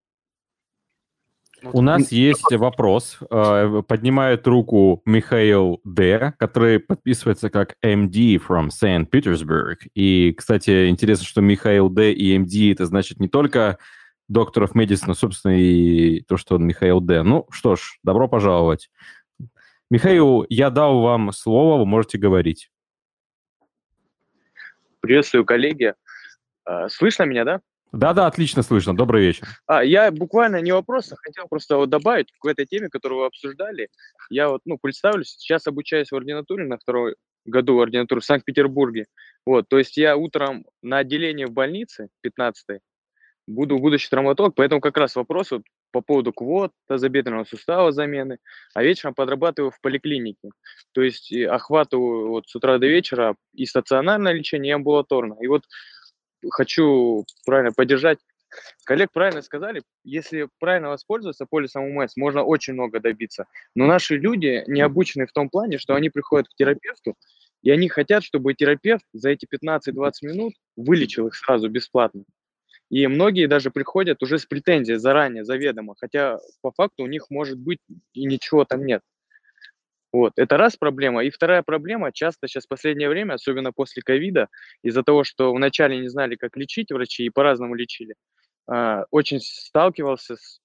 У нас есть вопрос. А, поднимает руку Михаил Д., который подписывается как MD from St. Petersburg. И, кстати, интересно, что Михаил Д. и MD это значит не только докторов медицины, собственно, и то, что он Михаил Д. Ну что ж, добро пожаловать. Михаил, я дал вам слово, вы можете говорить. Приветствую, коллеги. А, слышно меня, да? Да-да, отлично слышно. Добрый вечер. А, я буквально не вопрос, а хотел просто вот добавить к этой теме, которую вы обсуждали. Я вот, ну, представлюсь, сейчас обучаюсь в ординатуре на второй году в ординатуру в Санкт-Петербурге. Вот, то есть я утром на отделении в больнице, 15 буду будущий травматолог, поэтому как раз вопрос вот по поводу квот, тазобедренного сустава замены, а вечером подрабатываю в поликлинике. То есть охватываю вот с утра до вечера и стационарное лечение, и амбулаторное. И вот хочу правильно поддержать Коллег правильно сказали, если правильно воспользоваться полисом УМС, можно очень много добиться. Но наши люди не обучены в том плане, что они приходят к терапевту, и они хотят, чтобы терапевт за эти 15-20 минут вылечил их сразу бесплатно. И многие даже приходят уже с претензией заранее, заведомо, хотя по факту у них может быть и ничего там нет. Вот, это раз проблема. И вторая проблема, часто сейчас в последнее время, особенно после ковида, из-за того, что вначале не знали, как лечить врачи и по-разному лечили, а, очень сталкивался с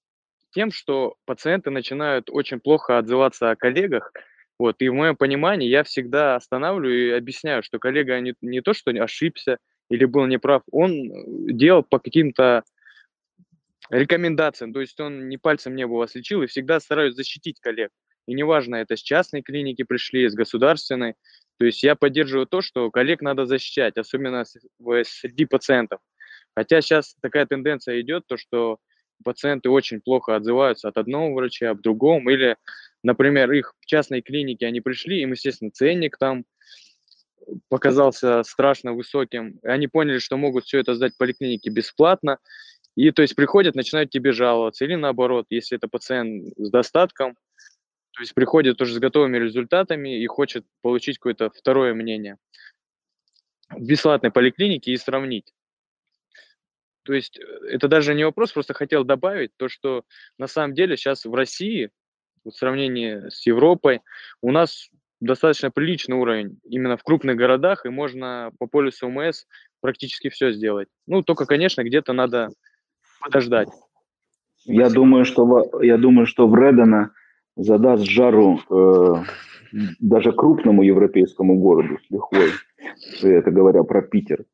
тем, что пациенты начинают очень плохо отзываться о коллегах. Вот, и в моем понимании я всегда останавливаю и объясняю, что коллега не, не то, что ошибся, или был неправ, он делал по каким-то рекомендациям, то есть он ни пальцем не был ослечил и всегда стараюсь защитить коллег. И неважно, это с частной клиники пришли, с государственной. То есть я поддерживаю то, что коллег надо защищать, особенно среди пациентов. Хотя сейчас такая тенденция идет, то что пациенты очень плохо отзываются от одного врача к другому, или, например, их в частной клинике они пришли, им, естественно, ценник там показался страшно высоким, они поняли, что могут все это сдать в поликлинике бесплатно, и то есть приходят, начинают тебе жаловаться, или наоборот, если это пациент с достатком, то есть приходит тоже с готовыми результатами и хочет получить какое-то второе мнение в бесплатной поликлинике и сравнить. То есть э, это даже не вопрос, просто хотел добавить то, что на самом деле сейчас в России, в сравнении с Европой, у нас достаточно приличный уровень именно в крупных городах, и можно по полюсу УМС практически все сделать. Ну, только, конечно, где-то надо подождать. Я думаю, что, я думаю, что в Редена задаст жару э, даже крупному европейскому городу с лихвой, это говоря про Питер.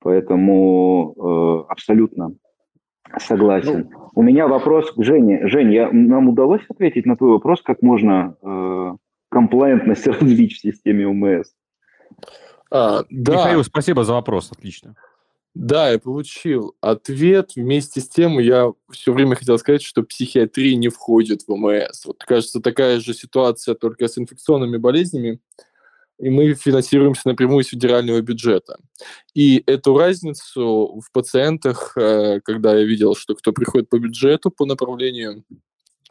Поэтому э, абсолютно согласен. Ну, У меня вопрос к Жене. Жень, я, нам удалось ответить на твой вопрос, как можно э, комплайентность развить в системе УМС? А, да. Михаил, спасибо за вопрос, отлично. Да, я получил ответ. Вместе с тем я все время хотел сказать, что психиатрия не входит в ОМС. Вот, кажется, такая же ситуация только с инфекционными болезнями, и мы финансируемся напрямую из федерального бюджета. И эту разницу в пациентах, э, когда я видел, что кто приходит по бюджету по направлению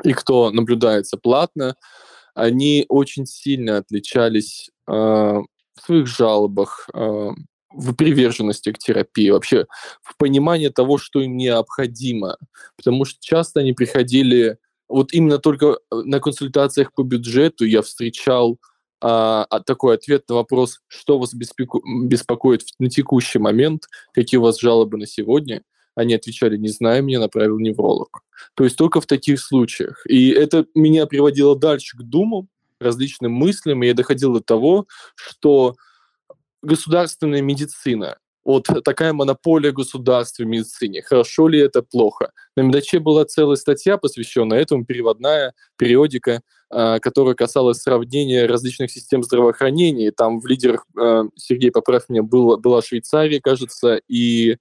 и кто наблюдается платно, они очень сильно отличались э, в своих жалобах, э, в приверженности к терапии, вообще в понимании того, что им необходимо. Потому что часто они приходили, вот именно только э, на консультациях по бюджету я встречал а, а, такой ответ на вопрос, что вас беспокоит на текущий момент, какие у вас жалобы на сегодня. Они отвечали, не знаю, меня направил невролог. То есть только в таких случаях. И это меня приводило дальше к думам, различным мыслям, и я доходил до того, что государственная медицина, вот такая монополия государства в медицине. Хорошо ли это, плохо? На Медаче была целая статья, посвященная этому, переводная периодика, а, которая касалась сравнения различных систем здравоохранения. Там в лидерах, а, Сергей, поправь меня, был, была Швейцария, кажется, и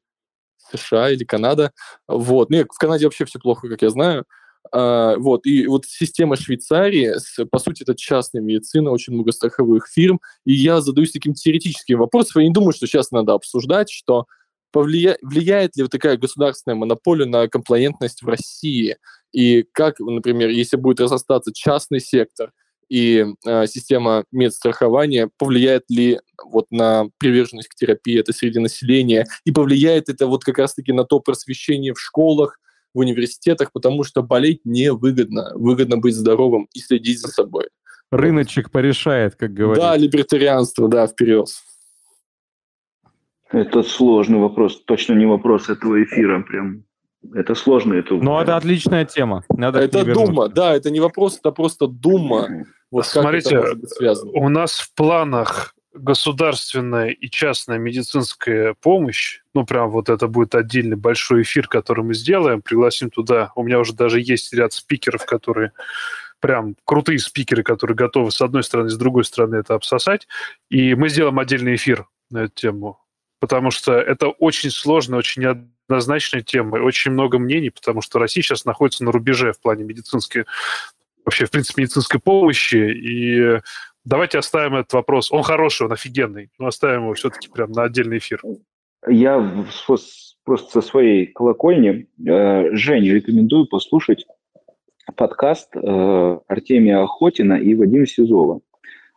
США или Канада. Вот. Ну, в Канаде вообще все плохо, как я знаю. А, вот, и вот система Швейцарии, по сути, это частная медицина, очень много страховых фирм, и я задаюсь таким теоретическим вопросом, я не думаю, что сейчас надо обсуждать, что повлия... влияет ли вот такая государственная монополия на комплаентность в России, и как, например, если будет разрастаться частный сектор, и э, система медстрахования повлияет ли вот на приверженность к терапии это среди населения, и повлияет это вот как раз-таки на то просвещение в школах, в университетах, потому что болеть невыгодно. Выгодно быть здоровым и следить за собой. Рыночек порешает, как говорится. Да, либертарианство, да, вперед. Это сложный вопрос, точно не вопрос этого эфира, прям. Это сложно. Это Но это отличная тема. Надо это дума, да, это не вопрос, это просто дума. Вот Смотрите, у нас в планах государственная и частная медицинская помощь, ну, прям вот это будет отдельный большой эфир, который мы сделаем, пригласим туда. У меня уже даже есть ряд спикеров, которые прям крутые спикеры, которые готовы с одной стороны, с другой стороны это обсосать. И мы сделаем отдельный эфир на эту тему, потому что это очень сложная, очень неоднозначная тема, и очень много мнений, потому что Россия сейчас находится на рубеже в плане медицинской, вообще, в принципе, медицинской помощи, и Давайте оставим этот вопрос. Он хороший, он офигенный, но оставим его все-таки прям на отдельный эфир. Я просто со своей колокольни э, Жене рекомендую послушать подкаст э, Артемия Охотина и Вадима Сизова.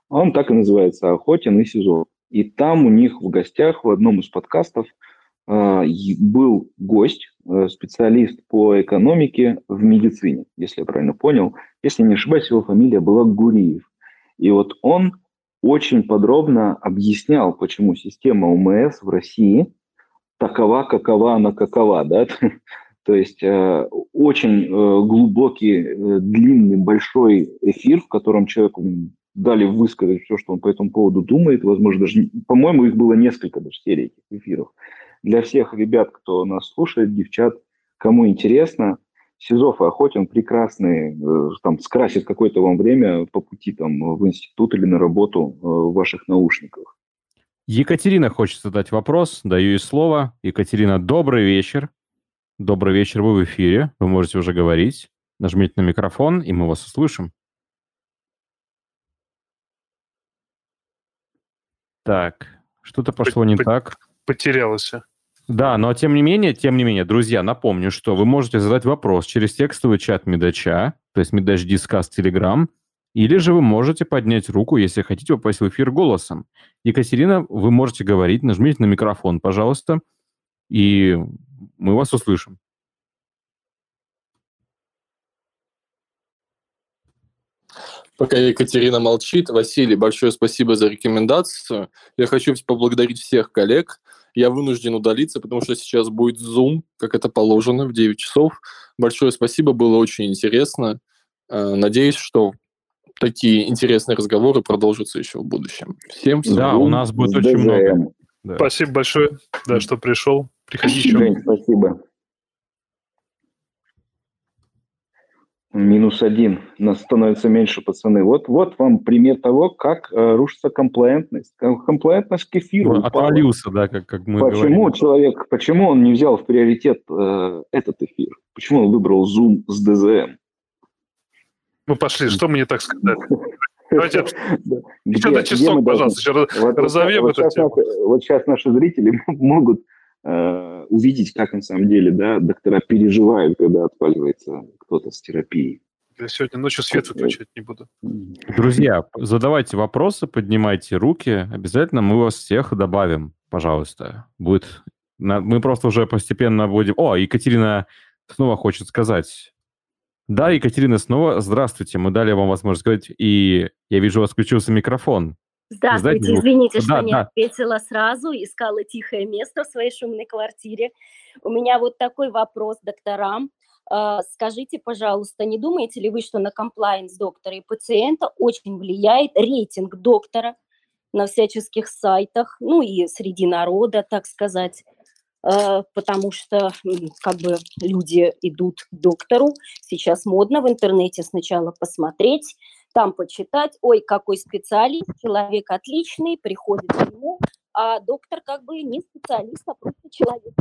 Он так и называется «Охотин и Сизов». И там у них в гостях в одном из подкастов э, был гость, э, специалист по экономике в медицине, если я правильно понял. Если не ошибаюсь, его фамилия была Гуриев. И вот он очень подробно объяснял, почему система УМС в России такова, какова она какова. Да? То есть э, очень э, глубокий, э, длинный, большой эфир, в котором человек дали высказать все, что он по этому поводу думает. Возможно, даже, по-моему, их было несколько даже серий этих эфиров. Для всех ребят, кто нас слушает, девчат, кому интересно, Сизов и Охотин прекрасный, э, там, скрасит какое-то вам время по пути там в институт или на работу э, в ваших наушниках. Екатерина хочет задать вопрос, даю ей слово. Екатерина, добрый вечер. Добрый вечер, вы в эфире, вы можете уже говорить. Нажмите на микрофон, и мы вас услышим. Так, что-то пошло не так. Потерялось. Да, но тем не менее, тем не менее, друзья, напомню, что вы можете задать вопрос через текстовый чат Медача, то есть Медач Дискас Телеграм, или же вы можете поднять руку, если хотите попасть в эфир голосом. Екатерина, вы можете говорить, нажмите на микрофон, пожалуйста, и мы вас услышим. Пока Екатерина молчит, Василий, большое спасибо за рекомендацию. Я хочу поблагодарить всех коллег. Я вынужден удалиться, потому что сейчас будет Zoom, как это положено, в 9 часов. Большое спасибо, было очень интересно. Э, надеюсь, что такие интересные разговоры продолжатся еще в будущем. Всем Да, у нас будет очень много. Да. Спасибо большое, да, что пришел. Приходи еще. Жень, спасибо. Минус один. Нас становится меньше, пацаны. Вот, вот вам пример того, как э, рушится комплаентность. Комплаентность к эфиру. Отвалился, да, как, как мы Почему говорим. человек, почему он не взял в приоритет э, этот эфир? Почему он выбрал Zoom с ДЗМ? Мы пошли, что мне так сказать? Давайте еще часов, мы пожалуйста, еще разовьем эту тему. вот сейчас наши зрители могут э, увидеть, как на самом деле да, доктора переживают, когда отваливается кто-то с терапией. Я сегодня ночью свет выключать не буду. Друзья, задавайте вопросы, поднимайте руки. Обязательно мы вас всех добавим, пожалуйста. Будет... Мы просто уже постепенно будем... О, Екатерина снова хочет сказать. Да, Екатерина, снова здравствуйте. Мы дали вам возможность сказать, и я вижу, у вас включился микрофон. Здравствуйте, извините, что Да, не да. ответила сразу, искала тихое место в своей шумной квартире. У меня вот такой вопрос докторам. А, Скажите, пожалуйста, не думаете ли вы, что на комплайенс доктора и пациента очень влияет рейтинг доктора на всяческих сайтах, ну и среди народа, так сказать, потому что как бы люди идут к доктору, сейчас модно в интернете сначала посмотреть, там почитать, ой, какой специалист, человек отличный, приходит к нему, а доктор как бы не специалист, а просто человек.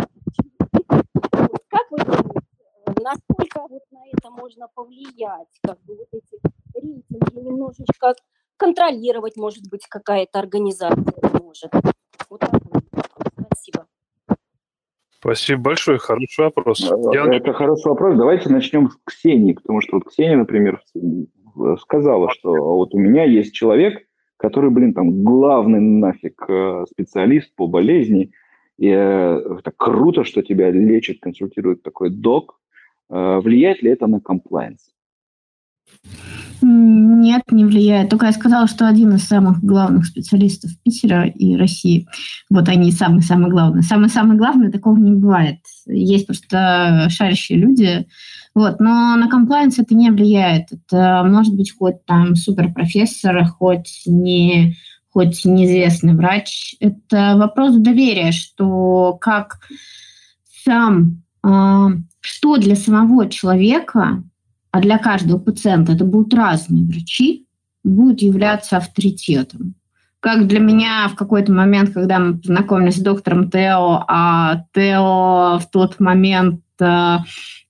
Вот Как вы думаете, э, насколько вот на это можно повлиять, как бы вот эти рейтинги немножечко контролировать, может быть, какая-то организация может. Вот такой вопрос. Спасибо. Большое, хороший вопрос. Я- Это хороший вопрос. Давайте начнем с Ксении, потому что вот Ксения, например, сказала, что вот у меня есть человек, который, блин, там главный нафиг э, специалист по болезни, и э, это круто, что тебя лечит, консультирует такой док. Э, Влияет ли это на комплайенс? Нет, не влияет. Только я сказала, что один из самых главных специалистов Питера и России. Вот они самые-самые главные. Самые-самые главные такого не бывает. Есть просто шарящие люди. Вот. Но на комплайенс это не влияет. Это может быть хоть там суперпрофессор, хоть не хоть неизвестный врач. Это вопрос доверия, что как сам, а, что для самого человека а для каждого пациента это будут разные врачи, будет являться авторитетом. Как для меня в какой-то момент, когда мы познакомились с доктором Тео, а Тео в тот момент э,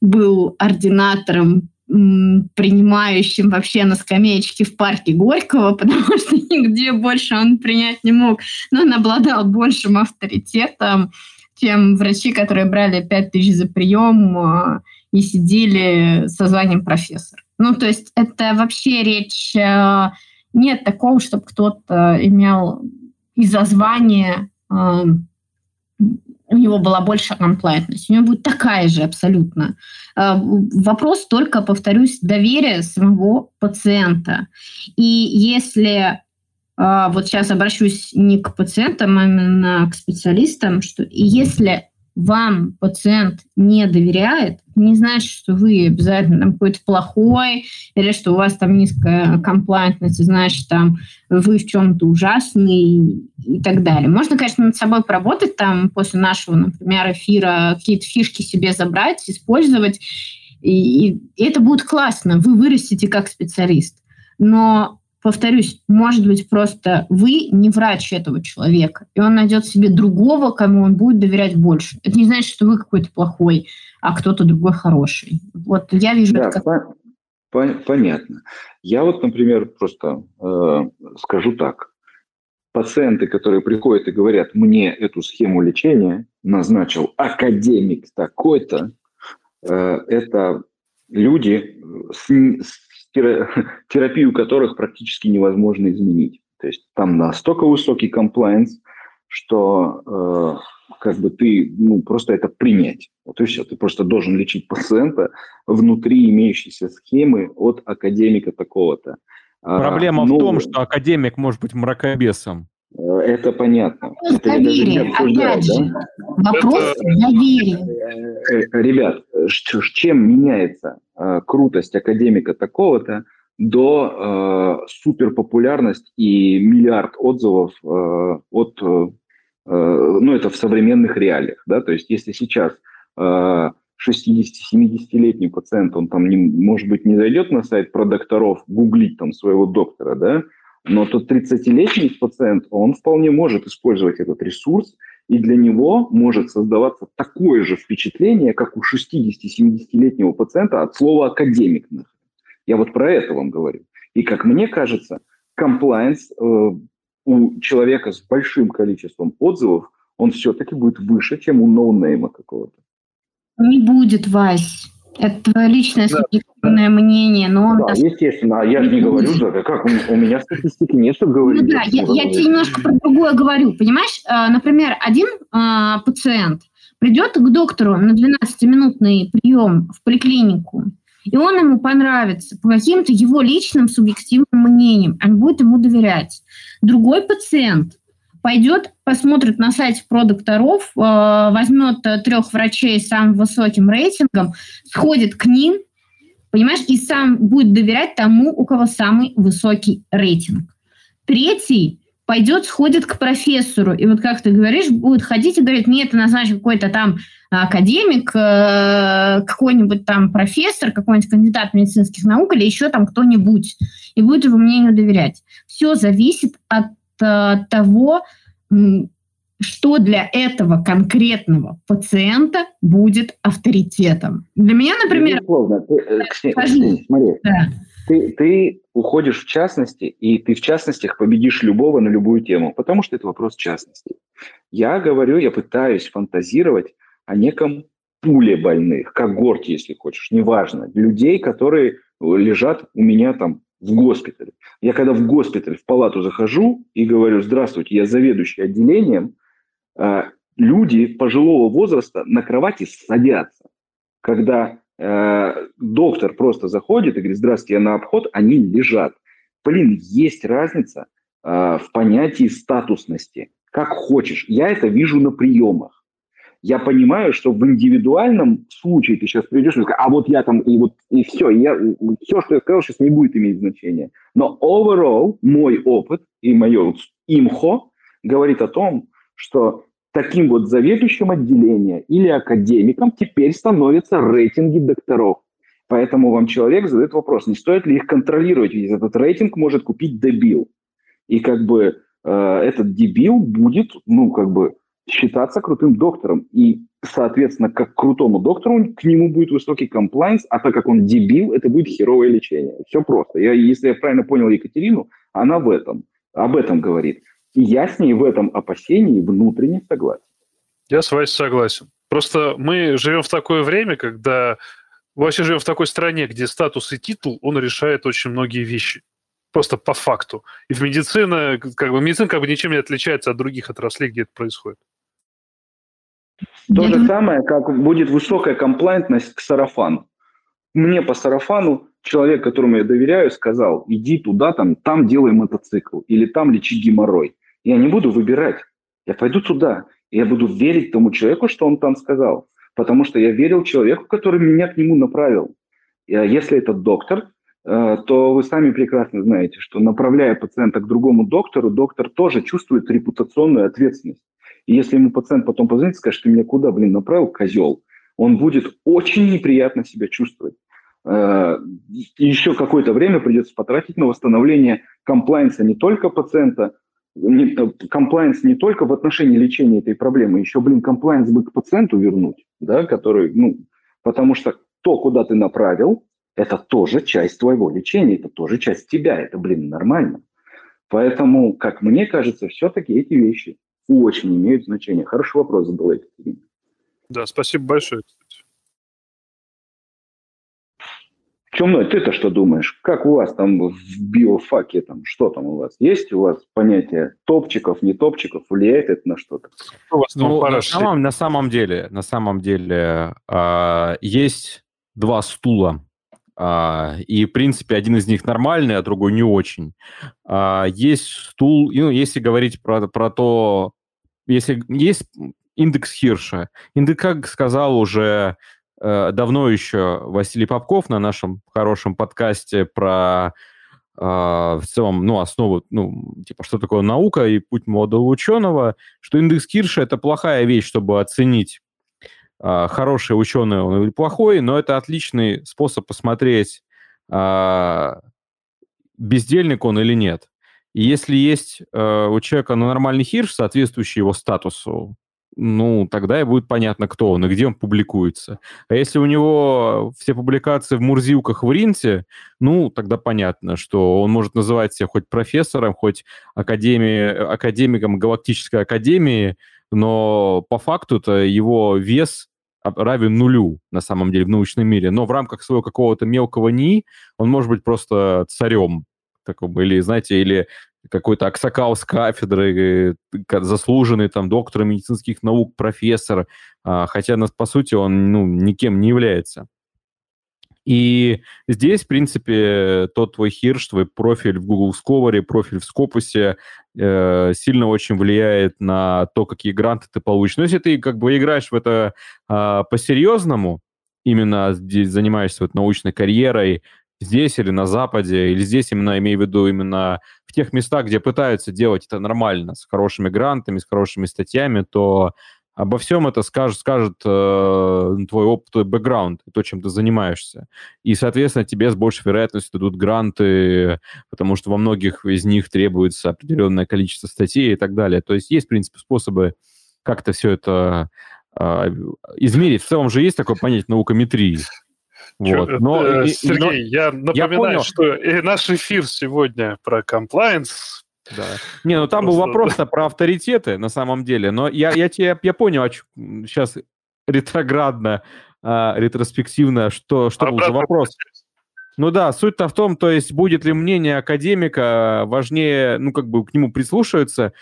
был ординатором, принимающим вообще на скамеечке в парке Горького, потому что нигде больше он принять не мог, но он обладал большим авторитетом, чем врачи, которые брали 5 тысяч за прием, э, и сидели со званием профессор. Ну, то есть это вообще речь... э, Нет такого, чтобы кто-то имел из-за звания... э, У него была больше комплайтность. У него будет такая же абсолютно. Э, Вопрос только, повторюсь, доверия самого пациента. И если вот сейчас обращусь не к пациентам, а именно к специалистам, что если вам пациент не доверяет, не значит, что вы обязательно там какой-то плохой, или что у вас там низкая комплайентность, значит, там вы в чем-то ужасный и так далее. Можно, конечно, над собой поработать там после нашего, например, эфира, какие-то фишки себе забрать, использовать, и, и это будет классно, вы вырастете как специалист. Но повторюсь, может быть, просто вы не врач этого человека, и он найдет себе другого, кому он будет доверять больше. Это не значит, что вы какой-то плохой, а кто-то другой хороший. Вот я вижу Да, это как... по- по- понятно. Я вот, например, просто э, скажу так. Пациенты, которые приходят и говорят, мне эту схему лечения назначил академик такой-то, э, это люди, с, с терапию которых практически невозможно изменить. То есть там настолько высокий комплайенс, что э, как бы ты ну, просто это принять. Вот и все. Ты просто должен лечить пациента внутри имеющейся схемы от академика такого-то. А, Проблема ну, в том, что академик может быть мракобесом. Э, Это понятно. Вопрос Это доверия, опять да? же. Вопрос доверия. Э, Ребят, ш- ш- чем меняется э, крутость академика такого-то до э, суперпопулярность и миллиард отзывов э, от, э, э, ну это в современных реалиях, да, то есть если сейчас э, 60-70-летний пациент, он там, не, может быть, не зайдет на сайт про докторов, гуглить там своего доктора, да, но тот 30-летний пациент, он вполне может использовать этот ресурс, и для него может создаваться такое же впечатление, как у 60-70-летнего пациента от слова «академик». Я вот про это вам говорю. И, как мне кажется, комплайенс э, у человека с большим количеством отзывов, он все-таки будет выше, чем у ноунейма какого-то. Не будет, Вась. Это твое личное субъективное мнение, но Да, даст- естественно. А я же не говорю, за как у меня статистики нет, чтобы Ну говорить. да, я, я тебе немножко про другое говорю. Понимаешь, Э, например, один э, пациент придет к доктору на 12-минутный прием в поликлинику, и он ему понравится по каким-то его личным субъективным мнениям, он будет ему доверять. Другой пациент пойдет, посмотрит на сайте про докторов, э, возьмет э, трех врачей с самым высоким рейтингом, сходит к ним, понимаешь, и сам будет доверять тому, у кого самый высокий рейтинг. Третий пойдет, сходит к профессору, и вот как ты говоришь, будет ходить и говорить, мне это назначил какой-то там академик, э, какой-нибудь там профессор, какой-нибудь кандидат медицинских наук или еще там кто-нибудь, и будет его мнению доверять. Все зависит от того, м, что для этого конкретного пациента будет авторитетом. Для меня, например, Безусловно. Ты, э, Ксения. Ксения, смотри, да, ты, ты уходишь в частности, и ты в частностях победишь любого на любую тему, потому что это вопрос частностей. Я говорю, я пытаюсь фантазировать о неком пуле больных, когорте, если хочешь, неважно, людей, которые лежат у меня там в госпитале. Я когда в госпиталь, в палату захожу и говорю, здравствуйте, я заведующий отделением, э, люди пожилого возраста на кровати садятся. Когда э, доктор просто заходит и говорит, здравствуйте, я на обход, они лежат. Блин, есть разница э, в понятии статусности. Как хочешь. Я это вижу на приемах. Я понимаю, что в индивидуальном случае ты сейчас придешь и скажешь, а вот я там, и вот, и все, и я, все, что я сказал, сейчас не будет иметь значения. Но overall, мой опыт и мое имхо говорит о том, что таким вот заведующим отделения или академиком теперь становятся рейтинги докторов. Поэтому вам человек задает вопрос, не стоит ли их контролировать, ведь этот рейтинг может купить дебил. И как бы э, этот дебил будет, ну, как бы считаться крутым доктором. И, соответственно, как к крутому доктору к нему будет высокий комплайнс, а так как он дебил, это будет херовое лечение. Все просто. Я, если я правильно понял Екатерину, она в этом, об этом говорит. И я с ней в этом опасении внутренне согласен. Я с вами согласен. Просто мы живем в такое время, когда вообще живем в такой стране, где статус и титул, он решает очень многие вещи. Просто по факту. И в медицине, как бы, медицина как бы ничем не отличается от других отраслей, где это происходит. То Я же думаю- самое, как будет высокая комплайнтность к сарафану. Мне по сарафану человек, которому я доверяю, сказал, иди туда, там, там делай мотоцикл, или там лечи геморрой. Я не буду выбирать. Я пойду туда. Я буду верить тому человеку, что он там сказал. Потому что я верил человеку, который меня к нему направил. А если это доктор, э, то вы сами прекрасно знаете, что направляя пациента к другому доктору, доктор тоже чувствует репутационную ответственность. И если ему пациент потом позвонит и скажет, ты меня куда, блин, направил, козел, он будет очень неприятно себя чувствовать. Э, еще какое-то время придется потратить на восстановление комплайнса не только пациента, комплайнс не только в отношении лечения этой проблемы, еще, блин, комплайнс бы к пациенту вернуть, да, который, ну, потому что то, куда ты направил, это тоже часть твоего лечения, это тоже часть тебя, это, блин, нормально. Поэтому, как мне кажется, все-таки эти вещи очень имеют значение. Хороший вопрос задала Екатерина. Да, спасибо большое. Чумной, ты-то что думаешь? Как у вас там в биофаке, там, что там у вас? Есть у вас понятие топчиков, не топчиков? Влияет это на что-то? Ну, на, самом, на самом деле, на самом деле э, есть два стула. Uh, и, в принципе, один из них нормальный, а другой не очень. Uh, есть стул, ну, если говорить про, про то, если есть индекс Хирша. Индекс, как сказал уже э, давно еще Василий Попков на нашем хорошем подкасте про э, в целом, ну, основу, ну, типа, что такое наука и путь молодого ученого, что индекс Кирша – это плохая вещь, чтобы оценить, хороший ученый он или плохой, но это отличный способ посмотреть, э, бездельник он или нет. И если есть э, у человека ну, нормальный хирш, соответствующий его статусу, ну, тогда и будет понятно, кто он и где он публикуется. А если у него все публикации в Мурзилках в Ринте, ну, тогда понятно, что он может называть себя хоть профессором, хоть академи... академиком Галактической Академии, но по факту-то его вес равен нулю, на самом деле, в научном мире. Но в рамках своего какого-то мелкого НИИ он может быть просто царем таком, или, знаете, или какой-то аксакал с кафедры, э, заслуженный там доктор медицинских наук, профессор, а, хотя, по сути, он ну, никем не является. И здесь, в принципе, тот твой хирш, твой профиль в Google Scholar, профиль в Scopus э, сильно очень влияет на то, какие гранты ты получишь. Но если ты как бы играешь в это э, по-серьезному, именно занимаешься вот научной карьерой, здесь или на Западе, или здесь именно, имею в виду, именно в тех местах, где пытаются делать это нормально, с хорошими грантами, с хорошими статьями, то обо всем это скажет, скажет э, твой опыт, твой бэкграунд, то, чем ты занимаешься. И, соответственно, тебе с большей вероятностью дадут гранты, потому что во многих из них требуется определенное количество статей и так далее. То есть есть, в принципе, способы как-то все это э, измерить. В целом же есть такое понятие наукометрии. Вот. Но, э, Сергей, но, я напоминаю, я что наш эфир сегодня про комплайенс. Да. Не, ну там Просто, был вопрос да. про авторитеты на самом деле, но я, я, я, я понял, сейчас ретроградно, а, ретроспективно, что, что был за вопрос. Ну да, суть-то в том, то есть будет ли мнение академика важнее, ну как бы к нему прислушиваться.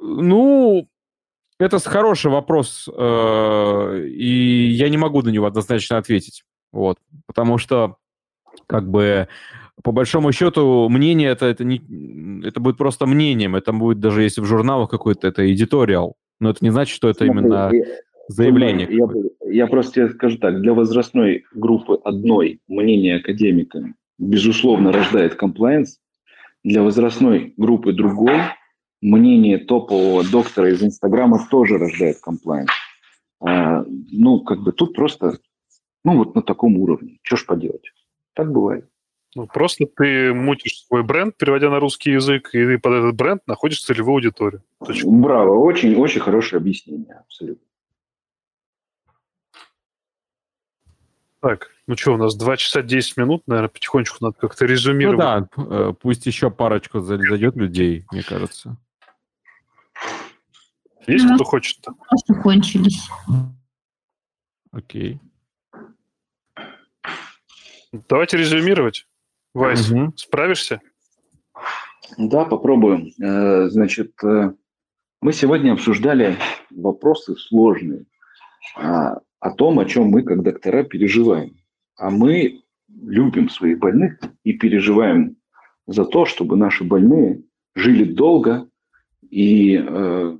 Ну, это хороший вопрос, э, и я не могу на него однозначно ответить. Вот. Потому что, как бы, по большому счету, мнение это, это, не, это будет просто мнением. Это будет даже если в журналах какой-то, это эдиториал. Но это не значит, что это именно заявление. Я, я просто тебе скажу так. Для возрастной группы одной мнение академика, безусловно, рождает комплайенс. Для возрастной группы другой мнение топового доктора из Инстаграма тоже рождает комплайенс. А, ну, как бы тут просто ну, вот на таком уровне. Что ж поделать? Так бывает. Ну, просто ты мутишь свой бренд, переводя на русский язык, и ты под этот бренд находишь целевую аудиторию. Точка. Браво, очень, очень хорошее объяснение, абсолютно. Так, ну что, у нас 2 часа 10 минут, наверное, потихонечку надо как-то резюмировать. Ну да, э, пусть еще парочку зайдет людей, мне кажется. Есть кто хочет? Просто кончились. Окей. Давайте резюмировать. Вась, угу. справишься? Да, попробуем. Э, значит, э, мы сегодня обсуждали вопросы сложные а, о том, о чем мы, как доктора, переживаем. А мы любим своих больных и переживаем за то, чтобы наши больные жили долго и э,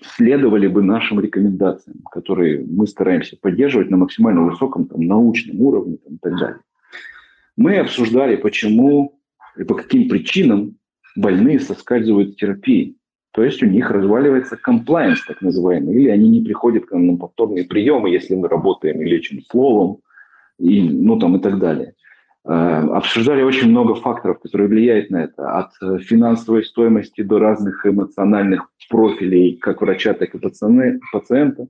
следовали бы нашим рекомендациям, которые мы стараемся поддерживать на максимально высоком там, научном уровне там, и так далее. Мы обсуждали, почему и по каким причинам больные соскальзывают с терапии. То есть у них разваливается комплайенс, так называемый, или они не приходят к нам на повторные приемы, если мы работаем и лечим словом, и, ну, там, и так далее. Э, обсуждали очень много факторов, которые влияют на это, от э, финансовой стоимости до разных эмоциональных профилей, как врача, так и пацаны, пациента.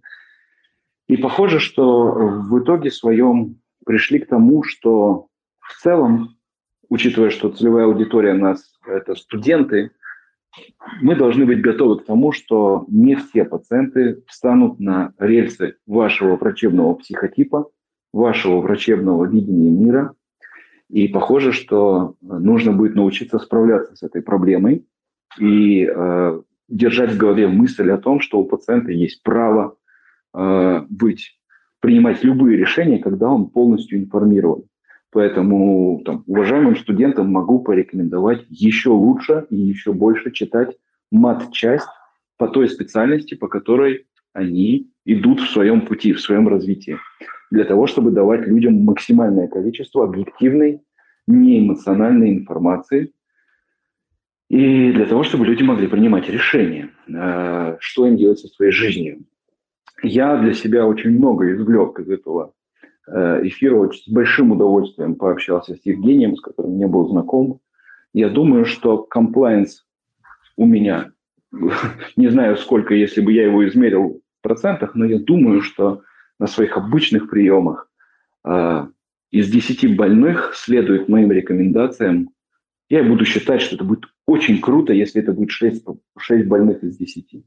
И похоже, что в итоге своем пришли к тому, что в целом, учитывая, что целевая аудитория у нас – это студенты – мы должны быть готовы к тому, что не все пациенты встанут на рельсы вашего врачебного психотипа, вашего врачебного видения мира. И похоже, что нужно будет научиться справляться с этой проблемой и э, держать в голове мысль о том, что у пациента есть право э, быть, принимать любые решения, когда он полностью информирован. Поэтому там, уважаемым студентам могу порекомендовать еще лучше и еще больше читать мат-часть по той специальности, по которой они идут в своем пути, в своем развитии, для того, чтобы давать людям максимальное количество объективной, неэмоциональной информации, и для того, чтобы люди могли принимать решения, э, что им делать со своей жизнью. Я для себя очень много извлек из этого Э, эфира с большим удовольствием пообщался с Евгением, с которым не был знаком. Я думаю, что комплайенс у меня, не знаю сколько, если бы я его измерил в процентах, но я думаю, что на своих обычных приемах э, из 10 больных следует моим рекомендациям. Я буду считать, что это будет очень круто, если это будет 6, 6 больных из 10.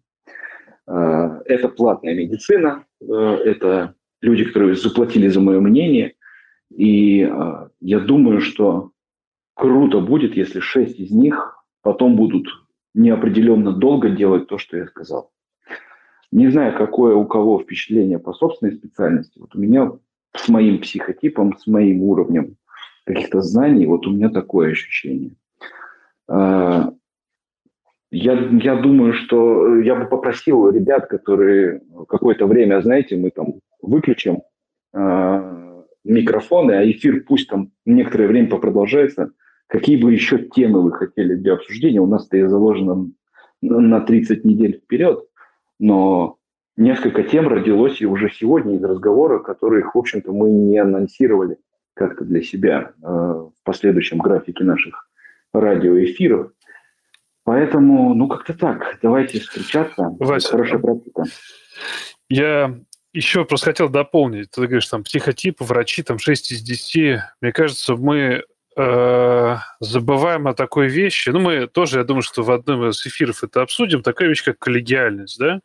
Э, это платная медицина, это люди, которые заплатили за мое мнение. И э, я думаю, что круто будет, если шесть из них потом будут неопределенно долго делать то, что я сказал. Не знаю, какое у кого впечатление по собственной специальности. Вот у меня с моим психотипом, с моим уровнем каких-то знаний, вот у меня такое ощущение. Я, я думаю, что я бы попросил ребят, которые какое-то время, знаете, мы там выключим э, микрофоны, а эфир пусть там некоторое время попродолжается. Какие бы еще темы вы хотели для обсуждения? У нас-то и заложено на 30 недель вперед, но несколько тем родилось и уже сегодня из разговора, которых, в общем-то, мы не анонсировали как-то для себя э, в последующем графике наших радиоэфиров. Поэтому, ну, как-то так. Давайте встречаться. Вася, Хорошая практика. Я еще просто хотел дополнить. Ты говоришь, там, психотипы, врачи, там, 6 из 10. Мне кажется, мы э, забываем о такой вещи. Ну, мы тоже, я думаю, что в одном из эфиров это обсудим. Такая вещь, как коллегиальность, да?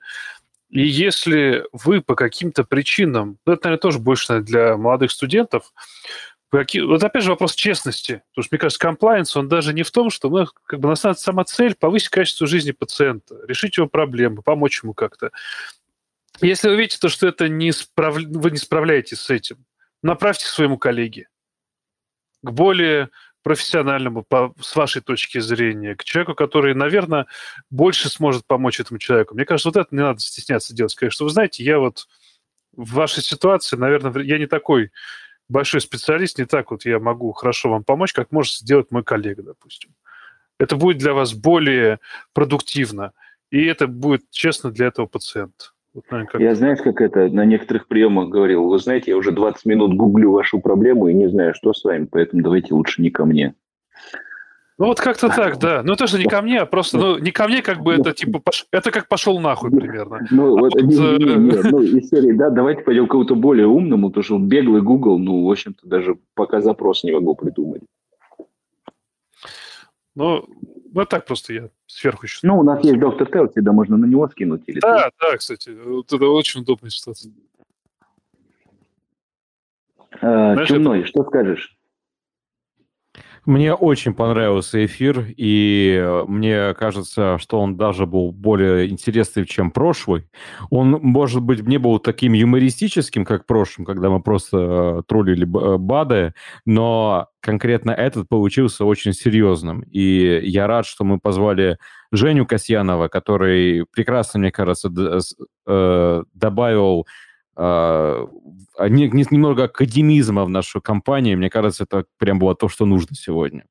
И если вы по каким-то причинам, ну, это, наверное, тоже больше наверное, для молодых студентов, вот опять же вопрос честности. Потому что, мне кажется, комплайенс, он даже не в том, что мы, как бы, на самом деле, сама цель повысить качество жизни пациента, решить его проблемы, помочь ему как-то. Если вы видите, то, что это не справ... вы не справляетесь с этим, направьте своему коллеге, к более профессиональному, по, с вашей точки зрения, к человеку, который, наверное, больше сможет помочь этому человеку. Мне кажется, вот это не надо стесняться делать. Что вы знаете, я вот в вашей ситуации, наверное, я не такой большой специалист, не так вот я могу хорошо вам помочь, как может сделать мой коллега, допустим. Это будет для вас более продуктивно, и это будет честно для этого пациента. Вот, наверное, как... Я, знаешь, как это на некоторых приемах говорил, вы знаете, я уже 20 минут гуглю вашу проблему и не знаю, что с вами, поэтому давайте лучше не ко мне. Ну вот как-то так, да. Ну тоже не ко мне, а просто, ну не ко мне, как бы это типа, пош... это как пошел нахуй примерно. Ну а вот, вот не, не, не, э, ну из серии, да, давайте пойдем к кому-то более умному, потому что беглый Google, ну в общем-то даже пока запрос не могу придумать. Ну, вот так просто я сверху еще. Ну, у нас есть доктор Тел, всегда можно на него скинуть. Или да, ты... да, кстати, вот это очень удобная ситуация. А, Знаешь, Чумной, это... что скажешь? Мне очень понравился эфир, и э, мне кажется, что он даже был более интересный, чем прошлый. Он, может быть, не был таким юмористическим, как в прошлом, когда мы просто э, троллили э, БАДы, но конкретно этот получился очень серьезным. И я рад, что мы позвали Женю Касьянова, который прекрасно, мне кажется, добавил а, не, не, немного академизма в нашу компанию. Мне кажется, это прям было то, что нужно сегодня.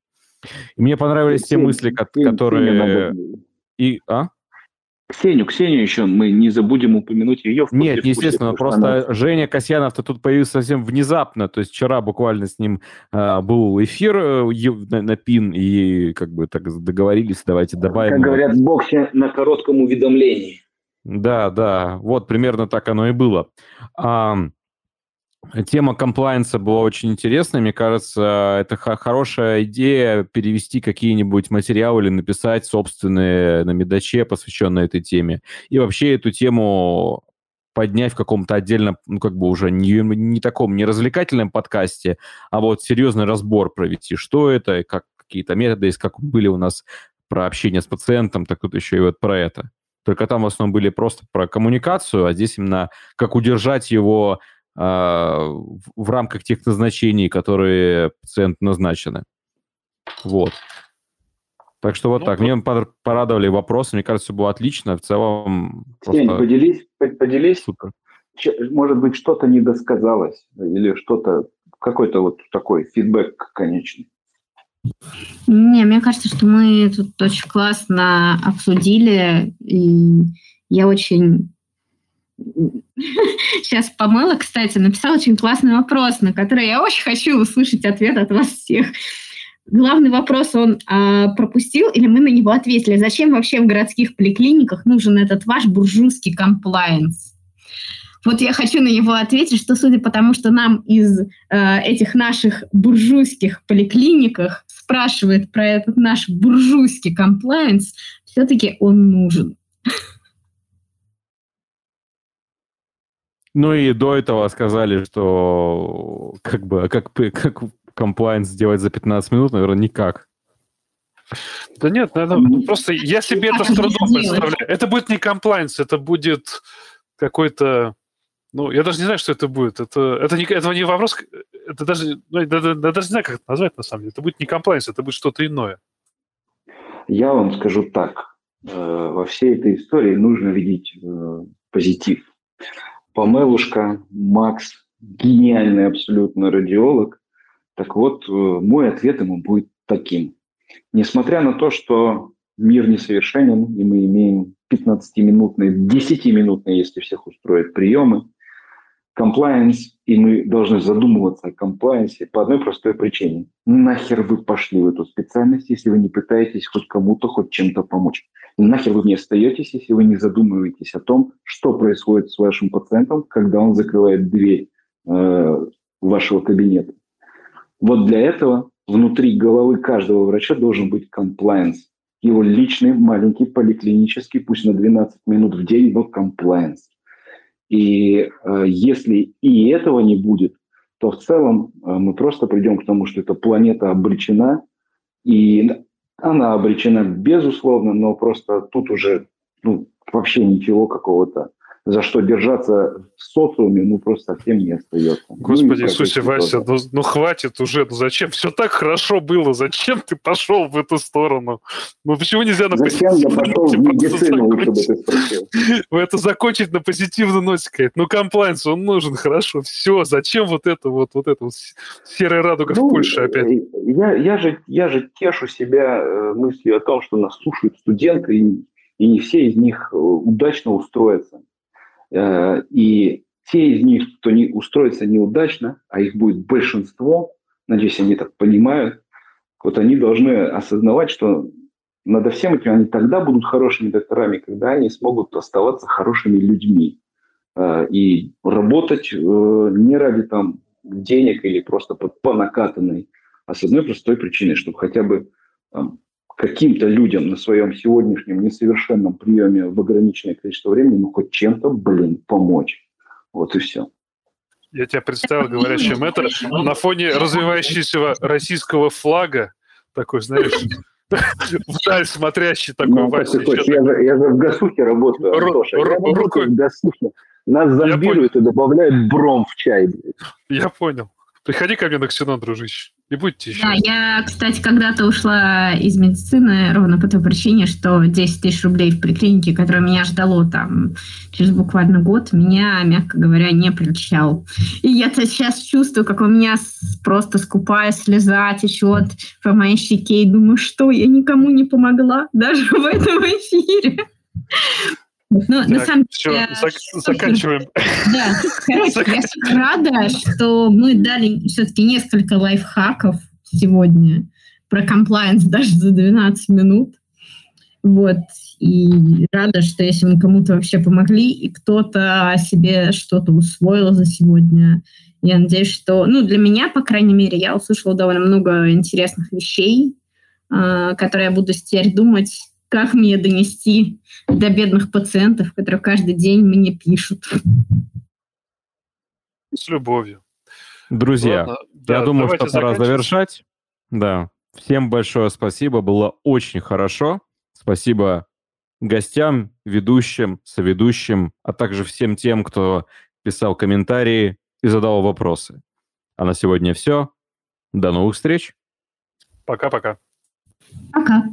И мне понравились те мысли, которые... И, а? Ксению, Ксению еще мы не забудем упомянуть ее. В Нет, естественно, просто она... Женя Касьянов-то тут появился совсем внезапно, то есть вчера буквально с ним э, был эфир э, на, на ПИН, и как бы так договорились, давайте добавим. Как говорят в боксе, на коротком уведомлении. Да, да, вот примерно так оно и было. А, тема комплайенса была очень интересная. Мне кажется, это хорошая идея перевести какие-нибудь материалы или написать собственные на медаче, посвященные этой теме. И вообще эту тему поднять в каком-то отдельном, ну, как бы уже не, не таком, не развлекательном подкасте, а вот серьезный разбор провести, что это, как какие-то методы, есть как были у нас про общение с пациентом, так тут еще и вот про это. Только там в основном были просто про коммуникацию, а здесь именно как удержать его э, в, рамках тех назначений, которые пациент назначены. Вот. Так что вот ну, так. Мне порадовали вопросы. Мне кажется, все было отлично. В целом... Сень, просто... поделись, поделись. Супер. Может быть, что-то недосказалось или что-то, какой-то вот такой фидбэк конечный. Не, мне кажется, что мы тут очень классно обсудили, и я очень сейчас помыла, кстати, написала очень классный вопрос, на который я очень хочу услышать ответ от вас всех. Главный вопрос он а, пропустил или мы на него ответили? Зачем вообще в городских поликлиниках нужен этот ваш буржуйский комплайенс? Вот я хочу на него ответить, что судя по тому, что нам из э, этих наших буржуйских поликлиниках спрашивает про этот наш буржуйский комплайенс, все-таки он нужен. Ну и до этого сказали, что как бы как, как комплайенс сделать за 15 минут, наверное, никак. Да нет, наверное, просто я себе это с трудом представляю. Это будет не комплайенс, это будет какой-то ну, я даже не знаю, что это будет. Это, это, не, это не вопрос, это даже, ну, я, я, я даже не знаю, как это назвать на самом деле. Это будет не комплайнс, это будет что-то иное. Я вам скажу так. Э, во всей этой истории нужно видеть э, позитив. Помелушка, Макс, гениальный абсолютно радиолог. Так вот, э, мой ответ ему будет таким. Несмотря на то, что мир несовершенен, и мы имеем 15-минутные, 10-минутные, если всех устроит, приемы, комплайенс, и мы должны задумываться о комплайенсе по одной простой причине. Нахер вы пошли в эту специальность, если вы не пытаетесь хоть кому-то, хоть чем-то помочь? нахер вы не остаетесь, если вы не задумываетесь о том, что происходит с вашим пациентом, когда он закрывает дверь э, вашего кабинета. Вот для этого внутри головы каждого врача должен быть комплайенс. Его личный, маленький, поликлинический, пусть на 12 минут в день, но комплайенс. И э, если и этого не будет, то в целом э, мы просто придем к тому, что эта планета обречена, и она обречена безусловно, но просто тут уже ну, вообще ничего какого-то за что держаться в социуме, ну, просто совсем не остается. Ну, Господи ну, Иисусе, Вася, ну, ну хватит уже, ну зачем? Все так хорошо было, зачем ты пошел в эту сторону? Ну почему нельзя на Зачем я пошел в медицину, лучше бы ты спросил. Это закончить на позитивной ноте, сказать, ну комплайнс, он нужен, хорошо, все, зачем вот это вот, вот это вот серая радуга ну, в Польше опять? Э, я, я, же, я же тешу себя э, мыслью о том, что нас слушают студенты, и, и не все из них э, удачно устроятся. Э, и те из них, кто не устроится неудачно, а их будет большинство, надеюсь, они так понимают, вот они должны осознавать, что надо всем этим они тогда будут хорошими докторами, когда они смогут оставаться хорошими людьми. Э, и работать э, не ради там денег или просто по, по накатанной, а с одной простой причиной, чтобы хотя бы там, каким-то людям на своем сегодняшнем несовершенном приеме в ограниченное количество времени, ну, хоть чем-то, блин, помочь. Вот и все. Я тебя представил говорящим это на фоне развивающегося российского флага, Такой, знаешь, вдаль смотрящий такой Ну, Вася. хочешь, я же, я же в гасухе работаю, Ру- ру- рукой- в гасухе. Нас зомбируют и добавляют бром в чай. блядь. Я понял. Приходи ко мне на ксенон, дружище. Не будьте еще. Да, я, кстати, когда-то ушла из медицины ровно по той причине, что 10 тысяч рублей в поликлинике, которое меня ждало там через буквально год, меня, мягко говоря, не прельщал. И я-то сейчас чувствую, как у меня просто скупая слеза течет по моей щеке, и думаю, что я никому не помогла, даже в этом эфире. Ну, на Так, самом всё, деле, зак- супер. заканчиваем. Да, короче, я супер рада, что мы дали все-таки несколько лайфхаков сегодня про комплайенс даже за 12 минут. Вот. И рада, что если мы кому-то вообще помогли, и кто-то себе что-то усвоил за сегодня. Я надеюсь, что, ну, для меня, по крайней мере, я услышала довольно много интересных вещей, а, которые я буду теперь думать, как мне донести до бедных пациентов, которые каждый день мне пишут. С любовью. Друзья, Ладно, да, я думаю, что пора завершать. Да. Всем большое спасибо, было очень хорошо. Спасибо гостям, ведущим, соведущим, а также всем тем, кто писал комментарии и задавал вопросы. А на сегодня все. До новых встреч. Пока-пока. Пока.